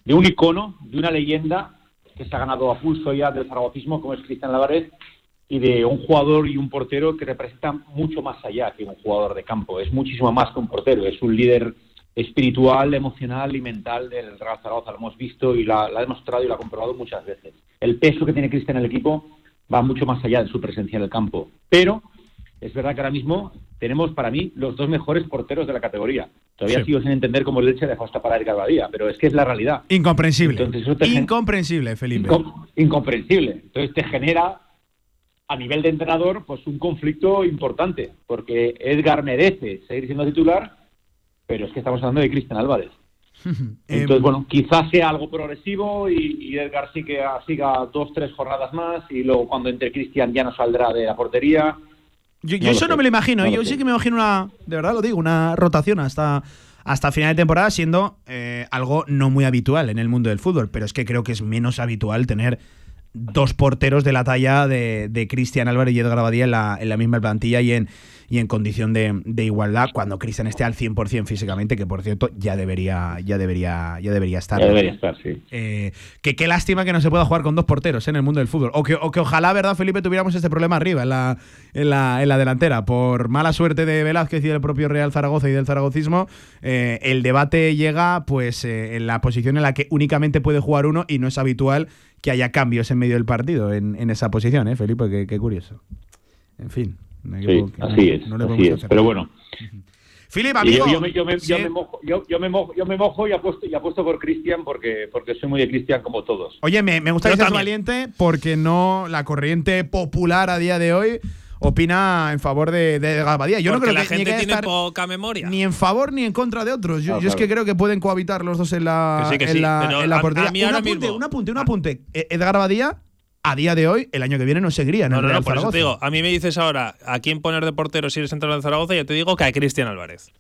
de un icono, de una leyenda que se ha ganado a pulso ya del zaragocismo, como es Cristian Lavaret, y de un jugador y un portero que representan mucho más allá que un jugador de campo. Es muchísimo más que un portero, es un líder espiritual, emocional y mental del Real Zaragoza. Lo hemos visto y lo ha, lo ha demostrado y lo ha comprobado muchas veces. El peso que tiene Cristian en el equipo va mucho más allá de su presencia en el campo. Pero es verdad que ahora mismo tenemos para mí los dos mejores porteros de la categoría. Todavía Sí. sigo sin entender cómo el leche dejó escapar a Edgar Badía, pero es que es la realidad. Incomprensible. Entonces, eso te Incomprensible, Felipe. Incom- incomprensible. Entonces te genera a nivel de entrenador pues un conflicto importante, porque Edgar merece seguir siendo titular, pero es que estamos hablando de Cristian Álvarez. Entonces, Em, bueno, quizás sea algo progresivo y, y Edgar sí que siga dos, tres jornadas más y luego cuando entre Cristian ya no saldrá de la portería. Yo, No eso no me lo imagino. no lo yo sí que me imagino una, de verdad lo digo, una rotación hasta, hasta final de temporada, siendo eh, algo no muy habitual en el mundo del fútbol. Pero es que creo que es menos habitual tener dos porteros de la talla de, de Cristian Álvarez y Edgar Abadía en la, en la misma plantilla y en, y en condición de, de igualdad cuando Cristian esté al 100% físicamente, que por cierto ya debería, ya debería, ya debería estar. Ya debería estar, sí. Eh, que qué lástima que no se pueda jugar con dos porteros eh, en el mundo del fútbol. O que, o que ojalá, ¿verdad, Felipe, tuviéramos este problema arriba, en la, en la, en la delantera. Por mala suerte de Velázquez y del propio Real Zaragoza y del zaragocismo, eh, el debate llega pues eh, en la posición en la que únicamente puede jugar uno y no es habitual que haya cambios en medio del partido en, en esa posición, ¿eh, Felipe? Qué, qué curioso. En fin. Sí, que- que así no- es, no le así es. hacer Pero bueno, Felipe, Y amigo. yo, yo me, yo me- yo sí. me mojo, yo, yo me mojo, yo me mojo y apuesto, y apuesto por Cristian porque, porque soy muy de Cristian como todos. Oye, me, me gusta que seas valiente porque no la corriente popular a día de hoy opina en favor de, de Edgar Badía. Yo Porque no creo la que, gente que tiene estar poca memoria. ni en favor ni en contra de otros. Yo, Ah, yo es claro. que creo que pueden cohabitar los dos en la, Que sí, que en sí, la, en la portería. un apunte, mismo- un apunte, un apunte. Edgar Badía, a día de hoy, el año que viene no seguiría en No, el no, Real no, por eso Zaragoza. te digo, a mí me dices ahora a quién poner de portero si eres entrenador de Zaragoza, yo te digo que a Cristian Álvarez.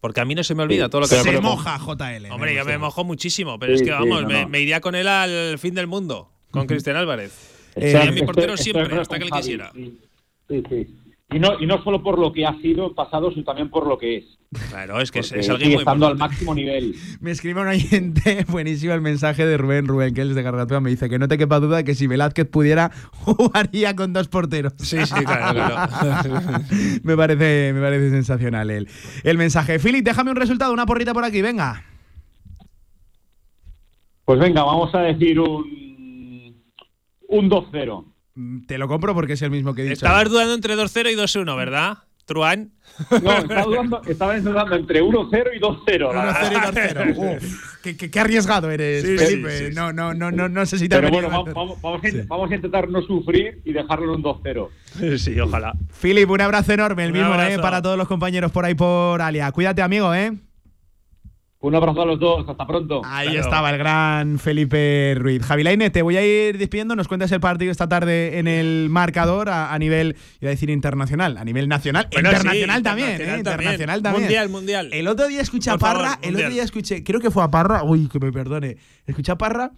Porque a mí no se me olvida todo lo que Se me moja JL. Hombre, yo me mojo muchísimo, pero Sí, es que sí, vamos, no, me, no. me iría con él al fin del mundo, con Cristian Álvarez. Eh, Sería mi portero siempre, hasta que Javi, quisiera. Sí, sí. Y, no, y no solo por lo que ha sido pasado, sino también por lo que es. Claro, es que es, Porque es sigue alguien muy estando al máximo nivel. Me escribe un oyente, buenísimo el mensaje de Rubén Rubén, que es de Gargantúa, me dice que no te quepa duda de que si Velázquez pudiera, jugaría con dos porteros. Sí, sí, claro, claro. me, parece, me parece sensacional el, el mensaje. Philip, déjame un resultado, una porrita por aquí, venga. Pues venga, vamos a decir un, un 2-0. Mm, Te lo compro porque es el mismo que he dicho. Estabas dudando entre 2-0 y 2-1, ¿verdad? Truán. No, estaba dudando, estaba dudando entre 1-0 y 2-0. la 1-0 y verdad. 2-0. Uf, qué, qué- qué arriesgado eres, Sí, Felipe. sí, sí. No, no, no, no, no sé si te Pero ha bueno, vamos, vamos, a, Sí. vamos a intentar no sufrir y dejarlo en un 2-0. Sí, ojalá. Philip, un abrazo enorme, el Un mismo ¿eh? para todos los compañeros por ahí por Alia. Cuídate, amigo, ¿eh? Un abrazo a los dos, hasta pronto. Ahí Claro. estaba el gran Felipe Ruiz. Javi Lainez, te voy a ir despidiendo. Nos cuentas el partido esta tarde en el marcador a, a nivel, iba a decir internacional, a nivel nacional. Bueno, sí, internacional también, ¿eh? internacional Internacional también. Mundial, mundial. El otro día escuché a favor, Parra, el otro día escuché, creo que fue a Parra, uy, que me perdone. Escuché a Parra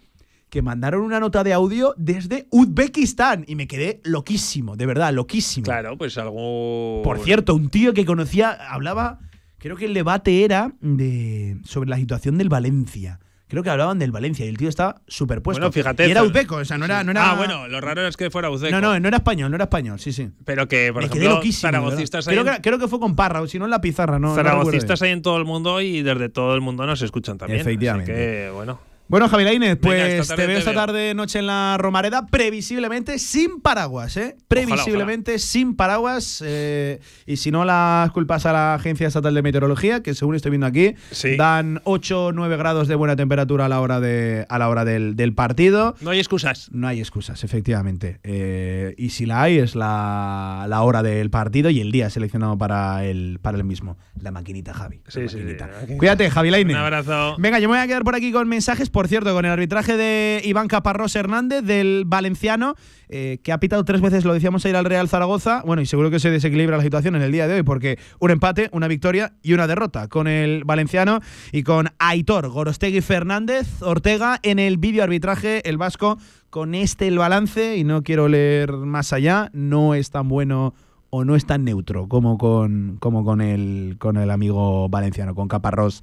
que mandaron una nota de audio desde Uzbekistán y me quedé loquísimo, de verdad, loquísimo. Claro, pues algo. Por cierto, un tío que conocía, hablaba, creo que el debate era de sobre la situación del Valencia. Creo que hablaban del Valencia y el tío estaba superpuesto. Bueno, fíjate. Y era uzbeco, o sea, no era, no era- Ah, bueno, lo raro es que fuera uzbeco. No, no, no era español, no era español, sí, sí. Pero que, por me ejemplo, zaragocistas hay creo, que, creo que fue con Parra, o si no en la pizarra, no. no zaragocistas recuerdo hay en todo el mundo y desde todo el mundo nos escuchan también. Efectivamente. Así que, bueno. Bueno, Javier Lainez, pues tarde te veo esta tarde noche en la Romareda, previsiblemente sin paraguas, ¿eh? Previsiblemente sin paraguas. eh, y si no, las culpas a la Agencia Estatal de Meteorología, que según estoy viendo aquí, Sí. dan 8 o 9 grados de buena temperatura a la hora, de, a la hora del, del partido. No hay excusas. No hay excusas, efectivamente. Eh, y si la hay, es la, la hora del partido y el día seleccionado para el, para el mismo. La maquinita, Javi. la Sí, sí, sí, maquinita. la maquinita. Cuídate, Javi Lainez. Un abrazo. Venga, yo me voy a quedar por aquí con mensajes. Por cierto, con el arbitraje de Iván Caparrós Hernández, del Valenciano, eh, que ha pitado tres veces, lo decíamos, a ir al Real Zaragoza. Bueno, y seguro que se desequilibra la situación en el día de hoy, porque un empate, una victoria y una derrota con el Valenciano y con Aitor Gorostegui Fernández Ortega en el vídeo arbitraje, el vasco, con este el balance. Y no quiero leer más allá, no es tan bueno o no es tan neutro como con, como con, el, con el amigo valenciano, con Caparrós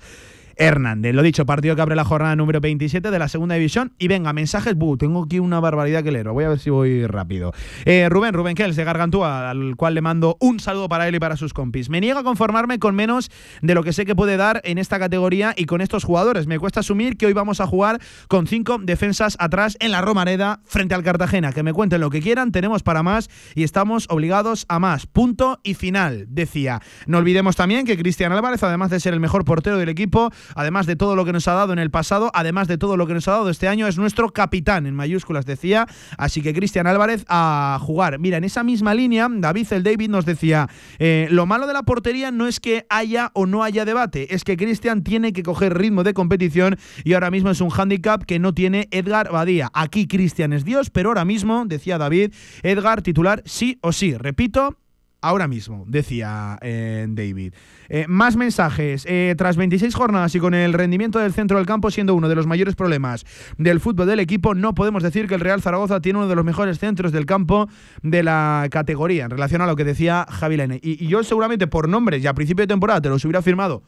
Hernández. Lo dicho, partido que abre la jornada número 27 de la segunda división. Y venga, mensajes. Buh, tengo aquí una barbaridad que leer. Voy a ver si voy rápido. Eh, Rubén, Rubén Kells de Gargantúa, al cual le mando un saludo para él y para sus compis. Me niego a conformarme con menos de lo que sé que puede dar en esta categoría y con estos jugadores. Me cuesta asumir que hoy vamos a jugar con cinco defensas atrás en la Romareda frente al Cartagena. Que me cuenten lo que quieran, tenemos para más y estamos obligados a más. Punto y final, decía. No olvidemos también que Cristian Álvarez, además de ser el mejor portero del equipo, además de todo lo que nos ha dado en el pasado, además de todo lo que nos ha dado este año, es nuestro capitán, en mayúsculas decía. Así que Cristian Álvarez a jugar. Mira, en esa misma línea, David el David nos decía, eh, lo malo de la portería no es que haya o no haya debate, es que Cristian tiene que coger ritmo de competición y ahora mismo es un hándicap que no tiene Edgar Badía. Aquí Cristian es Dios, pero ahora mismo, decía David, Edgar titular sí o sí. Repito, ahora mismo, decía eh, David. Eh, más mensajes. Eh, tras 26 jornadas y con el rendimiento del centro del campo siendo uno de los mayores problemas del fútbol del equipo, no podemos decir que el Real Zaragoza tiene uno de los mejores centros del campo de la categoría, en relación a lo que decía Javi Lainez. Y, y yo seguramente por nombres y a principio de temporada te los hubiera firmado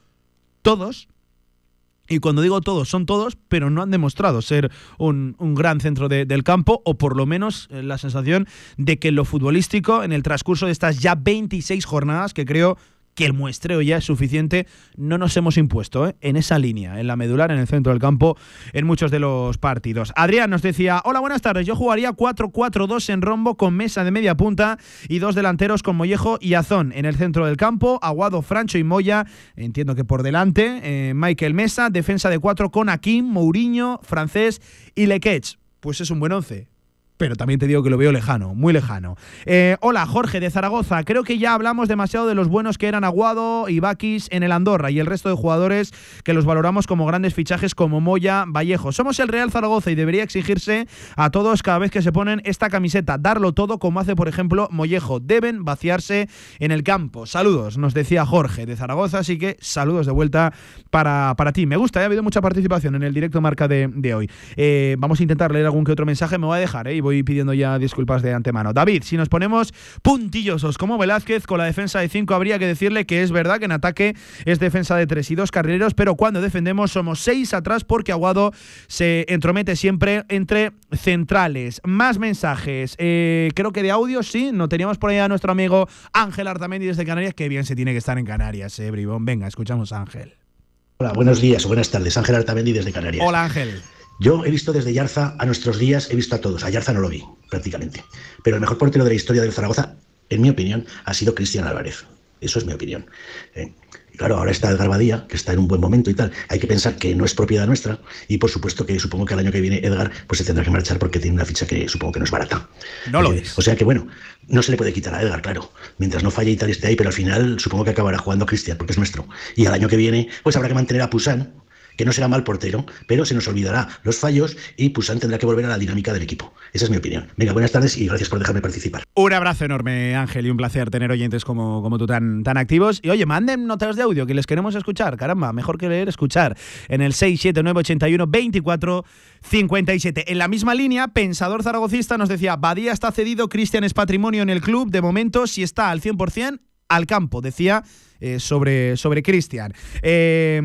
todos, y cuando digo todos, son todos, pero no han demostrado ser un, gran centro de- del campo, o por lo menos eh, la sensación de que lo futbolístico, en el transcurso de estas ya 26 jornadas, que creo que el muestreo ya es suficiente, no nos hemos impuesto ¿eh? en esa línea, en la medular, en el centro del campo, en muchos de los partidos. Adrián nos decía, hola, buenas tardes, yo jugaría 4-4-2 en rombo con mesa de media punta y dos delanteros con Mollejo y Azón en el centro del campo, Aguado, Francho y Moya, entiendo que por delante, eh, Michael Mesa, defensa de cuatro con Akim, Mourinho, Francés y Lequech. Pues es un buen once pero también te digo que lo veo lejano, muy lejano. Eh, hola, Jorge de Zaragoza. Creo que ya hablamos demasiado de los buenos que eran Aguado y Bakis en el Andorra y el resto de jugadores que los valoramos como grandes fichajes como Moya, Vallejo. Somos el Real Zaragoza y debería exigirse a todos cada vez que se ponen esta camiseta, darlo todo como hace, por ejemplo, Mollejo. Deben vaciarse en el campo. Saludos, nos decía Jorge de Zaragoza, así que saludos de vuelta para, para ti. Me gusta, ¿eh? ha habido mucha participación en el directo marca de, de hoy. Eh, vamos a intentar leer algún que otro mensaje, me voy a dejar, ¿eh? y voy pidiendo ya disculpas de antemano. David, si nos ponemos puntillosos como Velázquez con la defensa de 5, habría que decirle que es verdad que en ataque es defensa de 3 y 2 carrileros, pero cuando defendemos somos 6 atrás porque Aguado se entromete siempre entre centrales. Más mensajes, eh, creo que de audio sí, no teníamos por ahí a nuestro amigo Ángel Artamendi desde Canarias, que bien se tiene que estar en Canarias, eh, Bribón. Venga, escuchamos a Ángel. Hola, buenos días o buenas tardes. Ángel Artamendi desde Canarias. Hola Ángel. Yo he visto desde Yarza a nuestros días, he visto a todos. A Yarza no lo vi, prácticamente. Pero el mejor portero de la historia del Zaragoza, en mi opinión, ha sido Cristian Álvarez. Eso es mi opinión. Eh, y claro, ahora está Edgar Badía, que está en un buen momento y tal. Hay que pensar que no es propiedad nuestra y por supuesto que supongo que el año que viene Edgar pues se tendrá que marchar porque tiene una ficha que supongo que no es barata. No lo Eh, es. O sea que bueno, no se le puede quitar a Edgar, claro. Mientras no falle y tal esté ahí, pero al final supongo que acabará jugando Cristian porque es nuestro. Y al año que viene pues habrá que mantener a Pusan que no será mal portero, pero se nos olvidará los fallos y Pusan tendrá que volver a la dinámica del equipo. Esa es mi opinión. Venga, buenas tardes y gracias por dejarme participar. Un abrazo enorme, Ángel, y un placer tener oyentes como, como tú tan, tan activos. Y oye, manden notas de audio que les queremos escuchar. Caramba, mejor que leer, escuchar. En el 67981 24 57. En la misma línea, Pensador Zaragocista nos decía, Badía está cedido, Cristian es patrimonio en el club, de momento si está al 100% al campo, decía eh, sobre, sobre Cristian. Eh,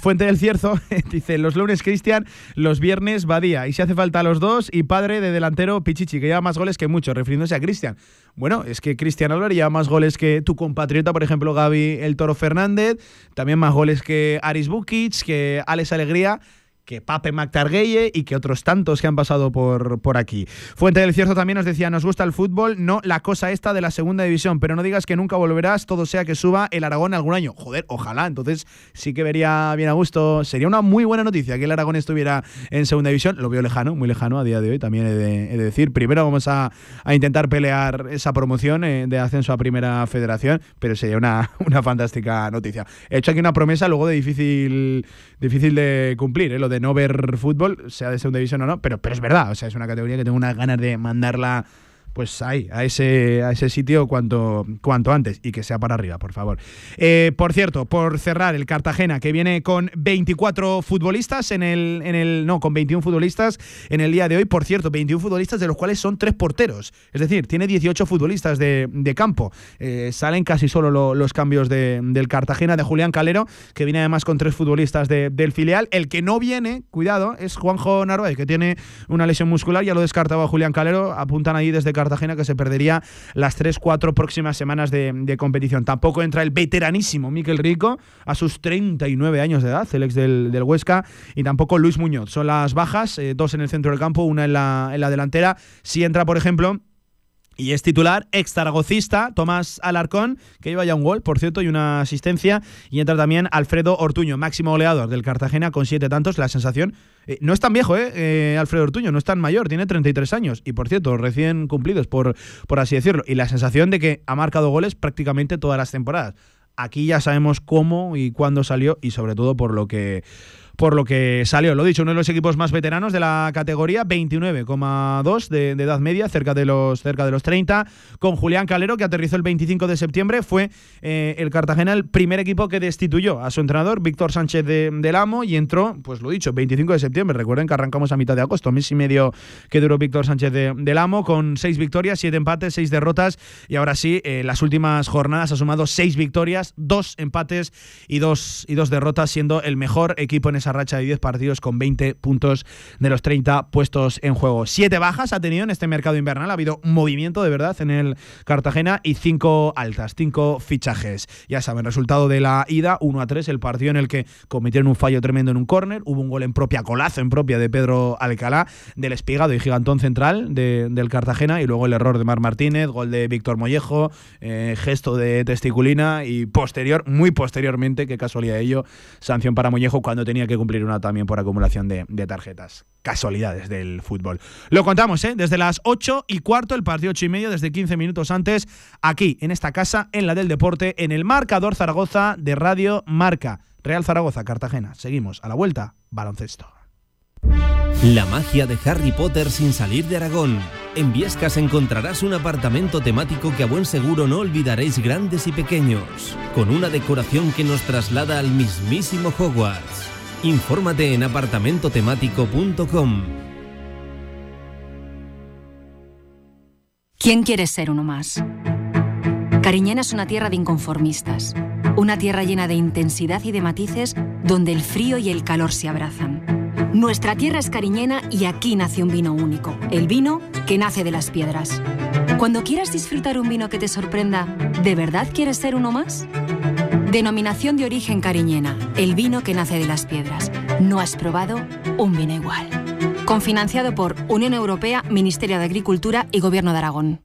Fuente del Cierzo dice, los lunes Cristian, los viernes Badía, y si hace falta los dos, y padre de delantero Pichichi, que lleva más goles que muchos, refiriéndose a Cristian. Bueno, es que Cristian Álvarez lleva más goles que tu compatriota, por ejemplo, Gaby El Toro Fernández, también más goles que Aris Bukic, que Alex Alegría que Pape McTargueye y que otros tantos que han pasado por, por aquí. Fuente del Cierzo también nos decía, nos gusta el fútbol, no la cosa esta de la segunda división, pero no digas que nunca volverás, todo sea que suba el Aragón algún año. Joder, ojalá, entonces sí que vería bien a gusto. Sería una muy buena noticia que el Aragón estuviera en segunda división. Lo veo lejano, muy lejano a día de hoy, también he de, decir. Primero vamos a, intentar pelear esa promoción eh, de ascenso a Primera Federación, pero sería una, una fantástica noticia. He hecho aquí una promesa luego de difícil, difícil de cumplir, eh, lo de no ver fútbol, sea de segunda división o no, pero, pero es verdad, o sea, es una categoría que tengo unas ganas de mandarla pues ahí, a ese, a ese sitio cuanto, cuanto antes y que sea para arriba, por favor. Eh, por cierto, por cerrar, el Cartagena, que viene con 24 futbolistas en el, en el. No, con 21 futbolistas en el día de hoy. Por cierto, 21 futbolistas de los cuales son tres porteros. Es decir, tiene 18 futbolistas de, campo. Eh, salen casi solo los cambios del Cartagena, de Julián Calero, que viene además con tres futbolistas del filial. El que no viene, cuidado, es Juanjo Narváez, que tiene una lesión muscular, ya lo descartaba Julián Calero. Apuntan ahí desde Cartagena que se perdería las 3-4 próximas semanas de, competición. Tampoco entra el veteranísimo Miquel Rico a sus 39 años de edad, el ex del, Huesca, y tampoco Luis Muñoz. Son las bajas, eh, dos en el centro del campo, una en la, en la delantera. Si entra, por ejemplo, y es titular ex zaragocista Tomás Alarcón, que lleva ya un gol, por cierto, y una asistencia. Y entra también Alfredo Ortuño, máximo goleador del Cartagena, con siete tantos. La sensación. Eh, no es tan viejo, ¿eh? ¿eh? Alfredo Ortuño, no es tan mayor, tiene 33 años. Y por cierto, recién cumplidos, por, por así decirlo. Y la sensación de que ha marcado goles prácticamente todas las temporadas. Aquí ya sabemos cómo y cuándo salió, y sobre todo por lo que por lo que salió. Lo dicho, uno de los equipos más veteranos de la categoría, 29,2 de, de, edad media, cerca de, los, cerca de los 30, con Julián Calero, que aterrizó el 25 de septiembre. Fue eh, el Cartagena el primer equipo que destituyó a su entrenador, Víctor Sánchez de, del Amo, y entró, pues lo dicho, 25 de septiembre. Recuerden que arrancamos a mitad de agosto, mes y medio que duró Víctor Sánchez de, del Amo, con seis victorias, siete empates, seis derrotas, y ahora sí, en las últimas jornadas ha sumado seis victorias, dos empates y dos, y dos derrotas, siendo el mejor equipo en esa racha de 10 partidos con 20 puntos de los 30 puestos en juego. Siete bajas ha tenido en este mercado invernal, ha habido movimiento de verdad en el Cartagena y cinco altas, cinco fichajes. Ya saben, resultado de la ida, 1 a 3, el partido en el que cometieron un fallo tremendo en un córner, hubo un gol en propia, colazo en propia de Pedro Alcalá, del espigado y gigantón central del Cartagena, y luego el error de Mar Martínez, gol de Víctor Mollejo, eh, gesto de testiculina y posterior, muy posteriormente, qué casualidad ello, sanción para Mollejo cuando tenía que cumplir una también por acumulación de, tarjetas. Casualidades del fútbol. Lo contamos, ¿eh? Desde las 8 y cuarto, el partido 8 y medio, desde 15 minutos antes, aquí, en esta casa, en la del deporte, en el marcador Zaragoza de Radio Marca. Real Zaragoza, Cartagena. Seguimos a la vuelta, baloncesto. La magia de Harry Potter sin salir de Aragón. En Viescas encontrarás un apartamento temático que a buen seguro no olvidaréis grandes y pequeños, con una decoración que nos traslada al mismísimo Hogwarts. Infórmate en apartamentotemático.com. ¿Quién quiere ser uno más? Cariñena es una tierra de inconformistas, una tierra llena de intensidad y de matices donde el frío y el calor se abrazan. Nuestra tierra es cariñena y aquí nace un vino único, el vino que nace de las piedras. Cuando quieras disfrutar un vino que te sorprenda, ¿de verdad quieres ser uno más? Denominación de origen cariñena, el vino que nace de las piedras. No has probado un vino igual. Confinanciado por Unión Europea, Ministerio de Agricultura y Gobierno de Aragón.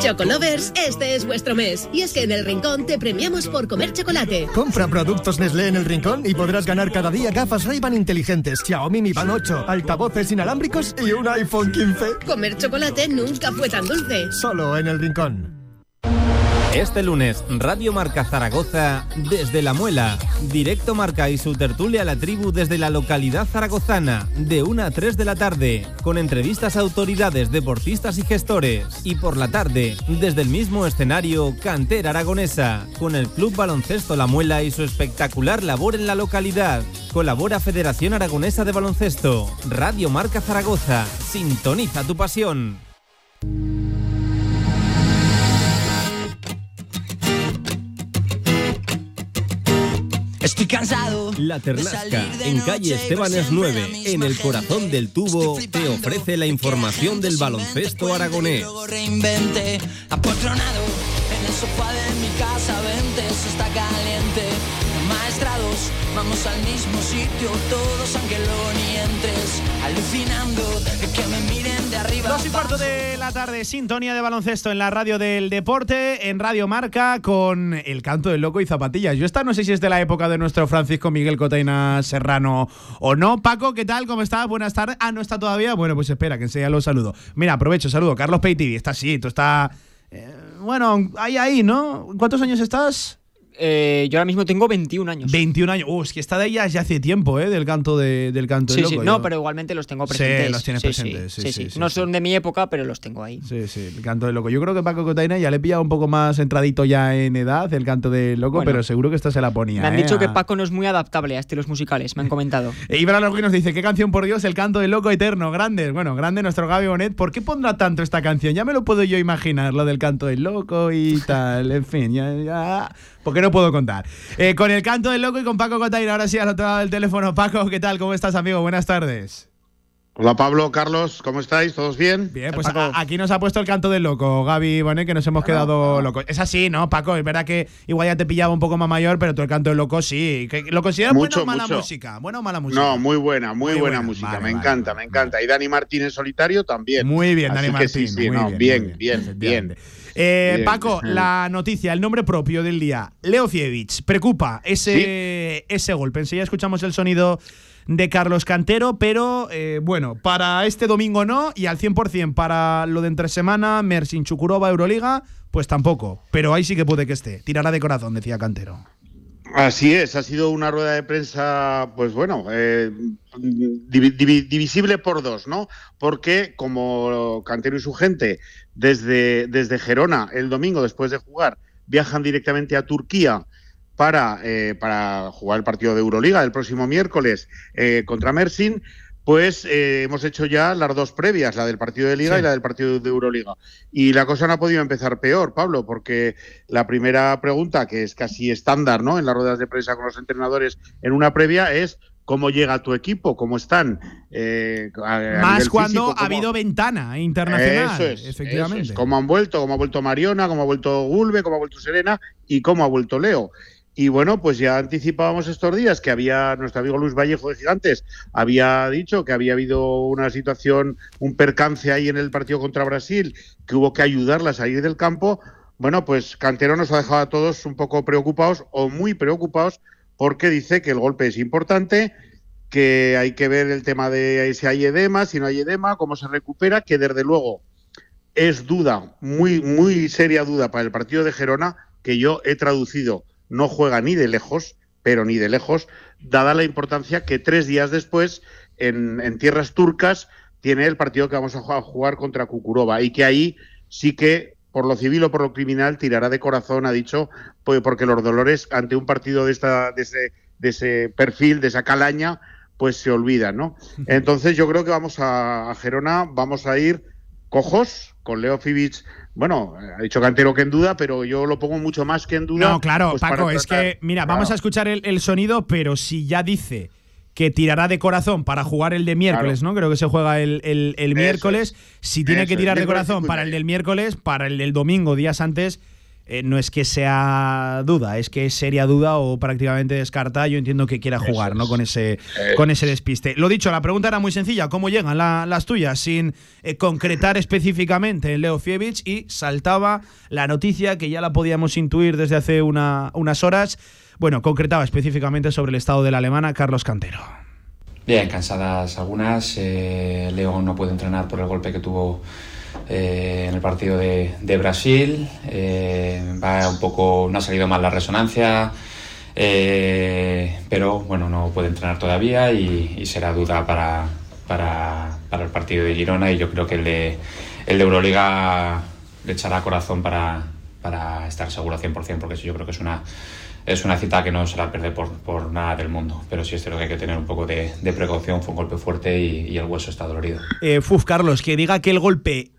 Chocolovers, este es vuestro mes. Y es que en el Rincón te premiamos por comer chocolate. Compra productos Nestlé en el Rincón y podrás ganar cada día gafas Ray-Ban inteligentes, Xiaomi Mi Band 8, altavoces inalámbricos y un iPhone 15. Comer chocolate nunca fue tan dulce. Solo en el Rincón. Este lunes, Radio Marca Zaragoza desde La Muela. Directo Marca y su tertulia a la tribu desde la localidad zaragozana, de 1 a 3 de la tarde, con entrevistas a autoridades, deportistas y gestores. Y por la tarde, desde el mismo escenario, Cantera Aragonesa, con el Club Baloncesto La Muela y su espectacular labor en la localidad. Colabora Federación Aragonesa de Baloncesto. Radio Marca Zaragoza. Sintoniza tu pasión. Estoy cansado. La Ternasca, en calle Estebanes 9, en el corazón del tubo, te ofrece la información del baloncesto aragonés. Reinvente, apotronado en el sofá de mi casa, vente, eso está caliente. Maestrados, vamos al mismo sitio, todos aunque luego ni entres, alucinando que me miren de arriba. Dos y cuarto de la tarde, sintonía de baloncesto en la radio del deporte, en Radio Marca, con el canto del loco y zapatillas. Yo esta no sé si es de la época de nuestro Francisco Miguel Cotaina Serrano o no. Paco, ¿qué tal? ¿Cómo estás? Buenas tardes. Ah, ¿no está todavía? Bueno, pues espera, que enseguida lo saludo. Mira, aprovecho, saludo. Carlos Peiti, está así, tú está... eh, bueno, ahí, ahí, ¿no? ¿Cuántos años estás? Eh, yo ahora mismo tengo 21 años. 21 años. Uh, es que está de ella ya hace tiempo, ¿eh? Del canto, de, del canto Sí, sí, no, Yo- pero igualmente los tengo Sí, presentes. los tienes presentes, sí, sí, sí, no sí. son de mi época, pero los tengo ahí. Sí, sí, el canto del loco. Yo creo que Paco Cotaina ya le pilla un poco más entradito ya en edad el canto del loco, Bueno. pero seguro que esta se la ponía. Me han ¿eh? dicho que A- Paco no es muy adaptable a estilos musicales, me han comentado. E Ibra Lorgui nos dice, ¿qué canción por Dios? El canto del loco eterno, grande. Bueno, grande nuestro Gaby Bonet. ¿Por qué pondrá tanto esta canción? Ya me lo puedo yo imaginar, lo del canto del loco y tal. En fin, ya, ya. Porque no puedo contar. Eh, con el canto del loco y con Paco Cotaina. Ahora sí, al otro lado del teléfono. Paco, ¿qué tal? ¿Cómo estás, amigo? Buenas tardes. Hola Pablo, Carlos, ¿cómo estáis? ¿Todos bien? Bien, pues a- aquí nos ha puesto el canto del loco, Gaby Bonet, que nos hemos quedado locos. Es así, ¿no, Paco? Es verdad que igual ya te pillaba un poco más mayor, pero tú el canto del loco sí. ¿Que- ¿Lo consideras buena o mala mucho. música? ¿Buena o mala música? No, muy buena, muy, Muy buena, buena. música, Vale, me vale, encanta, me encanta. Y Dani Martín en solitario también. Muy bien, Así Dani que Martín. Sí, sí, muy no, bien, bien, muy bien, bien. Eh, Bien. Paco, la noticia, el nombre propio del día, Leo Fievich. Preocupa ese, ese golpe. Enseguida escuchamos el sonido de Carlos Cantero, pero eh, bueno, para este domingo no, y al 100% para lo de entre semana, Mersin Chukurova, Euroliga, pues tampoco. Pero ahí sí que puede que esté. Tirará de corazón, decía Cantero. Así es, ha sido una rueda de prensa, pues bueno, eh, divi- divi- divisible por dos, ¿no? Porque como Cantero y su gente desde, desde Gerona el domingo después de jugar viajan directamente a Turquía para, eh, para jugar el partido de Euroliga el próximo miércoles eh, contra Mersin, pues eh, hemos hecho ya las dos previas, la del partido de Liga Sí. y la del partido de Euroliga. Y la cosa no ha podido empezar peor, Pablo, porque la primera pregunta, que es casi estándar ¿no? en las ruedas de prensa con los entrenadores en una previa, es ¿cómo llega tu equipo? ¿Cómo están? Eh, a- Más cuando físico, ha ¿cómo- habido ventana internacional. eso es, efectivamente. eso es. Cómo han vuelto, cómo ha vuelto Mariona, cómo ha vuelto Gulbe, cómo ha vuelto Serena y cómo ha vuelto Leo. Y bueno, pues ya anticipábamos estos días que había nuestro amigo Luis Vallejo de Gigantes había dicho que había habido una situación, un percance ahí en el partido contra Brasil, que hubo que ayudarla a salir del campo. Bueno, pues Cantero nos ha dejado a todos un poco preocupados o muy preocupados porque dice que el golpe es importante, que hay que ver el tema de si hay edema, si no hay edema, cómo se recupera, que desde luego es duda, muy, muy seria duda para el partido de Gerona, que yo he traducido, no juega ni de lejos, pero ni de lejos, dada la importancia que tres días después, en, en tierras turcas, tiene el partido que vamos a ju- a jugar contra Kukurova y que ahí sí que, por lo civil o por lo criminal, tirará de corazón, ha dicho, pues porque los dolores ante un partido de, esta, de, ese, de ese perfil, de esa calaña, pues se olvidan, ¿no? Entonces yo creo que vamos a, a Gerona, vamos a ir cojos con Leo Fibic. Bueno, ha dicho Cantero que en duda, pero yo lo pongo mucho más que en duda. No, claro, pues, Paco, es que, mira, Claro. vamos a escuchar el, el sonido, pero si ya dice que tirará de corazón para jugar el de miércoles, ¿no? Creo que se juega el, el- el miércoles. Si tiene Eso que tirar de corazón para el del miércoles, para el del domingo, días antes, eh, no es que sea duda, es que es seria duda o prácticamente descartada. Yo entiendo que quiera jugar, ¿no? Con ese, con ese despiste. Lo dicho, la pregunta era muy sencilla: ¿cómo llegan la- las tuyas? Sin eh, concretar específicamente en Leo Fievich y saltaba la noticia que ya la podíamos intuir desde hace una- unas horas. Bueno, concretaba específicamente sobre el estado de la alemana Carlos Cantero. Bien, cansadas algunas. eh, Leo no puede entrenar por el golpe que tuvo eh, en el partido de, Brasil. eh, va un poco, no ha salido mal la resonancia, eh, pero bueno, no puede entrenar todavía y, será duda para, para, el partido de Girona. Y yo creo que el de, el de Euroliga le echará corazón para, para estar seguro 100%, porque sí, yo creo que es una es una cita que no se la pierde por, por nada del mundo, pero sí es cierto que hay que tener un poco de, de precaución, fue un golpe fuerte y, y el hueso está dolorido. Eh, Fuf, Carlos, que diga que el golpe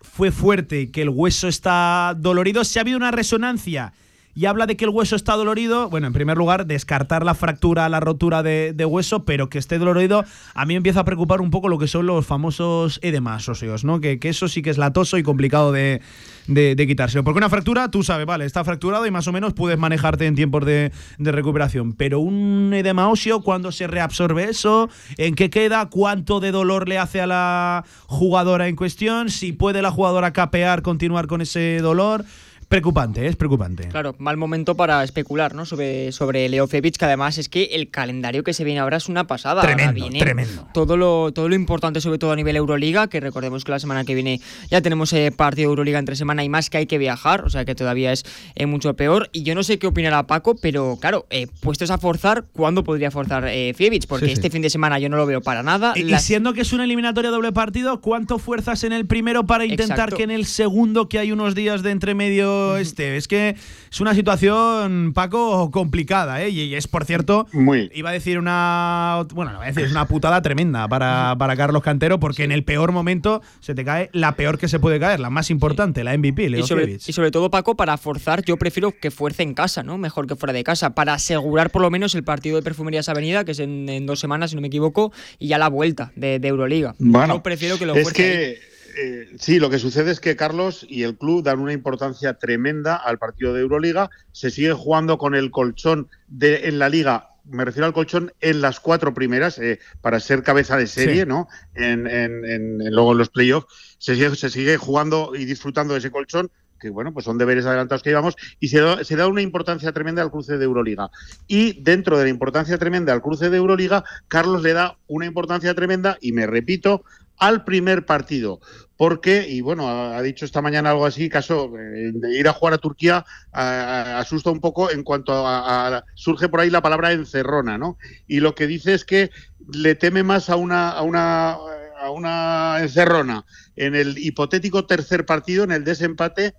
fue fuerte, que el hueso está dolorido. Si ha habido una resonancia y habla de que el hueso está dolorido, bueno, en primer lugar, descartar la fractura, la rotura de, hueso, pero que esté dolorido, a mí empieza a preocupar un poco lo que son los famosos edemas óseos, ¿no? Que, eso sí que es latoso y complicado de, de, de quitárselo. Porque una fractura, tú sabes, vale, está fracturado y más o menos puedes manejarte en tiempos de, de recuperación. Pero un edema óseo, ¿cuándo se reabsorbe eso? ¿En qué queda? ¿Cuánto de dolor le hace a la jugadora en cuestión? Si puede la jugadora capear, continuar con ese dolor. Preocupante, es preocupante. Claro, mal momento para especular, ¿no? Sobre, sobre Leo Febic, que además es que el calendario que se viene ahora es una pasada. Tremendo, viene tremendo. Todo lo, todo lo importante, sobre todo a nivel Euroliga, que recordemos que la semana que viene ya tenemos eh, partido de Euroliga entre semana y más que hay que viajar, o sea que todavía es eh, mucho peor. Y yo no sé qué opinará Paco, pero claro, eh, puestos a forzar, ¿cuándo podría forzar eh? Porque Sí, sí. este fin de semana yo no lo veo para nada. Y, siendo que es una eliminatoria doble partido, ¿cuánto fuerzas en el primero para intentar Exacto. que en el segundo, que hay unos días de entremedio, esté? Es que es una situación, Paco, complicada, ¿eh? Y, y es, por cierto, iba a decir una. Bueno, no voy a decir, es una putada tremenda para, para Carlos Cantero, porque en el peor momento se te cae la peor que se puede caer, la más importante, la MVP, Leo Y sobre, Fievich. y sobre todo, Paco, para forzar, yo prefiero que fuerce en casa, ¿no? Mejor que fuera de casa, para asegurar por lo menos el partido de Perfumerías Avenida, que es en, en dos semanas, si no me equivoco, y ya la vuelta de, de Euroliga. Bueno, yo prefiero que lo es fuerce que eh, sí, lo que sucede es que Carlos y el club dan una importancia tremenda al partido de Euroliga. Se sigue jugando con el colchón de, en la liga. Me refiero al colchón en las cuatro primeras eh, para ser cabeza de serie, Sí. ¿no? En, en- en- en- luego en los playoffs se sigue, se sigue jugando y disfrutando de ese colchón que bueno, pues son deberes adelantados que llevamos, y se da, se da una importancia tremenda al cruce de Euroliga. Y dentro de la importancia tremenda al cruce de Euroliga, Carlos le da una importancia tremenda, y me repito, al primer partido. Porque, y bueno, ha, dicho esta mañana algo así, caso eh, de ir a jugar a Turquía asusta un poco en cuanto a, a- surge por ahí la palabra encerrona, ¿no? Y lo que dice es que le teme más a una, a una, a una encerrona en el hipotético tercer partido, en el desempate,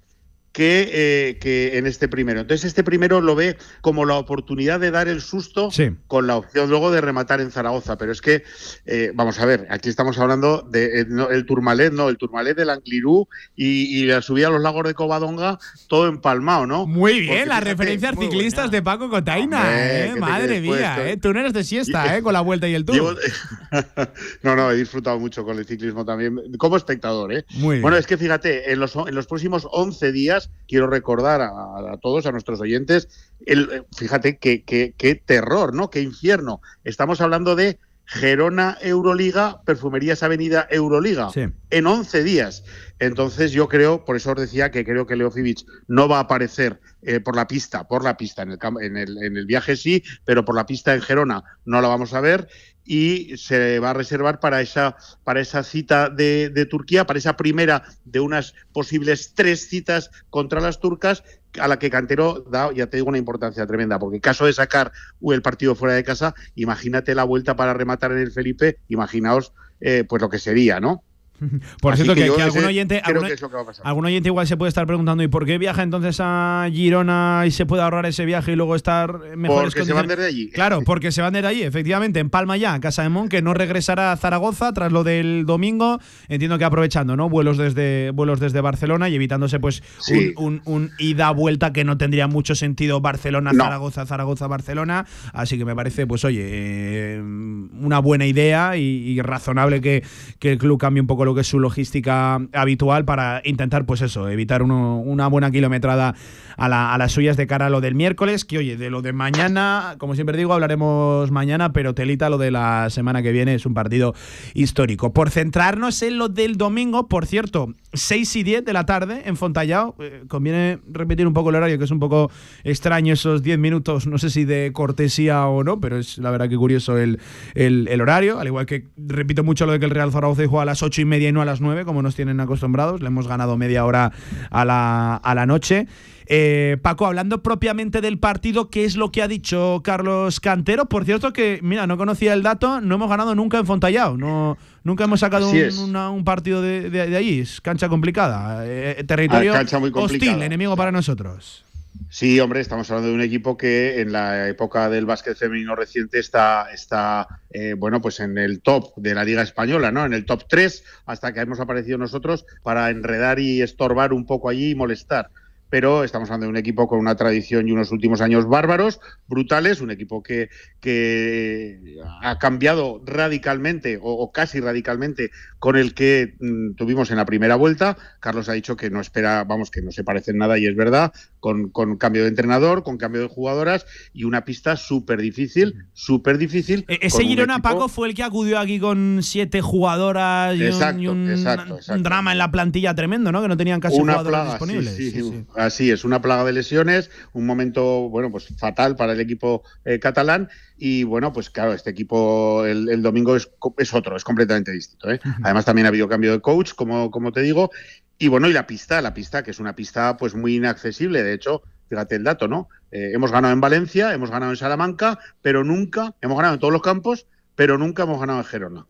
que, eh, que en este primero. Entonces, este primero lo ve como la oportunidad de dar el susto con la opción luego de rematar en Zaragoza. Pero es que, eh, vamos a ver, aquí estamos hablando del el Turmalet, no, el Turmalet del Anclirú y, y la subida a los lagos de Covadonga, todo empalmado, ¿no? Muy bien, Porque las fíjate, referencias ciclistas de Paco Cotaina, Hombre, ¿eh? ¿qué te Madre mía, pues, ¿eh? Tú no eres de siesta, ¿eh? Con la vuelta y el tour. Llevo- no, no, he disfrutado mucho con el ciclismo también, como espectador. ¿eh? Muy bien. Bueno, es que fíjate, en los, en los próximos 11 días, quiero recordar a, a todos, a nuestros oyentes, el, eh, fíjate qué qué terror, ¿no? Qué infierno. Estamos hablando de Gerona Euroliga, Perfumerías Avenida Euroliga, Sí. en 11 días. Entonces yo creo, por eso os decía que creo que Leo Fibic no va a aparecer eh, por la pista, por la pista, en el, cam- en, el, en el viaje sí, pero por la pista en Gerona no la vamos a ver y se va a reservar para esa, para esa cita de, de Turquía, para esa primera de unas posibles tres citas contra las turcas, a la que Cantero da, ya te digo, una importancia tremenda, porque en caso de sacar el partido fuera de casa, imagínate la vuelta para rematar en el Felipe, imaginaos eh, pues lo que sería, ¿no? Por Así cierto, que, algún oyente, algún, que oyente igual se puede estar preguntando ¿y por qué viaja entonces a Girona y se puede ahorrar ese viaje y luego estar en mejores Porque se van desde allí. Claro, porque se van desde allí, efectivamente, en Palma ya, Casa de Mon, que no regresará a Zaragoza tras lo del domingo. Entiendo que aprovechando, ¿no? Vuelos desde vuelos desde Barcelona y evitándose pues Sí. un, un- un ida-vuelta que no tendría mucho sentido Barcelona, No. Zaragoza, Zaragoza, Barcelona. Así que me parece, pues oye, eh, una buena idea y, y razonable que, que el club cambie un poco lo que es su logística habitual para intentar, pues eso, evitar una buena kilometrada a, a, las suyas de cara a lo del miércoles, que oye, de lo de mañana, como siempre digo, hablaremos mañana, pero telita lo de la semana que viene es un partido histórico. Por centrarnos en lo del domingo, por cierto, 6 y 10 de la tarde en Fontallao, eh, conviene repetir un poco el horario, que es un poco extraño esos 10 minutos, no sé si de cortesía o no, pero es la verdad que curioso el, el, horario, al igual que repito mucho lo de que el Real Zaragoza juega a las 8 y media y no a las 9, como nos tienen acostumbrados, le hemos ganado media hora a la, a la noche. Eh, Paco, hablando propiamente del partido, ¿qué es lo que ha dicho Carlos Cantero? Por cierto, que, mira, no conocía el dato, no hemos ganado nunca en Fontallao, no, nunca hemos sacado un, partido de, de, allí, es cancha complicada, eh, territorio ah, hostil, enemigo para nosotros. Sí, hombre, estamos hablando de un equipo que en la época del básquet femenino reciente está, está eh, bueno, pues en el top de la Liga Española, ¿no? En el top 3, hasta que hemos aparecido nosotros para enredar y estorbar un poco allí y molestar pero estamos hablando de un equipo con una tradición y unos últimos años bárbaros, brutales, un equipo que, que ha cambiado radicalmente o, casi radicalmente con el que mm, tuvimos en la primera vuelta. Carlos ha dicho que no espera, vamos, que no se parecen nada y es verdad, con, con cambio de entrenador, con cambio de jugadoras y una pista súper difícil, súper difícil. E-, ese Girona, Paco, fue el que acudió aquí con siete jugadoras y, un, drama en la plantilla tremendo, ¿no? Que no tenían casi jugadores disponibles. sí, sí, Así es, una plaga de lesiones, un momento, bueno, pues fatal para el equipo eh, catalán. Y bueno, pues claro, este equipo el, domingo es, es, otro, es completamente distinto. ¿eh? Además, también ha habido cambio de coach, como, como te digo. Y bueno, y la pista, la pista, que es una pista pues muy inaccesible. De hecho, fíjate el dato, ¿no? Eh, hemos ganado en Valencia, hemos ganado en Salamanca, pero nunca, hemos ganado en todos los campos, pero nunca hemos ganado en Gerona.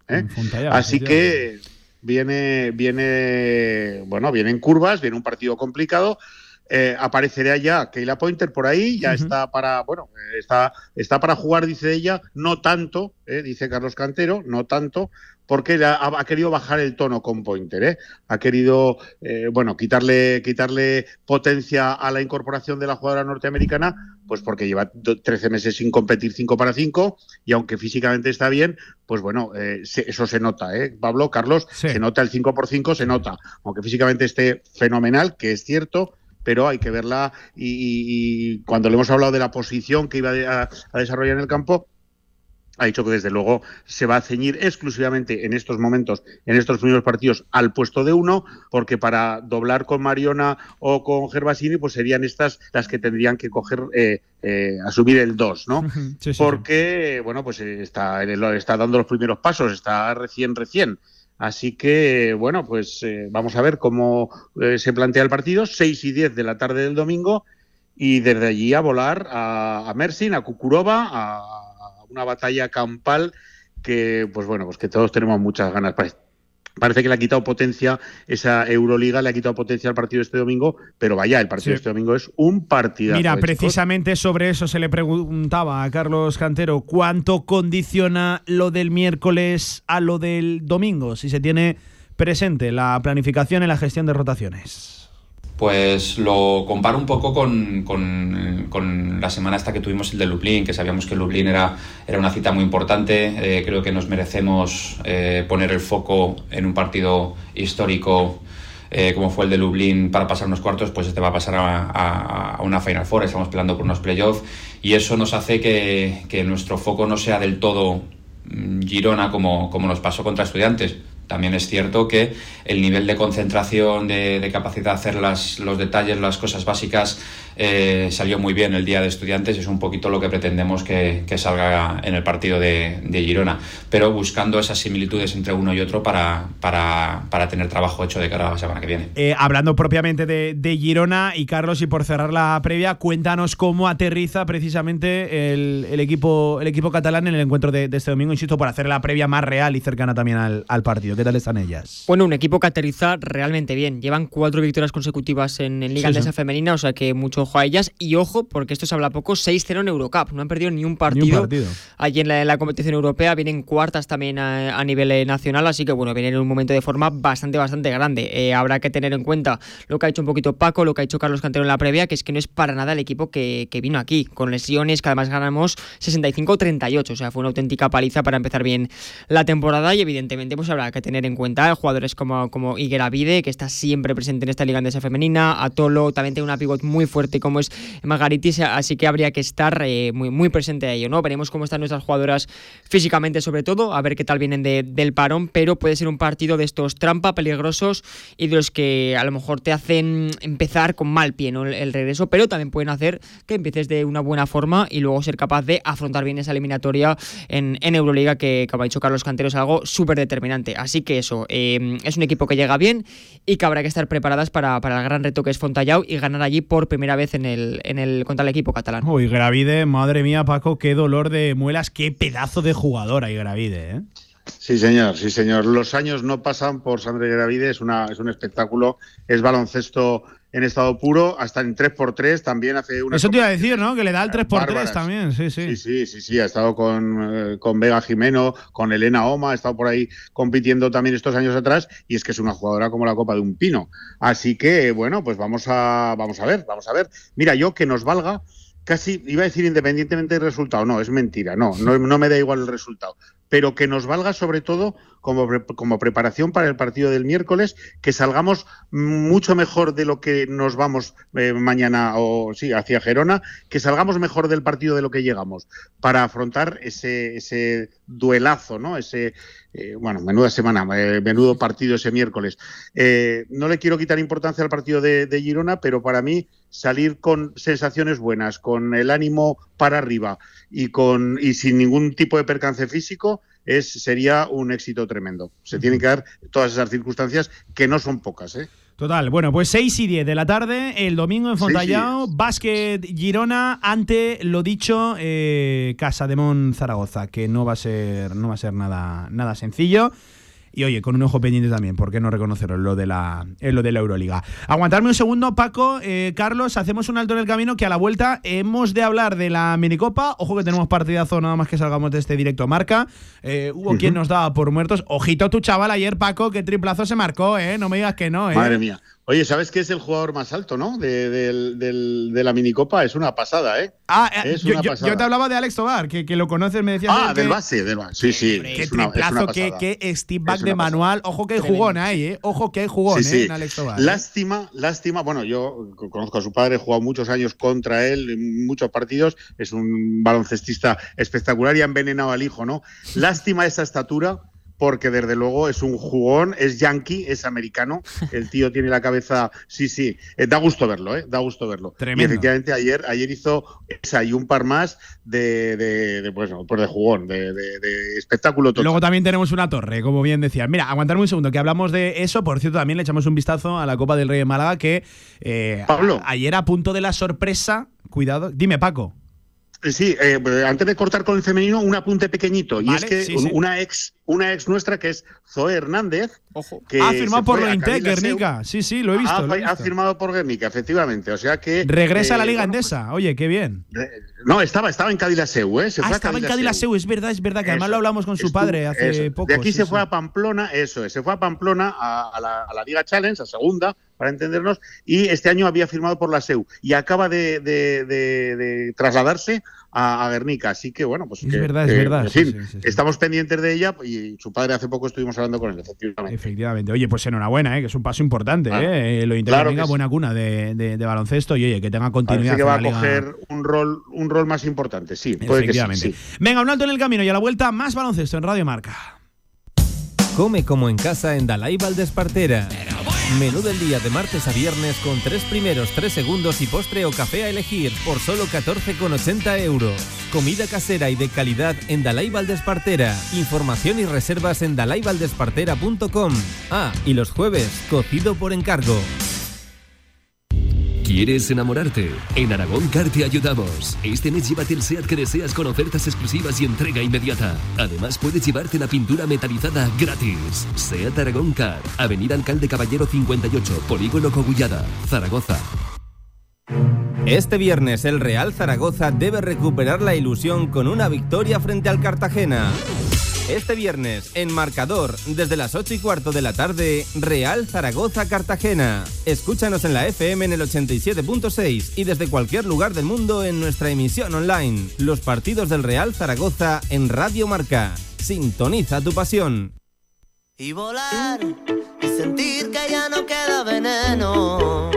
Así que viene, viene, bueno, vienen curvas, viene un partido complicado. Eh, aparecerá ya Keila Pointer por ahí, ya está para, bueno, está, está para jugar, dice ella, no tanto, eh, dice Carlos Cantero, no tanto, porque ha, querido bajar el tono con Pointer, ¿eh? ha querido, bueno, quitarle, quitarle potencia a la incorporación de la jugadora norteamericana, pues porque lleva 13 meses sin competir 5 para 5 y aunque físicamente está bien, pues bueno, eso se nota, ¿eh? Pablo, Carlos, se nota el 5 por 5, se nota, aunque físicamente esté fenomenal, que es cierto, pero hay que verla y, cuando le hemos hablado de la posición que iba a, desarrollar en el campo, ha dicho que desde luego se va a ceñir exclusivamente en estos momentos, en estos primeros partidos, al puesto de uno, porque para doblar con Mariona o con Gervasini, pues serían estas las que tendrían que coger, eh, eh, asumir el dos, ¿no? porque, bueno, pues está, está dando los primeros pasos, está recién, recién. Así que, bueno, pues eh, vamos a ver cómo eh, se plantea el partido, 6 y 10 de la tarde del domingo, y desde allí a volar a, a Mersin, a Kukurova, a una batalla campal que, pues bueno, pues que todos tenemos muchas ganas para, parece que le ha quitado potencia esa Euroliga, le ha quitado potencia al partido este domingo, pero vaya, el partido de este domingo es un partido. Mira, precisamente sobre eso se le preguntaba a Carlos Cantero, ¿cuánto condiciona lo del miércoles a lo del domingo? Si se tiene presente la planificación y la gestión de rotaciones. Pues lo comparo un poco con, con, la semana esta que tuvimos el de Lublin, que sabíamos que Lublin era, era una cita muy importante. Eh, creo que nos merecemos eh, poner el foco en un partido histórico eh, como fue el de Lublin para pasar unos cuartos, pues este va a pasar a, una Final Four, estamos peleando por unos playoffs y eso nos hace que, que, nuestro foco no sea del todo mm, Girona como, como nos pasó contra estudiantes. También es cierto que el nivel de concentración, de, capacidad de hacer las, los detalles, las cosas básicas, eh, salió muy bien el día de estudiantes. Es un poquito lo que pretendemos que, salga en el partido de, Girona. Pero buscando esas similitudes entre uno y otro para, para, tener trabajo hecho de cara a la semana que viene. Eh, hablando propiamente de, Girona, y Carlos, y por cerrar la previa, cuéntanos cómo aterriza precisamente el, equipo, el equipo catalán en el encuentro de, este domingo, insisto, para hacer la previa más real y cercana también al, al partido. ¿Qué tal están ellas? Bueno, un equipo que aterriza realmente bien. Llevan cuatro victorias consecutivas en, Liga Andesa Femenina, o sea que mucho ojo a ellas. Y ojo, porque esto se habla poco, 6-0 en Eurocup. No han perdido ni un partido, allí en la, competición europea. Vienen cuartas también a, nivel eh, nacional, así que bueno, vienen en un momento de forma bastante, bastante grande. Eh, habrá que tener en cuenta lo que ha hecho un poquito Paco, lo que ha hecho Carlos Cantero en la previa, que es que no es para nada el equipo que, que vino aquí, con lesiones, que además ganamos 65-38. O sea, fue una auténtica paliza para empezar bien la temporada y evidentemente pues habrá que tener en cuenta. Jugadores como, como Igueravide, que está siempre presente en esta liga andesa femenina, Atolo, también tiene una pivot muy fuerte como es Margaritis, así que habría que estar eh, muy, muy presente a ello, ¿no? Veremos cómo están nuestras jugadoras físicamente sobre todo, a ver qué tal vienen del parón, pero puede ser un partido de estos trampa, peligrosos y de los que a lo mejor te hacen empezar con mal pie, ¿no? El, regreso, pero también pueden hacer que empieces de una buena forma y luego ser capaz de afrontar bien esa eliminatoria en, Euroliga, que, como ha dicho Carlos Cantero, es algo súper determinante. Así que eso, eh, es un equipo que llega bien y que habrá que estar preparadas para, para el gran reto que es Fontallao y ganar allí por primera vez en el, en el contra el equipo catalán. Uy, Gravide, madre mía, Paco, qué dolor de muelas, qué pedazo de jugadora y Gravide, ¿eh? Sí, señor, sí, señor. Los años no pasan por Sandra Gravide, es, una, es un espectáculo, es baloncesto en estado puro, hasta en 3x3 también hace una. Eso te iba a decir, ¿no? Que le da el 3x3 también, sí, sí. Sí, sí, sí, ha estado con, eh, con Vega Jimeno, con Elena Oma, ha estado por ahí compitiendo también estos años atrás y es que es una jugadora como la copa de un pino. Así que, bueno, pues vamos a, vamos a ver, vamos a ver. Mira, yo que nos valga casi, iba a decir independientemente del resultado, no, es mentira, no, no, no me da igual el resultado, pero que nos valga sobre todo como, como, preparación para el partido del miércoles, que salgamos mucho mejor de lo que nos vamos eh, mañana o sí, hacia Gerona, que salgamos mejor del partido de lo que llegamos, para afrontar ese, ese duelazo, ¿no? Ese, eh, bueno, menuda semana, eh, menudo partido ese miércoles. no le quiero quitar importancia al partido de, de Girona, pero para mí salir con sensaciones buenas, con el ánimo para arriba y con y sin ningún tipo de percance físico, es, sería un éxito tremendo. Se tienen que dar todas esas circunstancias que no son pocas. ¿eh? Total, bueno, pues 6 y 10 de la tarde, el domingo en Fontallao, básquet Girona ante lo dicho eh, Casa de Mon Zaragoza, que no va a ser, no va a ser nada, nada sencillo. Y oye, con un ojo pendiente también, ¿por qué no reconocerlo? Lo de la, en lo de la Euroliga. Aguantarme un segundo, Paco, eh, Carlos, hacemos un alto en el camino que a la vuelta hemos de hablar de la minicopa. Ojo que tenemos partidazo nada más que salgamos de este directo marca. Eh, hubo quien nos daba por muertos. Ojito tu chaval ayer, Paco, que triplazo se marcó, ¿eh? No me digas que no, ¿eh? Madre mía. Oye, ¿sabes qué es el jugador más alto, no? De, la minicopa. Es una pasada, ¿eh? Ah, eh, yo, te hablaba de Alex Tobar, que, lo conoces, me decías. Ah, del base, del base. Sí, sí. Qué triplazo, qué, qué Steve Back de manual. Ojo que hay jugón ahí, ¿eh? Ojo que hay jugón, ¿eh? En Alex Tobar. Lástima, lástima. Bueno, yo conozco a su padre, he jugado muchos años contra él en muchos partidos. Es un baloncestista espectacular y ha envenenado al hijo, ¿no? Lástima esa estatura porque desde luego es un jugón, es yankee, es americano, el tío tiene la cabeza, sí, sí, eh, da gusto verlo, ¿eh? da gusto verlo. Tremendo. Y efectivamente ayer, ayer hizo esa y un par más de, de, pues, pues de jugón, de, espectáculo total. Luego también tenemos una torre, como bien decía. Mira, aguantarme un segundo, que hablamos de eso, por cierto, también le echamos un vistazo a la Copa del Rey de Málaga, que eh, Pablo. ayer a punto de la sorpresa, cuidado, dime Paco. Sí, eh, antes de cortar con el femenino, un apunte pequeñito. y es que una ex una ex nuestra que es Zoe Hernández. Ojo. Que ha firmado por la Intec, Guernica. Sí, sí, lo he, visto, ha, firmado por Guernica, efectivamente. O sea que. Regresa a la Liga Endesa. Pues, Oye, qué bien. no, estaba, estaba en Cadillaceu, ¿eh? Se ah, estaba en Cadillaceu, es verdad, es verdad, que además lo hablamos con su padre hace poco. De aquí se fue a Pamplona, eso es, se fue a Pamplona a, la, Liga Challenge, a segunda, para entendernos, y este año había firmado por la SEU y acaba de trasladarse a, Guernica. Así que bueno, pues. Es verdad, es verdad. estamos pendientes de ella y su padre hace poco estuvimos hablando con él, efectivamente. Efectivamente. Oye, pues enhorabuena, ¿eh? que es un paso importante. ¿eh? Lo intenta claro buena cuna de, baloncesto y oye, que tenga continuidad. Parece que va a coger un rol, un rol más importante, sí. Puede efectivamente. Que Venga, un alto en el camino y a la vuelta más baloncesto en Radio Marca. Come como en casa en Dalai Valdespartera. Menú del día de martes a viernes con tres primeros, tres segundos y postre o café a elegir por solo 14,80 euros. Comida casera y de calidad en Dalai Valdespartera. Información y reservas en dalaivaldespartera.com. Ah, y los jueves, cocido por encargo. ¿Quieres enamorarte? En Aragón Car te ayudamos. Este mes llévate el SEAT que deseas con ofertas exclusivas y entrega inmediata. Además puedes llevarte la pintura metalizada gratis. SEAT Aragón Car, Avenida Alcalde Caballero 58, Polígono Cogullada, Zaragoza. Este viernes el Real Zaragoza debe recuperar la ilusión con una victoria frente al Cartagena. Este viernes, en marcador, desde las 8 y cuarto de la tarde, Real Zaragoza Cartagena. Escúchanos en la FM en el 87.6 y desde cualquier lugar del mundo en nuestra emisión online. Los partidos del Real Zaragoza en Radio Marca. Sintoniza tu pasión. y volar y sentir que ya no queda veneno.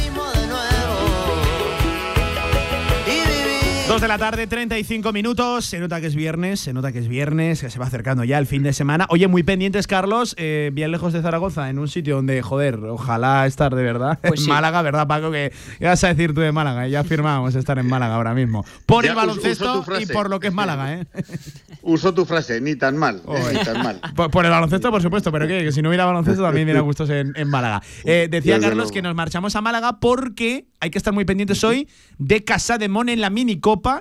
Dos de la tarde, 35 minutos. Se nota que es viernes, se nota que es viernes, que se va acercando ya el fin de semana. Oye, muy pendientes, Carlos, eh, bien lejos de Zaragoza, en un sitio donde, joder, ojalá estar de verdad. Pues en sí. Málaga, ¿verdad, Paco? Que ¿qué vas a decir tú de Málaga? Ya firmábamos estar en Málaga ahora mismo. Por Ya el baloncesto y por lo que es Málaga, ¿eh? Uso tu frase, ni tan mal, ni tan mal. Por, por el baloncesto, por supuesto, pero que, que si no hubiera baloncesto también hubiera gustos en, en Málaga. Eh, decía Desde Carlos luego. que nos marchamos a Málaga porque hay que estar muy pendientes hoy de Casa de Mon en la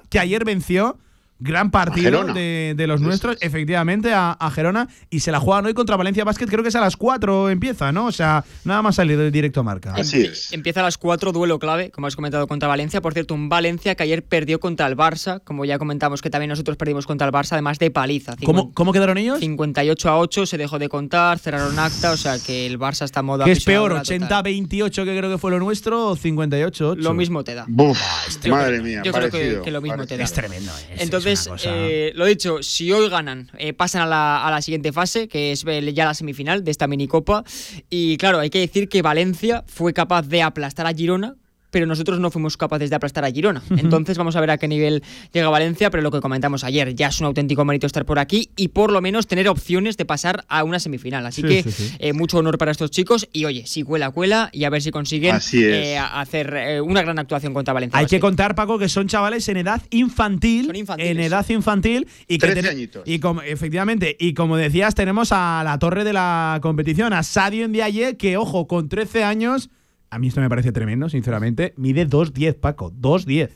que ayer venció. Gran partido de, de los nuestros, efectivamente, a, a Gerona. Y se la juegan hoy contra Valencia Basket. Creo que es a las 4 empieza, ¿no? O sea, nada más salir del directo a marca. Empie- Empieza a las 4, duelo clave, como has comentado, contra Valencia. Por cierto, un Valencia que ayer perdió contra el Barça, como ya comentamos que también nosotros perdimos contra el Barça, además de paliza. ¿Cómo, ¿Cómo quedaron ellos? 58 a 8, se dejó de contar, cerraron acta, o sea que el Barça está en modo ¿Qué es peor? apisonadora total. ¿80-28 que creo que fue lo nuestro o 58-8? Lo mismo te da. Madre mía, Yo creo que, que lo mismo te da. Es tremendo. es- Entonces, es una cosa- eh, lo dicho, si hoy ganan, eh, pasan a la, a la siguiente fase, que es ya la semifinal de esta minicopa. Y claro, hay que decir que Valencia fue capaz de aplastar a Girona. Pero nosotros no fuimos capaces de aplastar a Girona. Entonces vamos a ver a qué nivel llega Valencia, pero lo que comentamos ayer, ya es un auténtico mérito estar por aquí y por lo menos tener opciones de pasar a una semifinal. Así Sí, que sí, sí. eh, mucho honor para estos chicos y oye, si cuela, cuela y a ver si consiguen eh, hacer eh, una gran actuación contra Valencia. Hay que contar, Paco, que son chavales en edad infantil. Son infantiles. En edad infantil. Y que 13 ten- añitos. Y como, efectivamente, y como decías, tenemos a la torre de la competición, a Sadio Ndiaye, que, ojo, con 13 años, a mí esto me parece tremendo, sinceramente, mide 2'10, Paco, 2'10.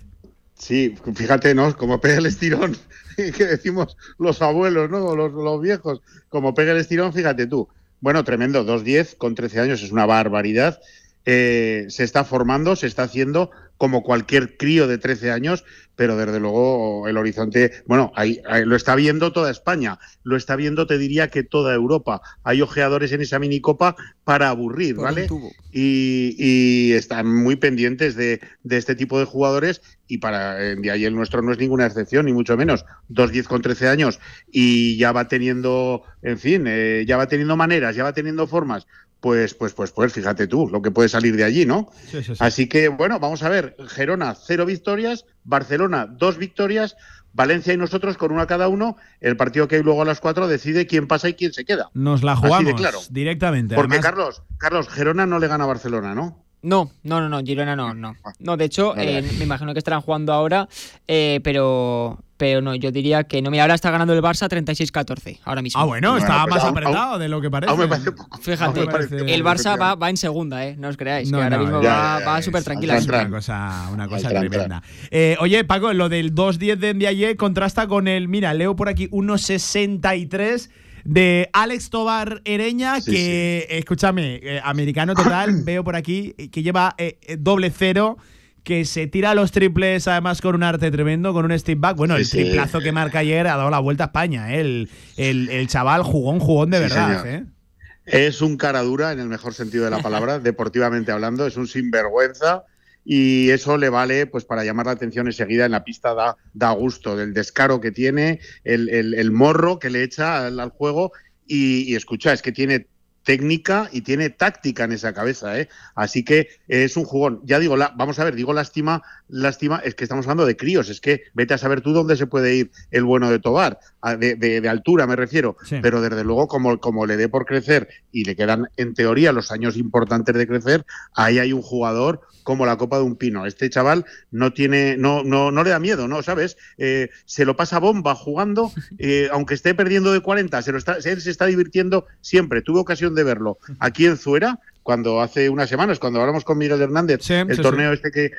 Sí, fíjate, ¿no? Como pega el estirón, que decimos los abuelos, ¿no? Los, los viejos, como pega el estirón, fíjate tú. Bueno, tremendo, 2'10 con 13 años es una barbaridad. Eh, se está formando, se está haciendo como cualquier crío de 13 años, pero desde luego el horizonte, bueno, ahí, ahí lo está viendo toda España, lo está viendo, te diría que toda Europa. Hay ojeadores en esa minicopa para aburrir, Por ¿vale? y, y están muy pendientes de, de este tipo de jugadores y para eh, de el nuestro no es ninguna excepción, ni mucho menos. 2-10 con 13 años y ya va teniendo, en fin, eh, ya va teniendo maneras, ya va teniendo formas. Pues, pues, pues, pues, fíjate tú lo que puede salir de allí, ¿no? Sí, sí, sí. Así que, bueno, vamos a ver. Gerona, cero victorias. Barcelona, dos victorias. Valencia y nosotros con una cada uno. El partido que hay luego a las cuatro decide quién pasa y quién se queda. Nos la Así de jugamos claro. directamente. Porque, Además, Carlos, Carlos, Gerona no le gana a Barcelona, ¿no? No, no, no, no, Girona no, no. No, de hecho, Vale, eh, vale. me imagino que estarán jugando ahora, eh, pero, pero no, yo diría que no. Mira, ahora está ganando el Barça 36-14, ahora mismo. Ah, bueno, Bueno, está pero más aún- apretado de lo que parece. aún me parece poco. Fíjate, Aún me parece el Barça va, va en segunda, ¿eh? No os creáis, No, que ahora no, mismo ya, va, va súper tranquila. Es una cosa, una cosa tran, tremenda. Eh, oye, Paco, lo del 2-10 de Ndiaye contrasta con el, mira, leo por aquí 1.63 de Alex Tobar Ereña, Sí, que, escúchame, eh, americano total, veo por aquí eh, que lleva eh, doble cero. Que se tira los triples, además con un arte tremendo, con un step back. Bueno, Sí, el triplazo que marca ayer ha dado la vuelta a España. eh. El, el, el chaval jugón, jugón de verdad. Es un cara dura en el mejor sentido de la palabra, deportivamente hablando, es un sinvergüenza y eso le vale pues para llamar la atención enseguida en la pista da, da gusto del descaro que tiene, el, el- morro que le echa al, al juego y, y escucha, es que tiene técnica y tiene táctica en esa cabeza, ¿eh? Así que es un jugón. Ya digo, la- vamos a ver, digo lástima, lástima, es que estamos hablando de críos, es que vete a saber tú dónde se puede ir el bueno de Tobar, de, de- de altura me refiero, Sí. pero desde luego como, como le dé por crecer y le quedan en teoría los años importantes de crecer, ahí hay un jugador como la copa de un pino. Este chaval no tiene, no, no, no le da miedo, ¿no? ¿Sabes? Eh, se lo pasa bomba jugando, eh, aunque esté perdiendo de 40, se lo está, él se está divirtiendo siempre. Tuve ocasión de verlo aquí en Zuera, cuando hace unas semanas, cuando hablamos con Miguel Hernández, Sí, el sí, torneo este que,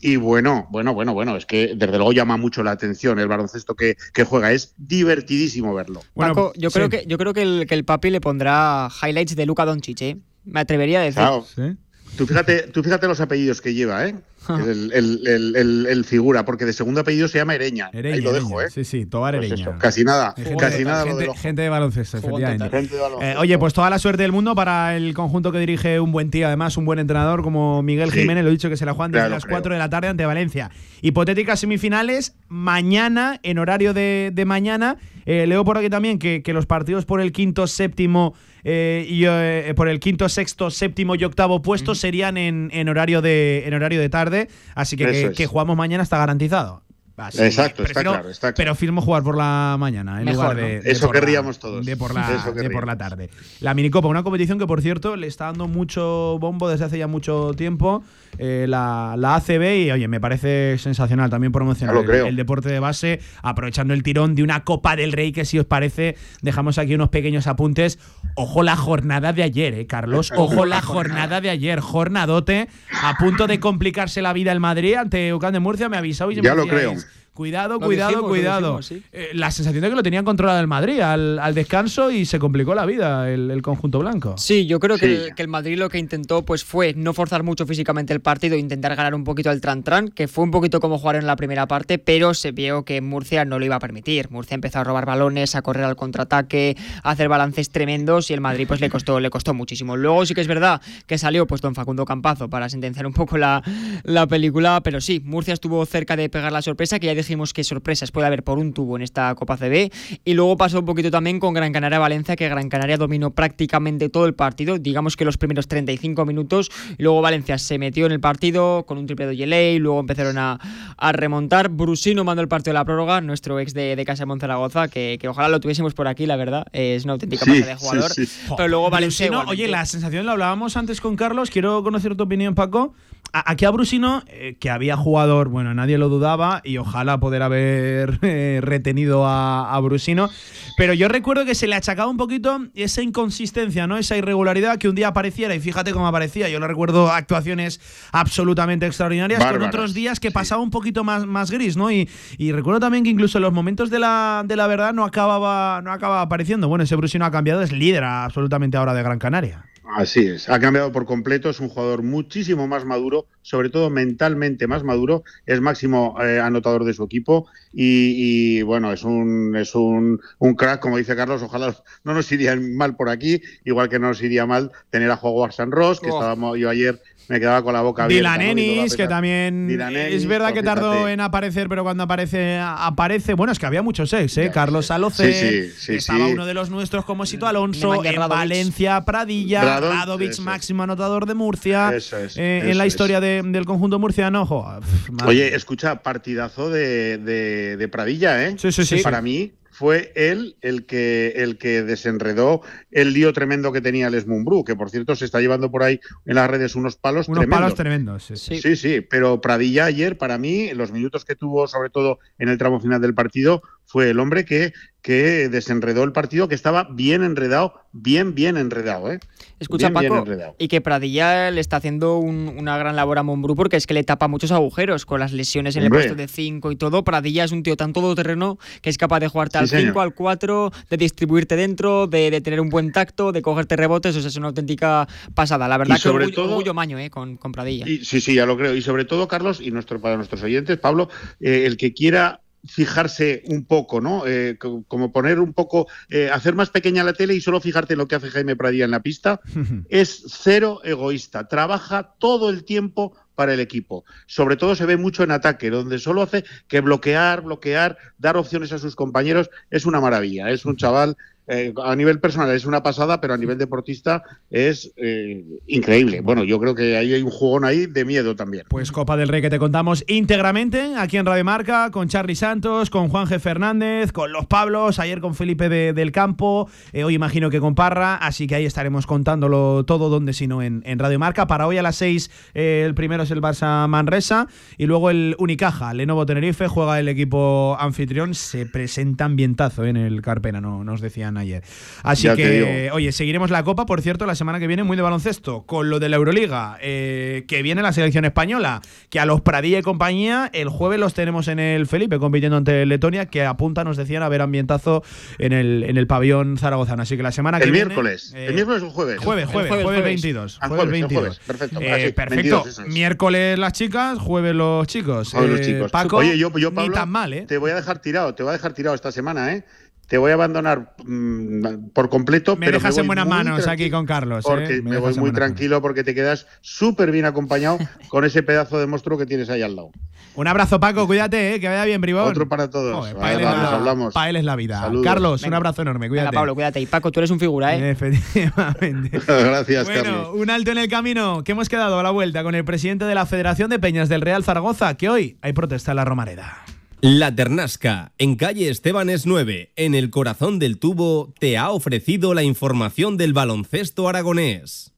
y bueno, bueno, bueno, bueno, es que desde luego llama mucho la atención el baloncesto que, que juega. Es divertidísimo verlo. Bueno, Paco, yo sí. creo que yo creo que el, que el papi le pondrá highlights de Luka Doncic, ¿eh? Me atrevería a decir. Claro. Sí. Tú fíjate, tú fíjate los apellidos que lleva, ¿eh? El, el- el- el- el figura, porque de segundo apellido se llama Ereña. Ereña, Ahí lo dejo, Ereña. ¿eh? Sí, sí, Tobar Pues Ereña. eso, casi nada, Gente- casi nada lo gente, de baloncesto, efectivamente. Gente de baloncesto. Eh, oye, pues toda la suerte del mundo para el conjunto que dirige un buen tío, además un buen entrenador como Miguel Sí. Jiménez, lo he dicho que se la juegan desde Claro, las creo. 4 de la tarde ante Valencia. Hipotéticas semifinales, mañana, en horario de, de mañana. Eh, leo por aquí también que, que los partidos por el quinto, séptimo eh, y eh, por el quinto, sexto, séptimo y octavo puesto serían en, en horario de en horario de tarde, así que Eso que, es. que jugamos mañana está garantizado. Así, Exacto, está prefiero- claro, está claro. Pero firmo jugar por la mañana en Mejor, lugar de, ¿no? de Eso la- querríamos todos. De por, la, Eso de por la tarde. La minicopa, una competición que por cierto le está dando mucho bombo desde hace ya mucho tiempo. eh, la, la ACB y oye, me parece sensacional también promocionar el, creo. el deporte de base, aprovechando el tirón de una Copa del Rey que si os parece, dejamos aquí unos pequeños apuntes. Ojo la jornada de ayer, eh, Carlos. Ojo la jornada de ayer, jornadote, a punto de complicarse la vida el Madrid ante UCAN de Murcia, me avisáis y Ya me lo creo. Cuidado, Lo cuidado, cuidado. dijimos, sí. Eh, la sensación de que lo tenían controlado el Madrid al, al descanso y se complicó la vida el, el conjunto blanco. Sí, yo creo que, Sí. el, que el Madrid lo que intentó pues fue no forzar mucho físicamente el partido, intentar ganar un poquito al tran-tran, que fue un poquito como jugar en la primera parte, pero se vio que Murcia no lo iba a permitir. Murcia empezó a robar balones, a correr al contraataque, a hacer balances tremendos y el Madrid pues le costó, le costó muchísimo. Luego sí que es verdad que salió pues don Facundo Campazo para sentenciar un poco la, la película, pero sí, Murcia estuvo cerca de pegar la sorpresa, que ya dijimos que sorpresas puede haber por un tubo en esta Copa CB. Y luego pasó un poquito también con Gran Canaria Valencia, que Gran Canaria dominó prácticamente todo el partido, digamos que los primeros 35 minutos. Luego Valencia se metió en el partido con un triple de Yeley, y luego empezaron a, a remontar. Brusino mandó el partido de la prórroga, nuestro ex de, de Casa de Monzaragoza, que, que ojalá lo tuviésemos por aquí, la verdad. Es una auténtica Sí, masa de jugador. sí. Pero luego Valencia. Brusino, oye, la sensación lo hablábamos antes con Carlos. Quiero conocer tu opinión, Paco. Aquí a Brusino, eh, que había jugador, bueno, nadie lo dudaba y ojalá poder haber eh, retenido a, a Brusino. Pero yo recuerdo que se le achacaba un poquito esa inconsistencia, ¿no? Esa irregularidad que un día apareciera y fíjate cómo aparecía. Yo le recuerdo actuaciones absolutamente extraordinarias con otros días que pasaba un poquito más, más gris, ¿no? Y, y recuerdo también que incluso en los momentos de la, de la verdad no acababa, no acababa apareciendo. Bueno, ese Brusino ha cambiado, es líder absolutamente ahora de Gran Canaria. Así es, ha cambiado por completo, es un jugador muchísimo más maduro, sobre todo mentalmente más maduro, es máximo eh, anotador de su equipo y, y, bueno, es un es un, un crack, como dice Carlos, ojalá no nos iría mal por aquí, igual que no nos iría mal tener a juego Arsan Ross, que Oh. estábamos yo ayer me quedaba con la boca abierta. Dylan la Ennis, que también es verdad que tardó fíjate. en aparecer, pero cuando aparece, aparece. Bueno, es que había muchos ex, ¿eh? Carlos Saloce, Sí, sí, sí, estaba uno de los nuestros como Sito Alonso, en. Valencia, Pradilla, Radovic, máximo anotador de Murcia. Eso es, eh, en eso la es. historia de- del conjunto murciano, jo, pf, madre Oye, escucha, partidazo de, de, de Pradilla, ¿eh? Sí, sí, sí, Para mí fue él el que, el que desenredó el lío tremendo que tenía el Mumbrú, que por cierto se está llevando por ahí en las redes unos palos unos tremendos. palos tremendos. sí, sí. Sí, sí, pero Pradilla ayer, para mí, los minutos que tuvo, sobre todo en el tramo final del partido, fue el hombre que, que desenredó el partido, que estaba bien enredado, bien, bien enredado, ¿eh? Escucha, Bien, bien Paco, enredado. y que Pradilla le está haciendo un- una gran labor a Monbrú porque es que le tapa muchos agujeros con las lesiones en Hombre. el puesto de 5 y todo. Pradilla es un tío tan todoterreno que es capaz de jugarte Sí, al 5, señor. al 4, de distribuirte dentro, de, de tener un buen tacto, de cogerte rebotes. O sea, es una auténtica pasada. La verdad Y que orgullo, todo- orgullo maño eh, con, con Pradilla. Y, sí, sí, ya lo creo. Y sobre todo, Carlos, y nuestro, para nuestros oyentes, Pablo, eh, el que quiera fijarse un poco, ¿no? Eh, co- como poner un poco, eh, hacer más pequeña la tele y solo fijarte en lo que hace Jaime Pradilla en la pista, es cero egoísta, trabaja todo el tiempo para el equipo. Sobre todo se ve mucho en ataque, donde solo hace que bloquear, bloquear, dar opciones a sus compañeros, es una maravilla. Es un chaval, eh, a nivel personal es una pasada, pero a nivel deportista es eh, increíble. Bueno, yo creo que ahí hay un jugón ahí de miedo también. Pues Copa del Rey que te contamos íntegramente aquí en Radio Marca, con Charly Santos, con Juan G. Fernández, con los Pablos, ayer con Felipe de- del Campo, eh, hoy imagino que con Parra, así que ahí estaremos contándolo todo, donde si no en, Radio Marca. Para hoy a las 6 eh, el primero es el Barça Manresa y luego el Unicaja, Lenovo Tenerife, juega el equipo anfitrión, se presenta ambientazo en el Carpena, no, nos decían ayer. Así Ya que, oye, seguiremos la Copa, por cierto, la semana que viene muy de baloncesto, con lo de la Euroliga, eh, que viene la selección española, que a los Pradilla y compañía, el jueves los tenemos en el Felipe compitiendo ante Letonia, que apunta, nos decían, a ver ambientazo en el, en el pabellón zaragozano. Así que la semana que El viene... miércoles. eh, ¿El miércoles o el jueves? Jueves, El jueves, jueves, 22. Ah, jueves jueves, el 22. jueves, perfecto. Eh, Ah, perfecto. 22, eso es. Miércoles las chicas, jueves los chicos. Los Eh, chicos. Paco, Oye, yo, yo ni Pablo, tan mal, ¿eh? te voy a dejar tirado, te voy a dejar tirado esta semana, ¿eh? Te voy a abandonar mm, por completo, Me pero dejas me en voy buenas manos aquí con Carlos. ¿eh? Porque me, voy muy tranquilo porque te quedas súper bien acompañado con ese pedazo de monstruo que tienes ahí al lado. Un abrazo, Paco, cuídate, ¿eh? que vaya bien, bribón. Otro para todos. Joder, Vale, pa' él hablamos. pa' él es la vida. Saludos. Carlos, un abrazo enorme, cuídate. Venga, Pablo, cuídate. Y Paco, tú eres un figura, ¿eh? Efectivamente. Gracias, bueno, Carlos. un alto en el camino que hemos quedado a la vuelta con el presidente de la Federación de Peñas del Real Zaragoza, que hoy hay protesta en la Romareda. La Ternasca, en calle Estebanes 9, en el corazón del tubo, te ha ofrecido la información del baloncesto aragonés.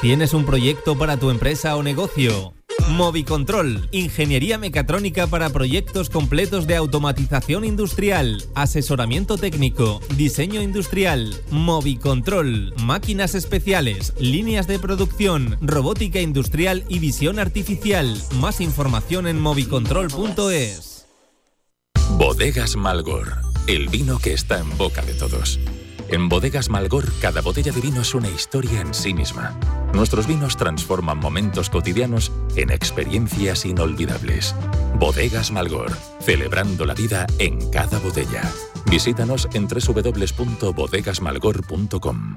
¿Tienes un proyecto para tu empresa o negocio? Movicontrol, ingeniería mecatrónica para proyectos completos de automatización industrial, asesoramiento técnico, diseño industrial, Movicontrol, máquinas especiales, líneas de producción, robótica industrial y visión artificial. Más información en movicontrol.es. Bodegas Malgor, el vino que está en boca de todos. En Bodegas Malgor, cada botella de vino es una historia en sí misma. Nuestros vinos transforman momentos cotidianos en experiencias inolvidables. Bodegas Malgor, celebrando la vida en cada botella. Visítanos en www.bodegasmalgor.com.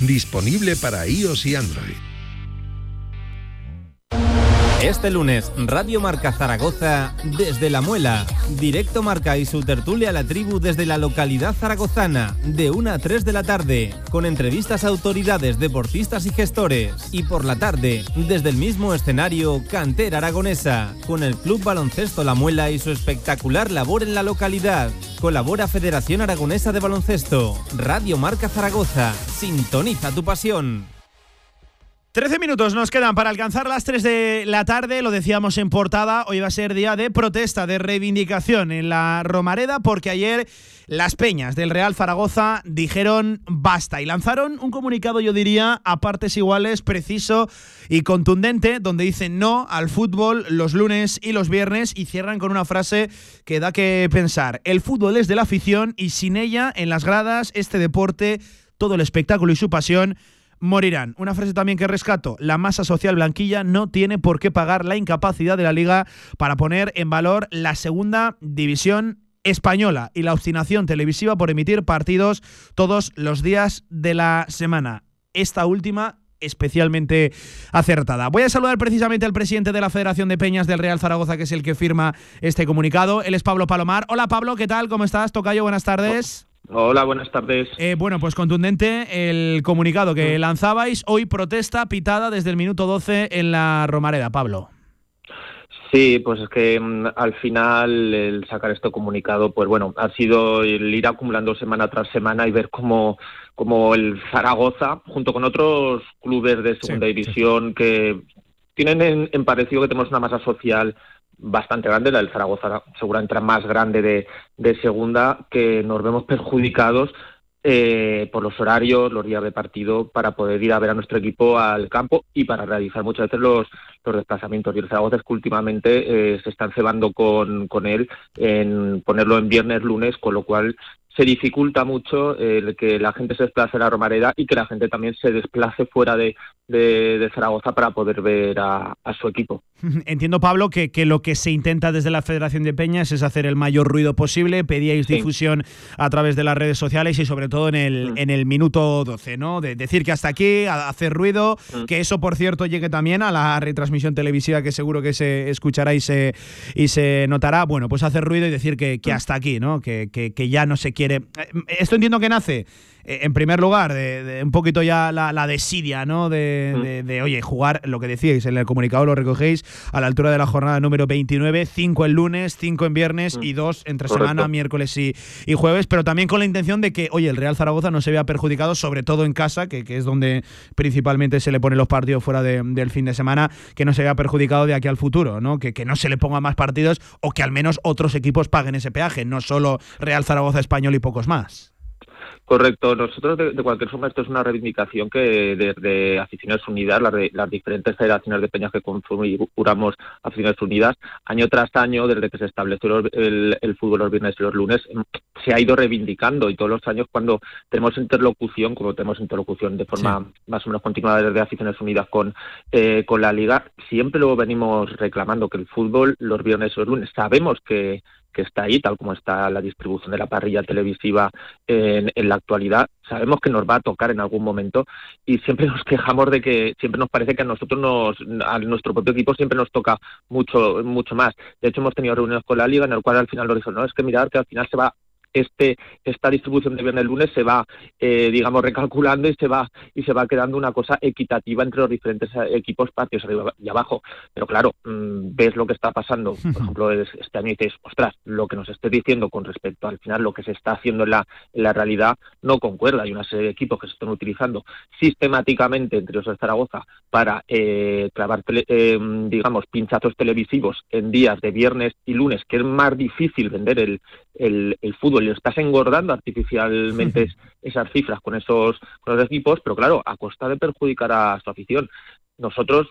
Disponible para iOS y Android. Este lunes, Radio Marca Zaragoza desde La Muela. Directo Marca y su tertulia a la tribu desde la localidad zaragozana, de 1 a 3 de la tarde, con entrevistas a autoridades, deportistas y gestores. Y por la tarde, desde el mismo escenario, Cantera Aragonesa, con el Club Baloncesto La Muela y su espectacular labor en la localidad. Colabora Federación Aragonesa de Baloncesto. Radio Marca Zaragoza. Sintoniza tu pasión. 13 minutos nos quedan para alcanzar las 3 de la tarde, lo decíamos en portada, hoy va a ser día de protesta, de reivindicación en la Romareda, porque ayer las peñas del Real Zaragoza dijeron basta y lanzaron un comunicado, yo diría, a partes iguales, preciso y contundente, donde dicen no al fútbol los lunes y los viernes y cierran con una frase que da que pensar, el fútbol es de la afición y sin ella, en las gradas, este deporte, todo el espectáculo y su pasión, morirán. Una frase también que rescato, la masa social blanquilla no tiene por qué pagar la incapacidad de la liga para poner en valor la segunda división española y la obstinación televisiva por emitir partidos todos los días de la semana. Esta última especialmente acertada. Voy a saludar precisamente al presidente de la Federación de Peñas del Real Zaragoza, que es el que firma este comunicado. Él es Pablo Palomar. Hola Pablo, ¿qué tal? ¿Cómo estás? Tocayo, buenas tardes. Hola, buenas tardes. Eh, bueno, pues contundente el comunicado que lanzabais. Hoy protesta pitada desde el minuto 12 en la Romareda, Pablo. Sí, pues es que mm, al final el sacar este comunicado, pues bueno, ha sido el ir acumulando semana tras semana y ver cómo, cómo el Zaragoza, junto con otros clubes de segunda división que tienen en, en parecido que tenemos una masa social bastante grande, la del Zaragoza seguramente la más grande de, de segunda, que nos vemos perjudicados eh, por los horarios, los días de partido, para poder ir a ver a nuestro equipo al campo y para realizar muchas veces los, los desplazamientos. Y el Zaragoza es que últimamente eh, se están cebando con, con él en ponerlo en viernes, lunes, con lo cual se dificulta mucho el que la gente se desplace a la Romareda y que la gente también se desplace fuera de, de, de Zaragoza para poder ver a, a su equipo. Entiendo, Pablo, que, que, lo que se intenta desde la Federación de Peñas es hacer el mayor ruido posible. Pedíais sí. difusión a través de las redes sociales y sobre todo en el, mm. en el minuto 12, ¿no? De decir que hasta aquí, hacer ruido, mm. que eso, por cierto, llegue también a la retransmisión televisiva que seguro que se escuchará y se, y se notará. Bueno, pues hacer ruido y decir que, que hasta aquí, ¿no? Que, que, que ya no se quiere... Esto entiendo que nace eh, en primer lugar, de, un poquito ya la, desidia, ¿no? Mm. De, de, oye, jugar, lo que decíais, en el comunicado lo recogéis, a la altura de la jornada número 29, 5 el lunes, 5 en viernes y 2 entre semana, miércoles y, y, jueves, pero también con la intención de que, oye, el Real Zaragoza no se vea perjudicado, sobre todo en casa, que, que es donde principalmente se le ponen los partidos fuera del fin de semana, que no se vea perjudicado de aquí al futuro, ¿no? Que, que no se le ponga más partidos o que al menos otros equipos paguen ese peaje, no solo Real Zaragoza Español y pocos más. Correcto. Nosotros, de, cualquier forma, esto es una reivindicación que desde Aficiones Unidas, las, las, diferentes federaciones de peñas que configuramos Aficiones Unidas, año tras año, desde que se estableció el, fútbol los viernes y los lunes, em, se ha ido reivindicando y todos los años cuando tenemos interlocución, como tenemos interlocución de forma más o menos continuada desde Aficiones Unidas con, eh, con la Liga, siempre lo venimos reclamando que el fútbol los viernes y los lunes, sabemos que que está ahí, tal como está la distribución de la parrilla televisiva en, la actualidad, sabemos que nos va a tocar en algún momento y siempre nos quejamos de que siempre nos parece que a nosotros nos, a nuestro propio equipo siempre nos toca mucho, mucho más. De hecho, hemos tenido reuniones con la liga en el cual al final lo dijo, no, es que mirar que al final se va este esta distribución de viernes lunes se va eh, digamos recalculando y se va y se va quedando una cosa equitativa entre los diferentes eh, equipos patios arriba y abajo. Pero claro mm, ves lo que está pasando. Por ejemplo este año y dices ostras lo que nos esté diciendo con respecto al final lo que se está haciendo en la en la realidad no concuerda. Hay una serie de equipos que se están utilizando sistemáticamente entre los de Zaragoza para eh, clavar digamos pinchazos televisivos en días de viernes y lunes que es más difícil vender el, el, el fútbol estás engordando artificialmente esas cifras con esos, con los equipos, pero claro, a costa de perjudicar a su afición. Nosotros,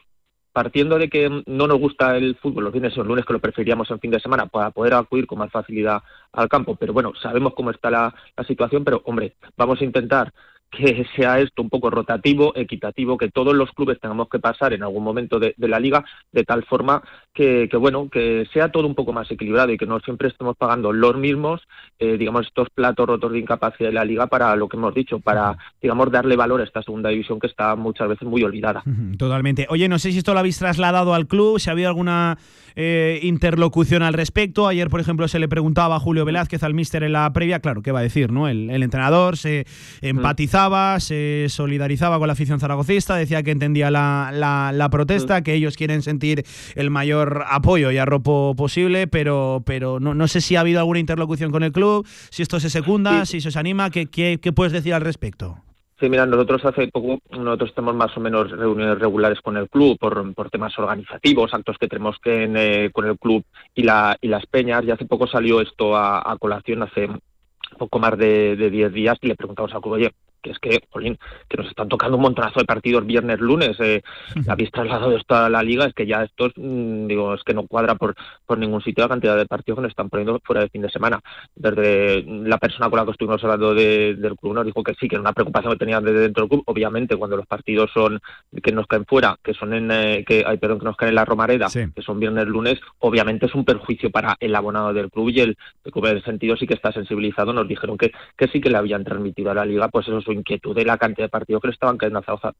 partiendo de que no nos gusta el fútbol los fines y los lunes, que lo preferíamos en fin de semana para poder acudir con más facilidad al campo, pero bueno, sabemos cómo está la, la situación, pero hombre, vamos a intentar que sea esto un poco rotativo, equitativo, que todos los clubes tengamos que pasar en algún momento de, la liga, de tal forma que, bueno, que sea todo un poco más equilibrado y que no siempre estemos pagando los mismos, eh, digamos, estos platos rotos de incapacidad de la liga para lo que hemos dicho, para, digamos, darle valor a esta segunda división que está muchas veces muy olvidada. Totalmente. Oye, no sé si esto lo habéis trasladado al club, si ha habido alguna eh, interlocución al respecto. Ayer, por ejemplo, se le preguntaba a Julio Velázquez al míster en la previa, claro, ¿qué va a decir? no El, entrenador se empatizaba, se solidarizaba con la afición zaragocista, decía que entendía la, protesta, que ellos quieren sentir el mayor apoyo y arropo posible, pero, pero no, no sé si ha habido alguna interlocución con el club, si esto se secunda, si se os anima, ¿qué, qué, qué puedes decir al respecto? Sí, mira, nosotros hace poco, nosotros tenemos más o menos reuniones regulares con el club por, por temas organizativos, actos que tenemos que eh, con el club y, la, y las peñas, y hace poco salió esto a, colación, hace poco más de 10 días, y le preguntamos al club, oye, que es que, jolín, que nos están tocando un montonazo de partidos viernes, lunes. Eh, habéis trasladado esto a la liga, es que ya esto, mm, digo, es que no cuadra por, por ningún sitio la cantidad de partidos que nos están poniendo fuera de fin de semana. Desde la persona con la que estuvimos hablando del club nos dijo que sí, que era una preocupación que tenían desde dentro del club. Obviamente, cuando los partidos son que nos caen fuera, que son en, eh, que, hay perdón, que nos caen en la Romareda, que son viernes, lunes, obviamente es un perjuicio para el abonado del club y el, el club en ese sentido sí que está sensibilizado. Nos dijeron que, que sí que le habían transmitido a la liga, pues esos inquietud de la cantidad de partidos que le estaban cayendo a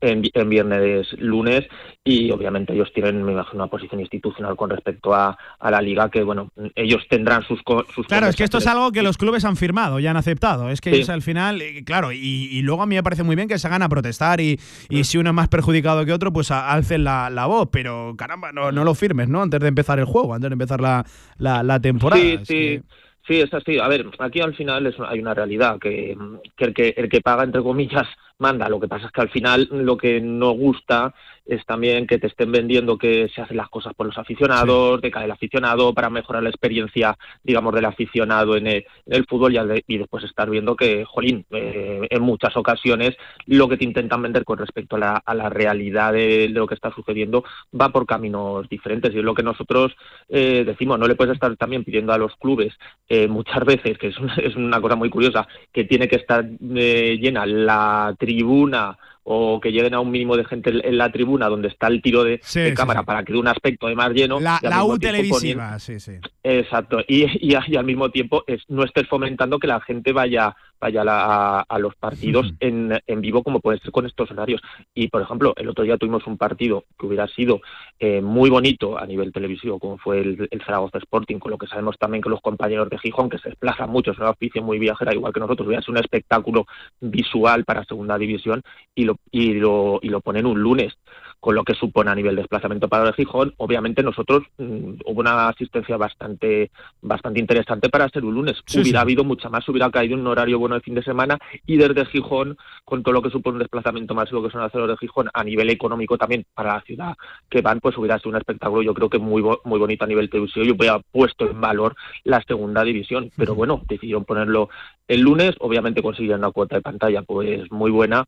en, en, viernes, lunes, y obviamente ellos tienen, me imagino, una posición institucional con respecto a, la liga que, bueno, ellos tendrán sus... sus claro, es que esto es algo que los clubes han firmado, ya han aceptado. Es que ellos al final, eh, claro, y, luego a mí me parece muy bien que se hagan a protestar y, y si uno es más perjudicado que otro, pues alcen la, la, voz, pero caramba, no, no lo firmes, ¿no? Antes de empezar el juego, antes de empezar la, la, temporada. Sí, sí. Sí, es así. A ver, aquí al final es, hay una realidad que, el que el que paga entre comillas manda. Lo que pasa es que al final lo que no gusta es también que te estén vendiendo que se hacen las cosas por los aficionados, de cada el aficionado para mejorar la experiencia, digamos, del aficionado en el, fútbol y, después estar viendo que, jolín, eh, en muchas ocasiones lo que te intentan vender con respecto a la, a la realidad de, lo que está sucediendo va por caminos diferentes y es lo que nosotros eh, decimos, no le puedes estar también pidiendo a los clubes eh, muchas veces, que es una, es una cosa muy curiosa, que tiene que estar llena la tribuna o que lleguen a un mínimo de gente en la tribuna donde está el tiro de, cámara para que dé un aspecto de más lleno. La, U televisiva, sí, sí. Exacto. Y, y, al mismo tiempo es, no estés fomentando que la gente vaya vaya a, la- a los partidos en, en vivo como puede ser con estos horarios. Y, por ejemplo, el otro día tuvimos un partido que hubiera sido eh, muy bonito a nivel televisivo, como fue el, el Zaragoza Sporting, con lo que sabemos también que los compañeros de Gijón, que se desplazan mucho, es una afición muy viajera, igual que nosotros, hubiera sido un espectáculo visual para segunda división y lo, y lo, y lo ponen un lunes con lo que supone a nivel de desplazamiento para el Gijón. Obviamente nosotros mm, hubo una asistencia bastante bastante interesante para ser un lunes. Sí, hubiera sí. habido mucha más, hubiera caído un horario bueno de fin de semana y desde Gijón, con todo lo que supone un desplazamiento masivo que son las horas de Gijón, a nivel económico también para la ciudad que van, pues hubiera sido un espectáculo yo creo que muy bo- muy bonito a nivel televisivo y hubiera puesto en valor la segunda división. Pero bueno, decidieron ponerlo el lunes, obviamente consiguieron una cuota de pantalla pues muy buena,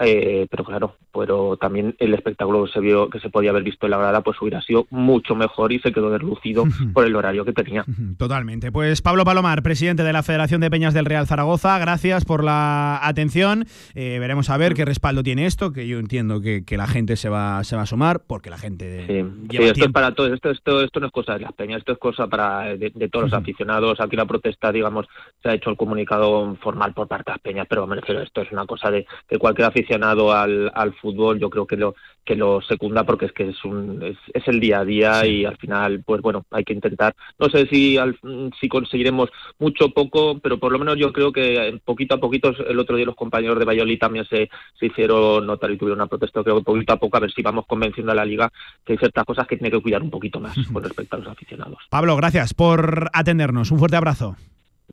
eh, pero claro, pero también el espectáculo que se vio que se podía haber visto en la grada pues hubiera sido mucho mejor y se quedó deslucido por el horario que tenía. Totalmente. Pues Pablo Palomar, presidente de la Federación de Peñas del Real Zaragoza, gracias por la atención. Eh, veremos a ver qué respaldo tiene esto, que yo entiendo que, que la gente se va, se va a sumar, porque la gente Sí, lleva sí, esto es para todos, esto, esto, esto no es cosa de las peñas, esto es cosa para de, de todos los aficionados. Aquí la protesta, digamos, se ha hecho el comunicado formal por parte de las peñas, pero me refiero, esto es una cosa de que cualquier aficionado al, al fútbol, yo creo que lo que lo secunda porque es que es un es, es el día a día y al final, pues bueno, hay que intentar. No sé si al- si conseguiremos mucho o poco, pero por lo menos yo creo que poquito a poquito el otro día los compañeros de Valladolid también se, se hicieron notar y tuvieron una protesta. Creo que poquito a poco a ver si vamos convenciendo a la liga que hay ciertas cosas que tiene que cuidar un poquito más con respecto a los aficionados. Pablo, gracias por atendernos. Un fuerte abrazo.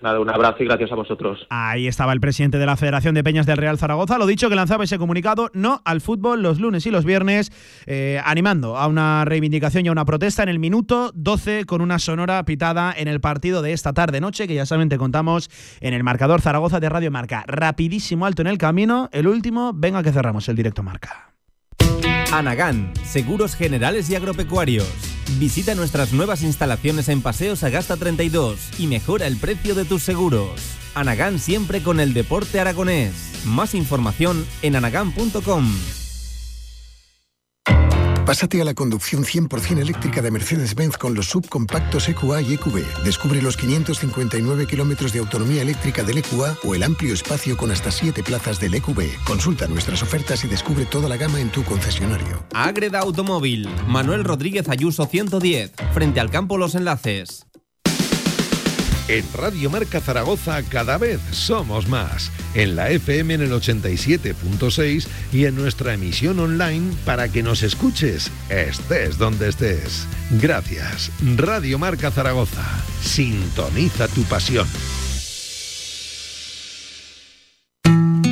Nada, un abrazo y gracias a vosotros. Ahí estaba el presidente de la Federación de Peñas del Real Zaragoza. Lo dicho, que lanzaba ese comunicado no al fútbol los lunes y los viernes, eh, animando a una reivindicación y a una protesta en el minuto 12 con una sonora pitada en el partido de esta tarde-noche, que ya saben, te contamos en el marcador Zaragoza de Radio Marca. Rapidísimo alto en el camino. El último, venga que cerramos el directo Marca. Anagán, Seguros Generales y Agropecuarios. Visita nuestras nuevas instalaciones en Paseo Sagasta 32 y mejora el precio de tus seguros. Anagán siempre con el deporte aragonés. Más información en anagán.com. Pásate a la conducción 100% eléctrica de Mercedes-Benz con los subcompactos EQA y EQB. Descubre los 559 kilómetros de autonomía eléctrica del EQA o el amplio espacio con hasta 7 plazas del EQB. Consulta nuestras ofertas y descubre toda la gama en tu concesionario. Agreda Automóvil. Manuel Rodríguez Ayuso 110. Frente al campo Los Enlaces. En Radio Marca Zaragoza cada vez somos más. En la FM en el 87.6 y en nuestra emisión online para que nos escuches, estés donde estés. Gracias. Radio Marca Zaragoza. Sintoniza tu pasión.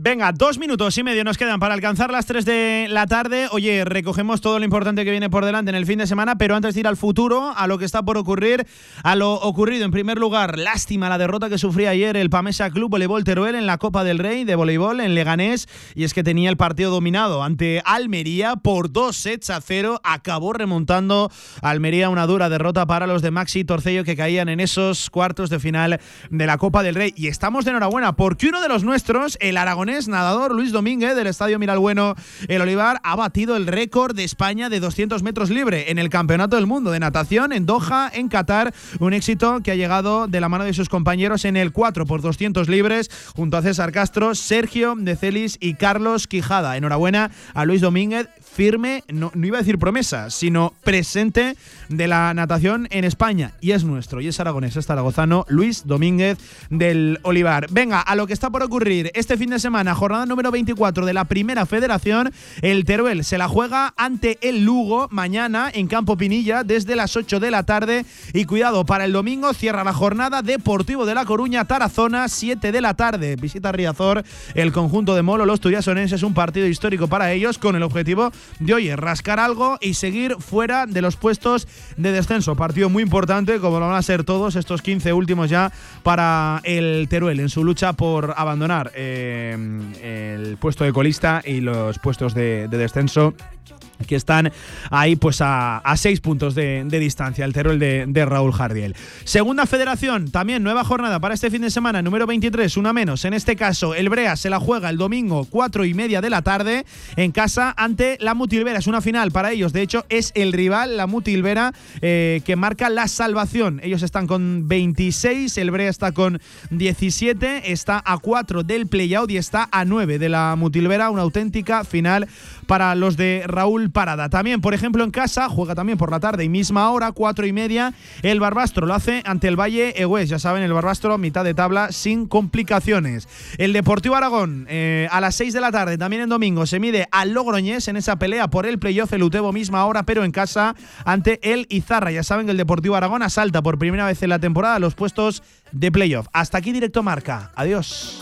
Venga, dos minutos y medio nos quedan para alcanzar las 3 de la tarde. Oye, recogemos todo lo importante que viene por delante en el fin de semana, pero antes de ir al futuro, a lo que está por ocurrir, a lo ocurrido en primer lugar, lástima la derrota que sufría ayer el Pamesa Club Voleibol Teruel en la Copa del Rey de voleibol en Leganés, y es que tenía el partido dominado ante Almería por dos sets a cero, acabó remontando Almería una dura derrota para los de Maxi Torcello que caían en esos cuartos de final de la Copa del Rey. Y estamos de enhorabuena porque uno de los nuestros, el aragonés nadador Luis Domínguez del Estadio Miralbueno, el Olivar, ha batido el récord de España de 200 metros libre en el Campeonato del Mundo de Natación en Doha, en Qatar. Un éxito que ha llegado de la mano de sus compañeros en el 4 por 200 libres, junto a César Castro, Sergio de Celis y Carlos Quijada. Enhorabuena a Luis Domínguez, firme, no, iba a decir promesa, sino presente de la natación en España. Y es nuestro, y es aragonés, es zaragozano, Luis Domínguez del Olivar. Venga, a lo que está por ocurrir este fin de semana, jornada número 24 de la Primera Federación. El Teruel se la juega ante el Lugo mañana en Campo Pinilla desde las 8 de la tarde. Y cuidado, para el domingo cierra la jornada Deportivo de La Coruña, Tarazona, 7 de la tarde. Visita Riazor, el conjunto de Molo, los turiasonenses, un partido histórico para ellos con el objetivo de, oye, rascar algo y seguir fuera de los puestos de descenso. Partido muy importante, como lo van a ser todos estos 15 últimos ya para el Teruel en su lucha por abandonar eh, el puesto de colista y los puestos de, de descenso que están ahí pues a, seis puntos de, distancia, el Teruel de, de, Raúl Jardiel. Segunda federación, también nueva jornada para este fin de semana, número 23, una menos. En este caso, el Brea se la juega el domingo, cuatro y media de la tarde, en casa ante la Mutilvera. Es una final para ellos, de hecho, es el rival, la Mutilvera, eh, que marca la salvación. Ellos están con 26, el Brea está con 17, está a 4 del playout y está a 9 de la Mutilvera, una auténtica final para los de Raúl Parada. También, por ejemplo, en casa, juega también por la tarde y misma hora, cuatro y media, el Barbastro lo hace ante el Valle Egués. Ya saben, el Barbastro, mitad de tabla, sin complicaciones. El Deportivo Aragón, eh, a las 6 de la tarde, también en domingo, se mide al Logroñés en esa pelea por el playoff, el Utebo misma hora, pero en casa ante el Izarra. Ya saben que el Deportivo Aragón asalta por primera vez en la temporada los puestos de playoff. Hasta aquí directo marca. Adiós.